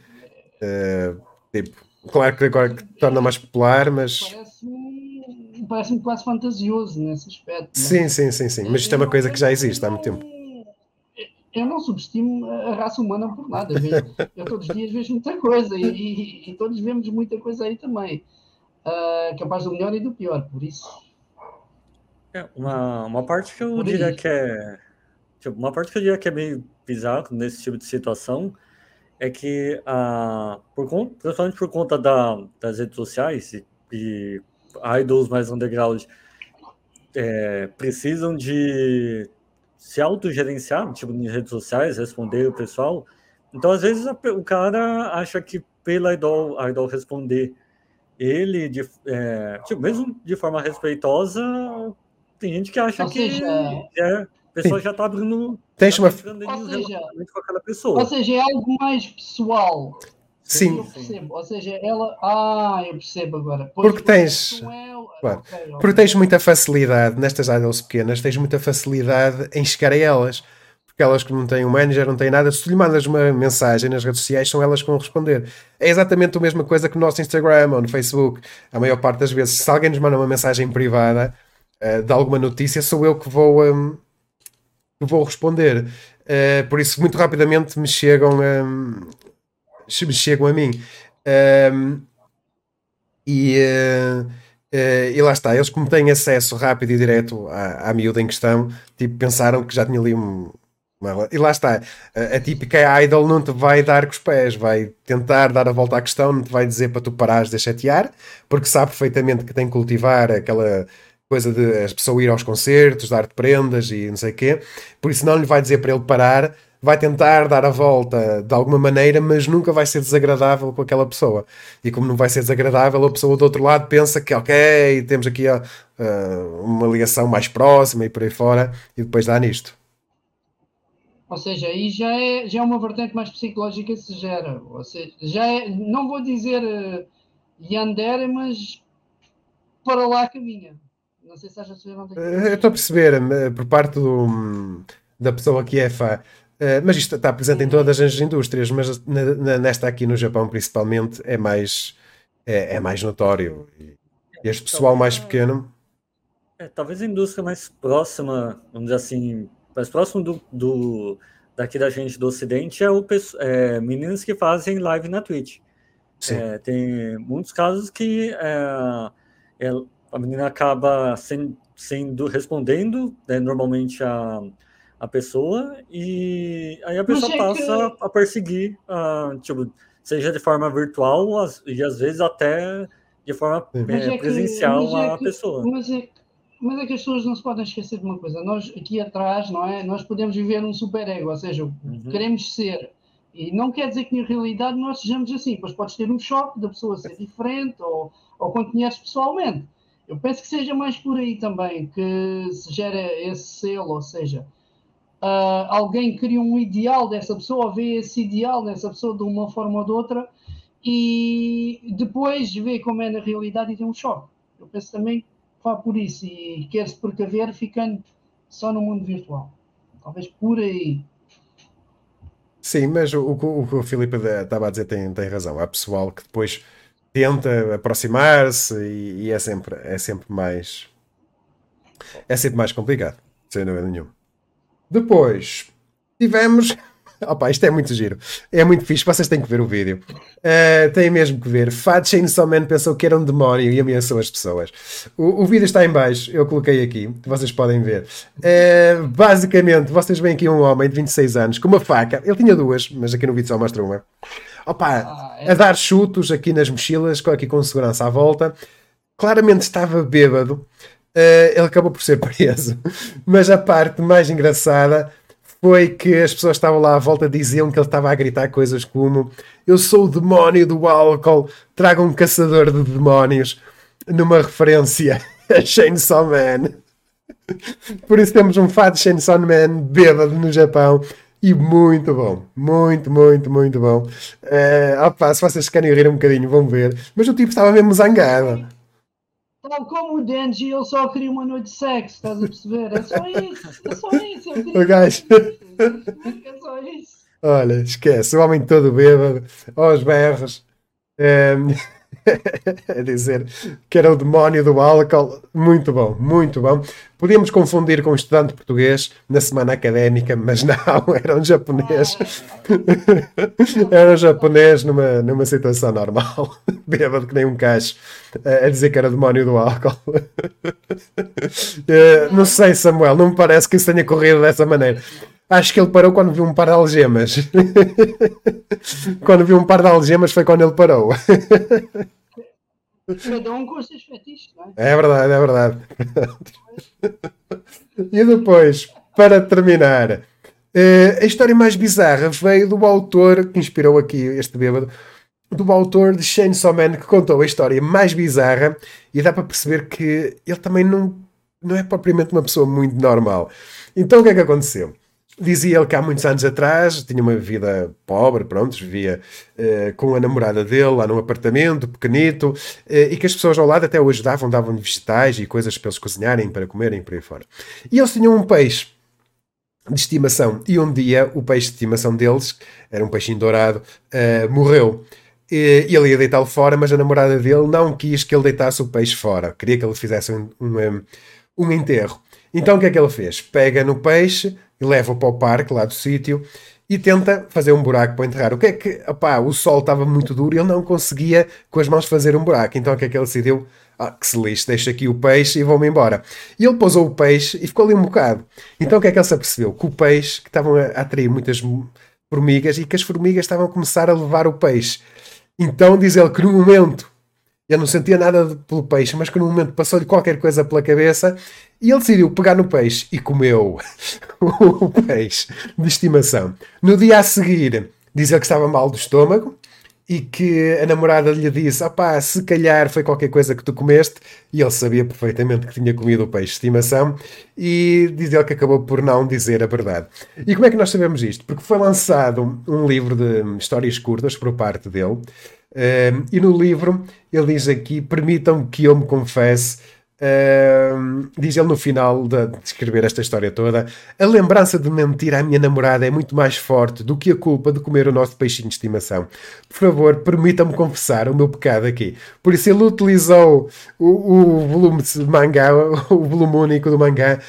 Uh, tipo, claro que agora que torna mais popular, mas. Parece-me parece quase fantasioso nesse aspecto. É? Sim, sim, sim, sim. Mas isto é uma coisa que já existe há muito tempo. Eu não subestimo a raça humana por nada. Eu todos os dias vejo muita coisa e, e, e todos vemos muita coisa aí também. Uh, capaz do melhor e do pior, por isso. É, uma, uma parte que eu por diria isso. que é. Tipo, uma parte que eu diria que é meio bizarro nesse tipo de situação é que, ah, por conta, principalmente por conta da, das redes sociais e, e idols mais underground é, precisam de se autogerenciar, tipo, nas redes sociais, responder o pessoal. Então, às vezes, a, o cara acha que pela idol, a idol responder ele, de, é, tipo, mesmo de forma respeitosa, tem gente que acha que é, pessoa já está abrindo. Tem uma... ou seja, com aquela pessoa. Ou seja, é algo mais pessoal. Sim. Eu percebo. Ou seja, ela. Ah, eu percebo agora. Pois porque tens. É... Claro. Okay, okay. Porque tens muita facilidade nestas idols pequenas, tens muita facilidade em chegar a elas. Porque elas que não têm um manager, não têm nada, se tu lhe mandas uma mensagem nas redes sociais, são elas que vão responder. É exatamente a mesma coisa que no nosso Instagram ou no Facebook. A maior parte das vezes, se alguém nos manda uma mensagem privada uh, de alguma notícia, sou eu que vou. Um, vou responder. Uh, por isso, muito rapidamente me chegam, um, chegam a mim. Um, e, uh, uh, e lá está, eles como têm acesso rápido e direto à, à miúda em questão, tipo, pensaram que já tinha ali um, uma... E lá está, a, típica idol não te vai dar com os pés, vai tentar dar a volta à questão, não te vai dizer para tu parares de chatear, porque sabe perfeitamente que tem que cultivar aquela coisa de as pessoas ir aos concertos, dar-te prendas e não sei o quê. Por isso não lhe vai dizer para ele parar, vai tentar dar a volta de alguma maneira, mas nunca vai ser desagradável com aquela pessoa. E como não vai ser desagradável, a pessoa do outro lado pensa que, ok, temos aqui uh, uma ligação mais próxima e por aí fora, e depois dá nisto. Ou seja, aí já é, já é uma vertente mais psicológica que se gera. Ou seja, já é, não vou dizer uh, Yandere, mas para lá caminha. Não sei se estás a perceber onde é Eu estou a perceber, eh, por parte do, da pessoa que é fã. Uh, mas isto está presente em todas as indústrias, mas na, na, nesta aqui no Japão principalmente é mais, é, é mais notório. E este pessoal mais pequeno. É, talvez a indústria mais próxima, vamos dizer assim, mais próximo do, do daqui da gente do Ocidente é o é, meninas que fazem live na Twitch. É, tem muitos casos que é, é a menina acaba sendo, sendo respondendo né, normalmente a, a pessoa e aí a pessoa é passa que... a perseguir, uh, tipo, seja de forma virtual e às vezes até de forma é, é que- presencial mas é à que- pessoa. Mas é, mas é que as pessoas não se podem esquecer de uma coisa. Nós aqui atrás, não é? Nós podemos viver um superego, ou seja, que Uhum. queremos ser. E não quer dizer que na realidade nós sejamos assim. Pois podes ter um choque da pessoa ser diferente ou, ou quando conheces pessoalmente. Eu penso que seja mais por aí também que se gera esse selo, ou seja, ah, alguém cria um ideal dessa pessoa, vê esse ideal nessa pessoa de uma forma ou de outra e depois vê como é na realidade e tem um choque. Eu penso também vá por isso e quer-se precaver ficando só no mundo virtual. Talvez por aí. Sim, mas o, o o que o Filipe estava a dizer tem, tem razão. Há pessoal que depois tenta aproximar-se e, e é sempre, é sempre mais. É sempre mais complicado, sem dúvida nenhuma. Depois tivemos. Opa, isto é muito giro. É muito fixe. Vocês têm que ver o vídeo. Uh, têm mesmo que ver. Fat Chainsaw Man pensou que era um demónio e ameaçou as pessoas. O, o vídeo está em baixo. Eu coloquei aqui. Vocês podem ver. Uh, basicamente, vocês veem aqui um homem de 26 anos com uma faca. Ele tinha duas, mas aqui no vídeo só mostra uma. Opa, Ah, é- a dar chutos aqui nas mochilas, aqui com segurança à volta. Claramente estava bêbado. Uh, ele acabou por ser preso. Mas a parte mais engraçada foi que as pessoas estavam lá à volta diziam que ele estava a gritar coisas como Eu sou o demónio do álcool, traga um caçador de demónios, numa referência a Chainsaw Man. Por isso temos um fato de Chainsaw Man bêbado no Japão. E muito bom, muito, muito, muito bom. Eh, opa, se vocês querem rir um bocadinho, vão ver. Mas o tipo estava mesmo zangado. Tal como o Denji, ele só queria uma noite de sexo, estás a perceber? É só isso, é só isso. queria O gajo. É só isso. Olha, esquece, o homem todo bêbado, aos berros, ehm, a dizer que era o demónio do álcool. Muito bom, muito bom. Podíamos confundir com um estudante português na semana académica, mas não, era um japonês. Era um japonês numa, numa situação normal, bêbado que nem um cacho, a dizer que era demónio do álcool. Eh, não sei, Samuel, não me parece que isso tenha corrido dessa maneira. Acho que ele parou quando viu um par de algemas. quando viu um par de algemas foi quando ele parou. Cada um com os seus fetiches, não é? É verdade, é verdade. e depois, para terminar, eh, a história mais bizarra veio do autor que inspirou aqui este bêbado, do autor de Chainsaw Man, que contou a história mais bizarra e dá para perceber que ele também não, não é propriamente uma pessoa muito normal. Então o que é que aconteceu? Dizia ele que há muitos anos atrás tinha uma vida pobre, pronto, vivia eh, com a namorada dele lá num apartamento pequenito eh, e que as pessoas ao lado até o ajudavam, davam-lhe vegetais e coisas para eles cozinharem, para comerem, por aí fora. E eles tinham um peixe de estimação e um dia o peixe de estimação deles, era um peixinho dourado, eh, morreu. E ele ia deitá-lo fora, mas a namorada dele não quis que ele deitasse o peixe fora, queria que ele fizesse um, um, um, enterro. Então o que é que ele fez? Pega no peixe e leva-o para o parque lá do sítio e tenta fazer um buraco para enterrar. O que é que, opá, o sol estava muito duro e ele não conseguia com as mãos fazer um buraco. Então o que é que ele decidiu? Ah, que se lixe, deixa aqui o peixe e vou-me embora. E ele pousou o peixe e ficou ali um bocado. Então o que é que ele se apercebeu? Que o peixe, que estavam a atrair muitas formigas e que as formigas estavam a começar a levar o peixe. Então diz ele que no momento ele não sentia nada pelo peixe, mas que no momento passou-lhe qualquer coisa pela cabeça e ele decidiu pegar no peixe e comeu o peixe de estimação. No dia a seguir, diz ele que estava mal do estômago e que a namorada lhe disse: opá, se calhar foi qualquer coisa que tu comeste, e ele sabia perfeitamente que tinha comido o peixe de estimação, e diz ele que acabou por não dizer a verdade. E como é que nós sabemos isto? Porque foi lançado um livro de histórias curtas por parte dele, um, e no livro ele diz aqui: permitam que eu me confesse. um, diz ele no final de, de escrever esta história toda: a lembrança de mentir à minha namorada é muito mais forte do que a culpa de comer o nosso peixinho de estimação. Por favor, permitam-me confessar o meu pecado aqui. Por isso, ele utilizou o, o volume de mangá, o volume único do mangá,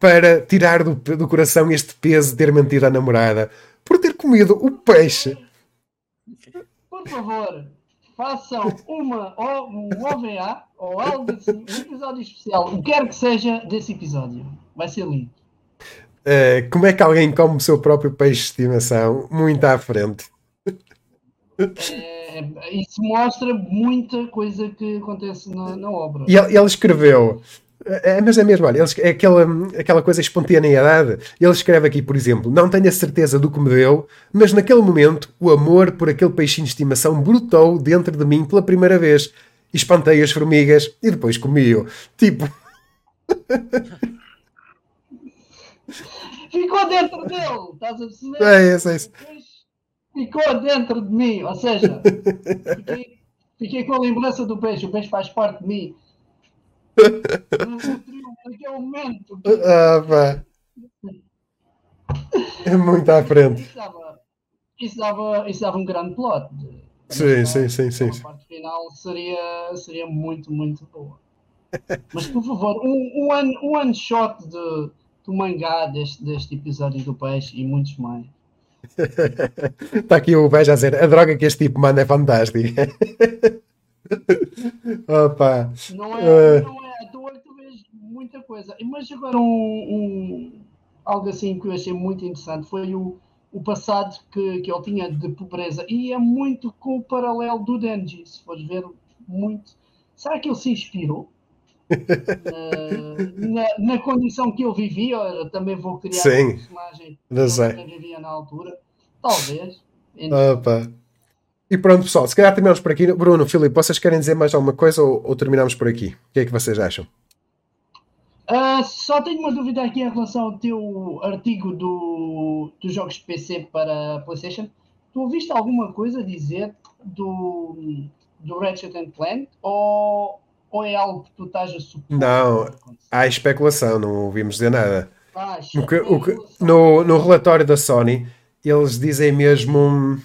para tirar do, do coração este peso de ter mentido à namorada por ter comido o peixe. Por favor, façam uma, ou um OVA ou algo assim, um episódio especial, o que quer que seja desse episódio. Vai ser lindo. Uh, como é que alguém come o seu próprio peixe de estimação muito à frente? É, isso mostra muita coisa que acontece na, na obra. E ele, ele escreveu. É, mas é mesmo, olha, é aquela, aquela coisa espontaneidade. Ele escreve aqui, por exemplo: Não tenho a certeza do que me deu, mas naquele momento o amor por aquele peixinho de estimação brotou dentro de mim pela primeira vez. Espantei as formigas e depois comi-o. Tipo. Ficou dentro dele, estás a perceber? É isso, é isso. Ficou dentro de mim, ou seja, fiquei, fiquei com a lembrança do peixe, o peixe faz parte de mim. Naquele momento. Ah, pá. É muito à frente. Isso dava, isso dava, isso dava um grande plot. Sim, sim, sim, sim. A parte final seria, seria muito, muito boa. Mas por favor, um, um, one, um one shot de, do mangá deste, deste episódio do peixe e muitos mais. Está aqui o Beja a dizer: a droga que este tipo manda é fantástica. Opa. Não é, não é à toa que tu vês muita coisa. Mas agora, um, um, algo assim que eu achei muito interessante foi o, o passado que, que ele tinha de pobreza. E é muito com o paralelo do Denji, se fores ver muito. Será que ele se inspirou? na, na, condição que eu vivia, eu também vou criar Sim, um personagem não que eu vivia na altura. Talvez. Opa. E pronto, pessoal, se calhar terminamos por aqui. Bruno, Filipe, vocês querem dizer mais alguma coisa ou, ou terminamos por aqui? O que é que vocês acham? Ah, só tenho uma dúvida aqui em relação ao teu artigo do, dos jogos de PC para PlayStation. Tu ouviste alguma coisa dizer do, do Ratchet and Clank ou, ou é algo que tu estás a supor? Não, há especulação, não ouvimos dizer nada. Ah, O que- o que- no, no relatório da Sony, eles dizem mesmo.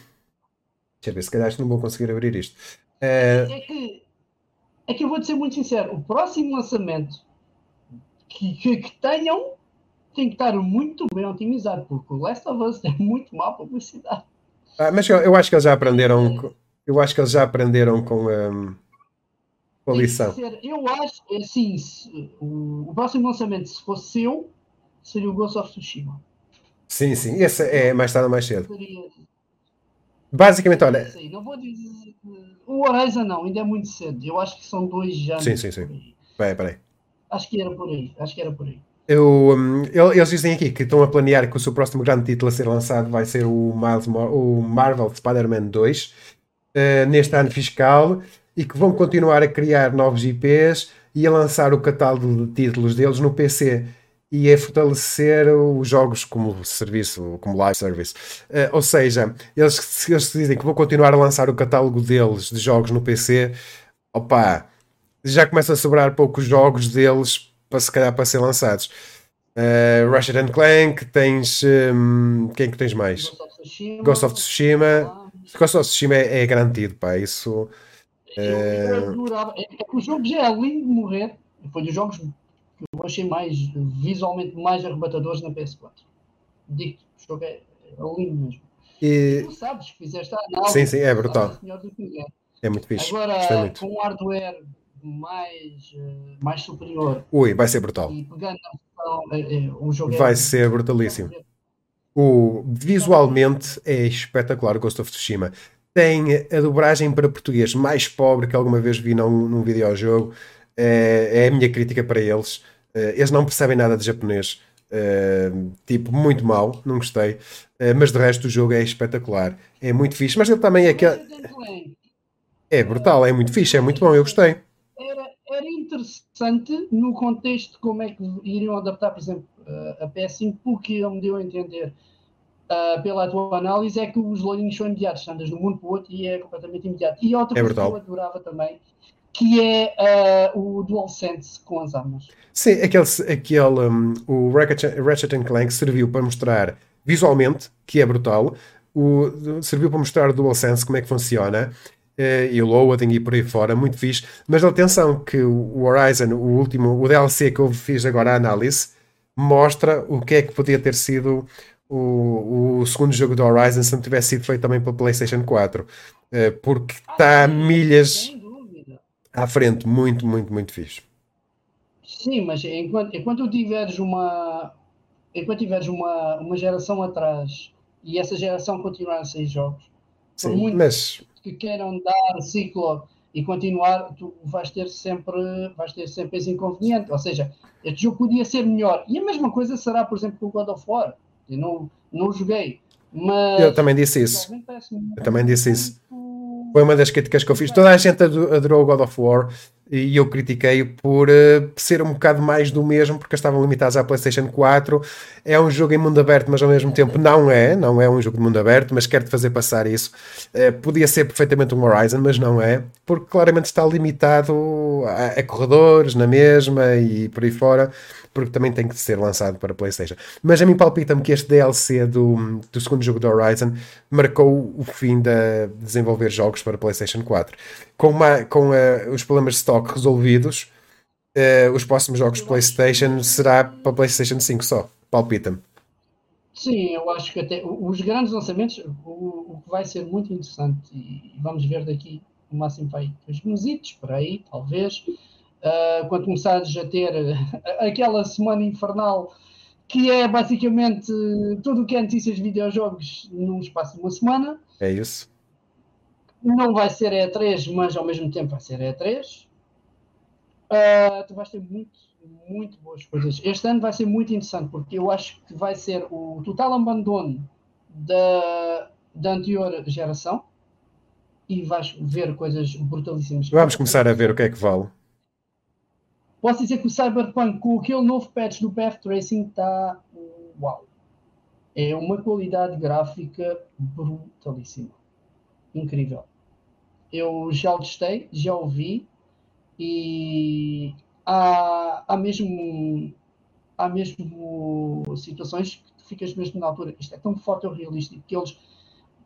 Deixa eu ver, se calhar acho que não vou conseguir abrir isto. Eh, É que, é que eu vou te ser muito sincero, o próximo lançamento que, que, que tenham tem que estar muito bem otimizado, porque o Last of Us tem muito má publicidade. ah, mas eu, eu acho que eles já aprenderam. Eu acho que eles já aprenderam com, hum, com a lição. ser- eu acho, assim, se- o, o próximo lançamento, se fosse seu, seria o Ghost of Tsushima. Sim, sim, esse é mais tarde ou mais cedo. Seria, Basicamente, olha, sei, não vou dizer. O Horizon não, ainda é muito cedo. Eu acho que são dois anos. Sim, sim, sim. peraí, peraí. Acho que era por aí. Acho que era por aí. Eu, hum, el- eles dizem aqui que estão a planear que o seu próximo grande título a ser lançado vai ser o, Miles o Marvel Spider-Man 2 eh, neste ano fiscal e que vão continuar a criar novos IPs e a lançar o catálogo de títulos deles no PC e a fortalecer os jogos como serviço, como live service. Eh, ou seja, eles, eles dizem que vão continuar a lançar o catálogo deles de jogos no PC. Opa, já começa a sobrar poucos jogos deles para se calhar para ser lançados. Uh, Ratchet and Clank, tens hum, quem é que tens mais? Ghost of Tsushima. Ghost of Tsushima. ah, é, é garantido, pá. Isso adorava- É, é que o jogo já é lindo de morrer. Foi dos jogos que eu achei mais visualmente mais arrebatadores na PS4. Digo, o jogo é, é lindo mesmo. e- Tu sabes, fizeste a análise. Sim, sim, é brutal. que é muito fixe. Agora, muito. com um hardware mais, eh, mais superior Ui, vai ser brutal. e pegando eh, eh, o jogo é- Vai ser brutalíssimo. O, visualmente é espetacular o Ghost of Tsushima. Tem a dobragem para português mais pobre que alguma vez vi num, num videojogo. É, é a minha crítica para eles. Eles não percebem nada de japonês. Tipo, muito mal, não gostei. Mas de resto o jogo é espetacular. É muito fixe. Mas ele também é, aquele, and Clank é brutal, é muito fixe, é muito bom, eu gostei. Interessante no contexto de como é que iriam adaptar, por exemplo, a PS5, porque ele me deu a entender ah, pela tua análise é que os loadings são imediatos, andas de um mundo para o outro e é completamente imediato. E outra É coisa que eu adorava também, que é ah, o DualSense com as armas. Sim, aquele, aquele um, o Ratchet, Ratchet and Clank serviu para mostrar visualmente, que é brutal, o, serviu para mostrar o DualSense como é que funciona, e o loading e por aí fora, muito fixe. Mas atenção que o Horizon, o último, o DLC que eu fiz agora a análise, mostra o que é que podia ter sido o, o segundo jogo do Horizon se não tivesse sido feito também pela PlayStation 4. eh, porque está Ah, sim, milhas à frente, muito, muito, muito fixe. Sim, mas enquanto, enquanto tiveres uma enquanto tiveres uma, uma geração atrás e essa geração continuar a sair jogos, Sim, muito mas que queiram dar ciclo e continuar, tu vais ter sempre, vais ter sempre esse inconveniente. Ou seja, este jogo podia ser melhor. E a mesma coisa será, por exemplo, com o God of War. Eu não, não joguei. Mas Eu também disse isso. Eu também disse isso. Foi uma das críticas que eu fiz. Toda a gente ado- adorou o God of War e eu critiquei por eh, ser um bocado mais do mesmo, porque estavam limitados à PlayStation 4. É um jogo em mundo aberto, mas ao mesmo tempo não é. Não é um jogo de mundo aberto, mas quero-te fazer passar isso. Eh, podia ser perfeitamente um Horizon, mas não é, porque claramente está limitado a, a corredores na mesma e por aí fora. Porque também tem que ser lançado para PlayStation. Mas a mim palpita-me que este DLC do, do segundo jogo do Horizon marcou o fim de desenvolver jogos para PlayStation 4. Com, uma- com eh, os problemas de stock resolvidos, eh, os próximos jogos PlayStation será para PlayStation 5 só. Palpita-me. Sim, eu acho que até o- os grandes lançamentos, o, o que vai ser muito interessante, e vamos ver daqui no máximo para aí dois mesitos, por aí, talvez, ah, quando começares a ter ah, aquela semana infernal que é basicamente tudo o que é notícias de videojogos num espaço de uma semana. É isso. Não vai ser E3, mas ao mesmo tempo vai ser E3. Ah, tu vais ter muito, muito boas coisas. Este ano vai ser muito interessante porque eu acho que vai ser o total abandono da, da anterior geração e vais ver coisas brutalíssimas. Vamos começar a ver o que é que vale. Posso dizer que o Cyberpunk, com aquele novo patch do Path Tracing, está uau. É uma qualidade gráfica brutalíssima. Incrível. Eu já o testei, já o vi e há, há mesmo há mesmo situações que tu ficas mesmo na altura. Isto é tão fotorrealístico que eles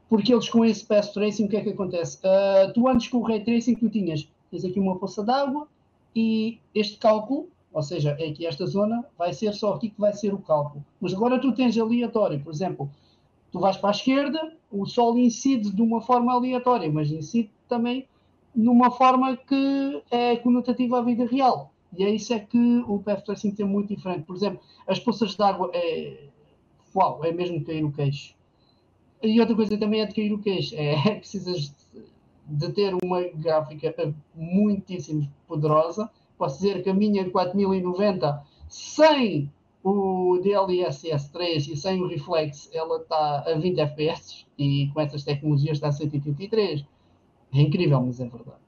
porque eles com esse Path Tracing, o que é que acontece? Ah, tu antes com o Ray Tracing tu tinhas, tens aqui uma poça d'água e este cálculo, ou seja, é que esta zona vai ser só aqui que vai ser o cálculo. Mas agora tu tens aleatório, por exemplo, tu vais para a esquerda, o sol incide de uma forma aleatória, mas incide também numa forma que é conotativa à vida real. E é isso é que o Path Tracing tem muito diferente. Por exemplo, as poças de água é. Uau, é mesmo cair o queixo. E outra coisa também é de cair o queixo. É precisas de ter uma gráfica muitíssimo poderosa. Posso dizer que a minha 4090 sem o DLSS 3 e sem o Reflex, ela está a 20 FPS e com essas tecnologias está a 183. É incrível, mas é verdade.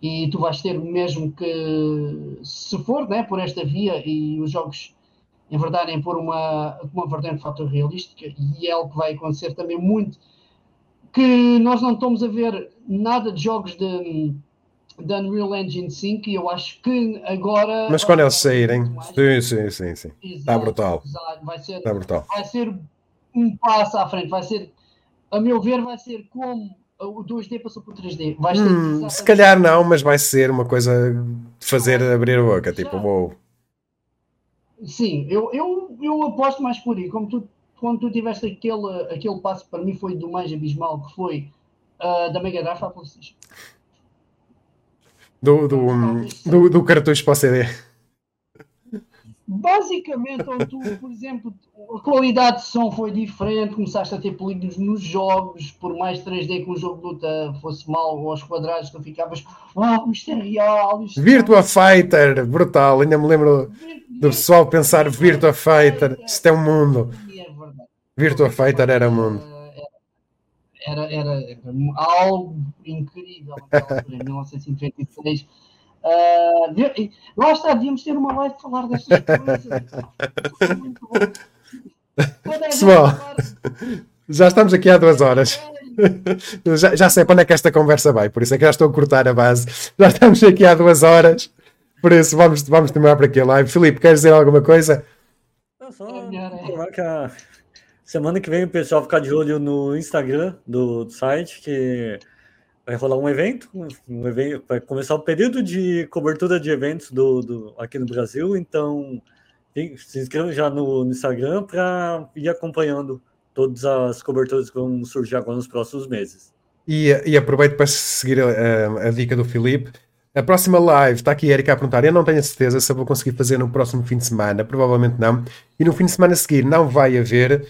E tu vais ter mesmo que, se for né, por esta via e os jogos enverdarem por uma, uma vertente fotorrealística, e é algo que vai acontecer também muito, que nós não estamos a ver nada de jogos de, de Unreal Engine 5 e eu acho que agora... Mas quando eles saírem. Sim, sim, sim, sim. Está Exato, brutal. exato. Vai ser, Está brutal. vai ser um passo à frente, vai ser, a meu ver, vai ser como o 2D passou por 3D. Vai ser Hum, exatamente- se calhar não, mas vai ser uma coisa de fazer abrir a boca. Tipo, uou. Sim, eu, eu, eu aposto mais por aí. Como tu, quando tu tiveste aquele, aquele passo, para mim foi do mais abismal, que foi ah, da Mega Drive à PlayStation. Do, do, do, do cartucho para o CD. Basicamente, onde tu, por exemplo, a qualidade de som foi diferente, começaste a ter polígonos nos jogos, por mais 3D que um jogo de luta fosse mal ou aos quadrados, tu ficavas, uau, isto é real. Isto Virtua Fighter, brutal. Ainda me lembro do pessoal pensar Virtua Fighter. Isto é um mundo. Virtua Fighter era um mundo. Era, era, era algo incrível em 1996. Ah, de- e lá está, devíamos ter uma live de falar destas coisas. Muito bom. Pessoal. Já estamos aqui há duas horas. Já, já sei para onde é que esta conversa vai, por isso é que já estou a cortar a base. Já estamos aqui há duas horas, por isso vamos, vamos terminar por aqui a live. Filipe, queres dizer alguma coisa? Não, só É melhor, é. A semana que vem o pessoal ficar de olho no Instagram do, do site, que vai rolar um evento, um evento, vai começar o período de cobertura de eventos do, do- aqui no Brasil, então se inscrevam já no, no Instagram para ir acompanhando todas as coberturas que vão surgir agora nos próximos meses. E, e aproveito para seguir a, a dica do Filipe. A próxima live, está aqui a Erika a perguntar. Eu não tenho a certeza se eu vou conseguir fazer no próximo fim de semana, provavelmente não. E no fim de semana a seguir não vai haver,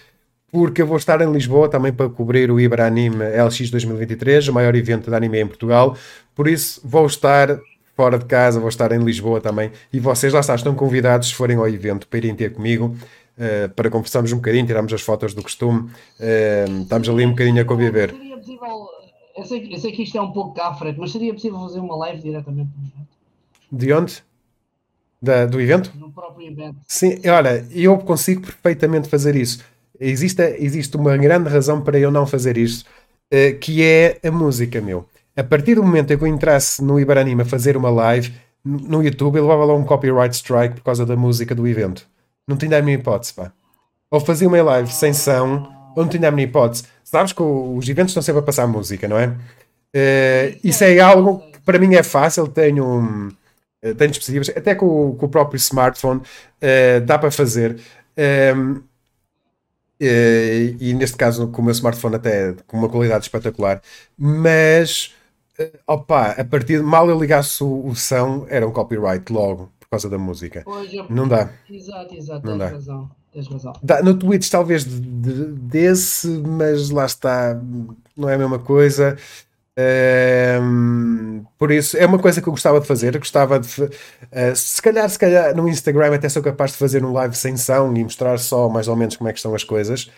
porque eu vou estar em Lisboa também para cobrir o Ibra Anime LX 2023, o maior evento de anime em Portugal. Por isso, vou estar fora de casa, vou estar em Lisboa também. E vocês lá está, estão convidados, se forem ao evento, para irem ter comigo. Uh, para conversarmos um bocadinho, tirarmos as fotos do costume, uh, estamos ali um bocadinho a conviver. Seria possível, eu sei, eu sei que isto é um pouco à frente, mas seria possível fazer uma live diretamente no evento? De onde? Da, do evento? No próprio evento. Sim, olha, eu consigo perfeitamente fazer isso. Existe, existe uma grande razão para eu não fazer isso, uh, que é a música, meu. A partir do momento em que eu entrasse no Ibaranima fazer uma live no YouTube, eu levava lá um copyright strike por causa da música do evento. Não tinha a minha hipótese, pá. Ou fazia uma live sem som, ou não tinha a minha hipótese. Sabes que os eventos estão sempre a passar música, não é? Uh, isso é algo que para mim é fácil. Tenho, um, eh, tenho dispositivos, até com, com, o próprio smartphone, uh, dá para fazer. Um, uh, e neste caso, com o meu smartphone, até com uma qualidade espetacular. Mas, opa, a partir de mal eu ligasse o, o som, era um copyright logo por causa da música. Hoje, não dá. Exato, exato, não tens dá. razão. Tens razão. Dá, no Twitch talvez de, de, desse, mas lá está, não é a mesma coisa. Por isso é uma coisa que eu gostava de fazer. Eu gostava de uh, se calhar, se calhar no Instagram até sou capaz de fazer um live sem som e mostrar só mais ou menos como é que estão as coisas.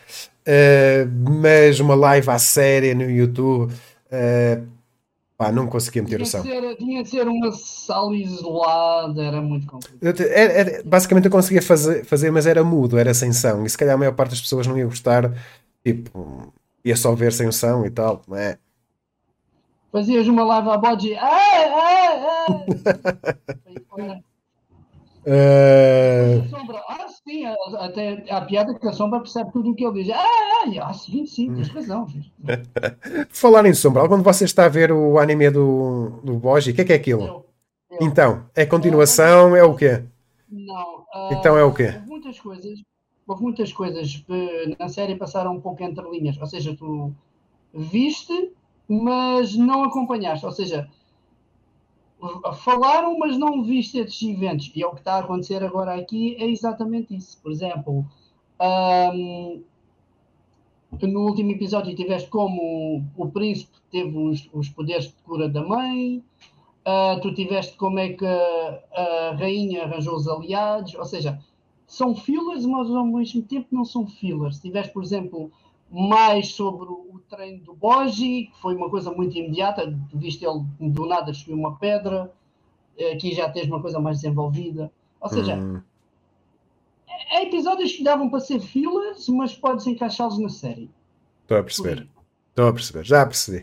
Uh, mas uma live à séria no YouTube uh, Pá, não conseguia meter o som. Tinha de ser uma sala isolada, era muito complicado. Era, era, basicamente eu conseguia fazer, fazer, mas era mudo, era sem som. E se calhar a maior parte das pessoas não ia gostar, tipo, ia só ver sem o som e tal, não é? Fazias uma live à bode. Ah, ah, ah. Uh... Sombra, ah, sim, até a piada que a sombra percebe tudo o que ele diz. Ah, ah, ah sim, sim, tens razão. Falar em sombra, quando você está a ver o anime do, do Boji, o que é que é aquilo? Eu, eu. Então, é continuação, é o quê? Não. Uh, então é o quê? Houve muitas coisas, houve muitas coisas que na série passaram um pouco entre linhas. Ou seja, tu viste, mas não acompanhaste. Ou seja, falaram, mas não viste esses eventos. E é o que está a acontecer agora aqui é exatamente isso. Por exemplo, um, no último episódio tiveste como o príncipe teve os, os poderes de cura da mãe, uh, tu tiveste como é que a, a rainha arranjou os aliados, ou seja, são fillers, mas ao mesmo tempo não são fillers. Tiveste, por exemplo, mais sobre o treino do Boji, que foi uma coisa muito imediata, tu viste ele do nada subir uma pedra, aqui já tens uma coisa mais desenvolvida. Ou seja, hum. é episódios que davam para ser fillers, mas podes encaixá-los na série. Estou a perceber. Estou a perceber, já percebi.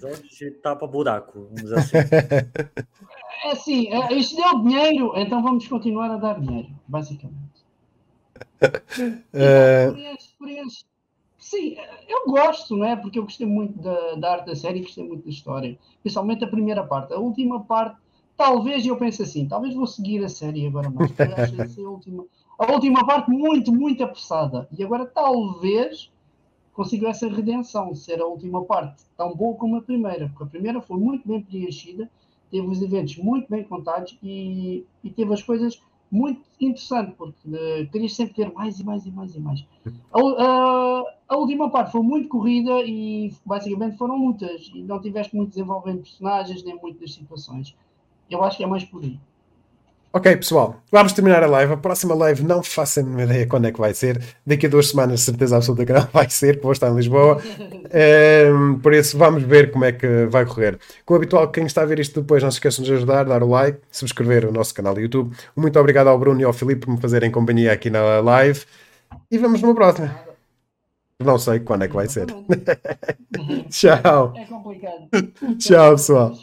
Tapa buraco, vamos dizer assim. é assim, isto deu dinheiro, então vamos continuar a dar dinheiro, basicamente. uh... Sim, eu gosto, não é? Porque eu gostei muito da, da arte da série gostei muito da história. Principalmente a primeira parte. A última parte, talvez eu pense assim, talvez vou seguir a série agora mais. A última, a última parte muito, muito apressada. E agora talvez consiga essa redenção de ser a última parte tão boa como a primeira. Porque a primeira foi muito bem preenchida, teve os eventos muito bem contados e, e teve as coisas muito interessante, porque uh, querias sempre ter mais e mais e mais e mais. A, a, a, última parte foi muito corrida e basicamente foram lutas e não tiveste muito desenvolvimento de personagens nem muitas situações. Eu acho que é mais por aí. Ok, pessoal, vamos terminar a live. A próxima live não faço a ideia quando é que vai ser. Daqui a duas semanas, certeza absoluta que não vai ser, que vou estar em Lisboa. um, por isso, vamos ver como é que vai correr. Como habitual, quem está a ver isto depois, não se esqueçam de ajudar, dar o like, subscrever o nosso canal do YouTube. Muito obrigado ao Bruno e ao Filipe por me fazerem companhia aqui na live. E vamos numa próxima. Não sei quando é que vai ser. Tchau. É complicado. Tchau, pessoal.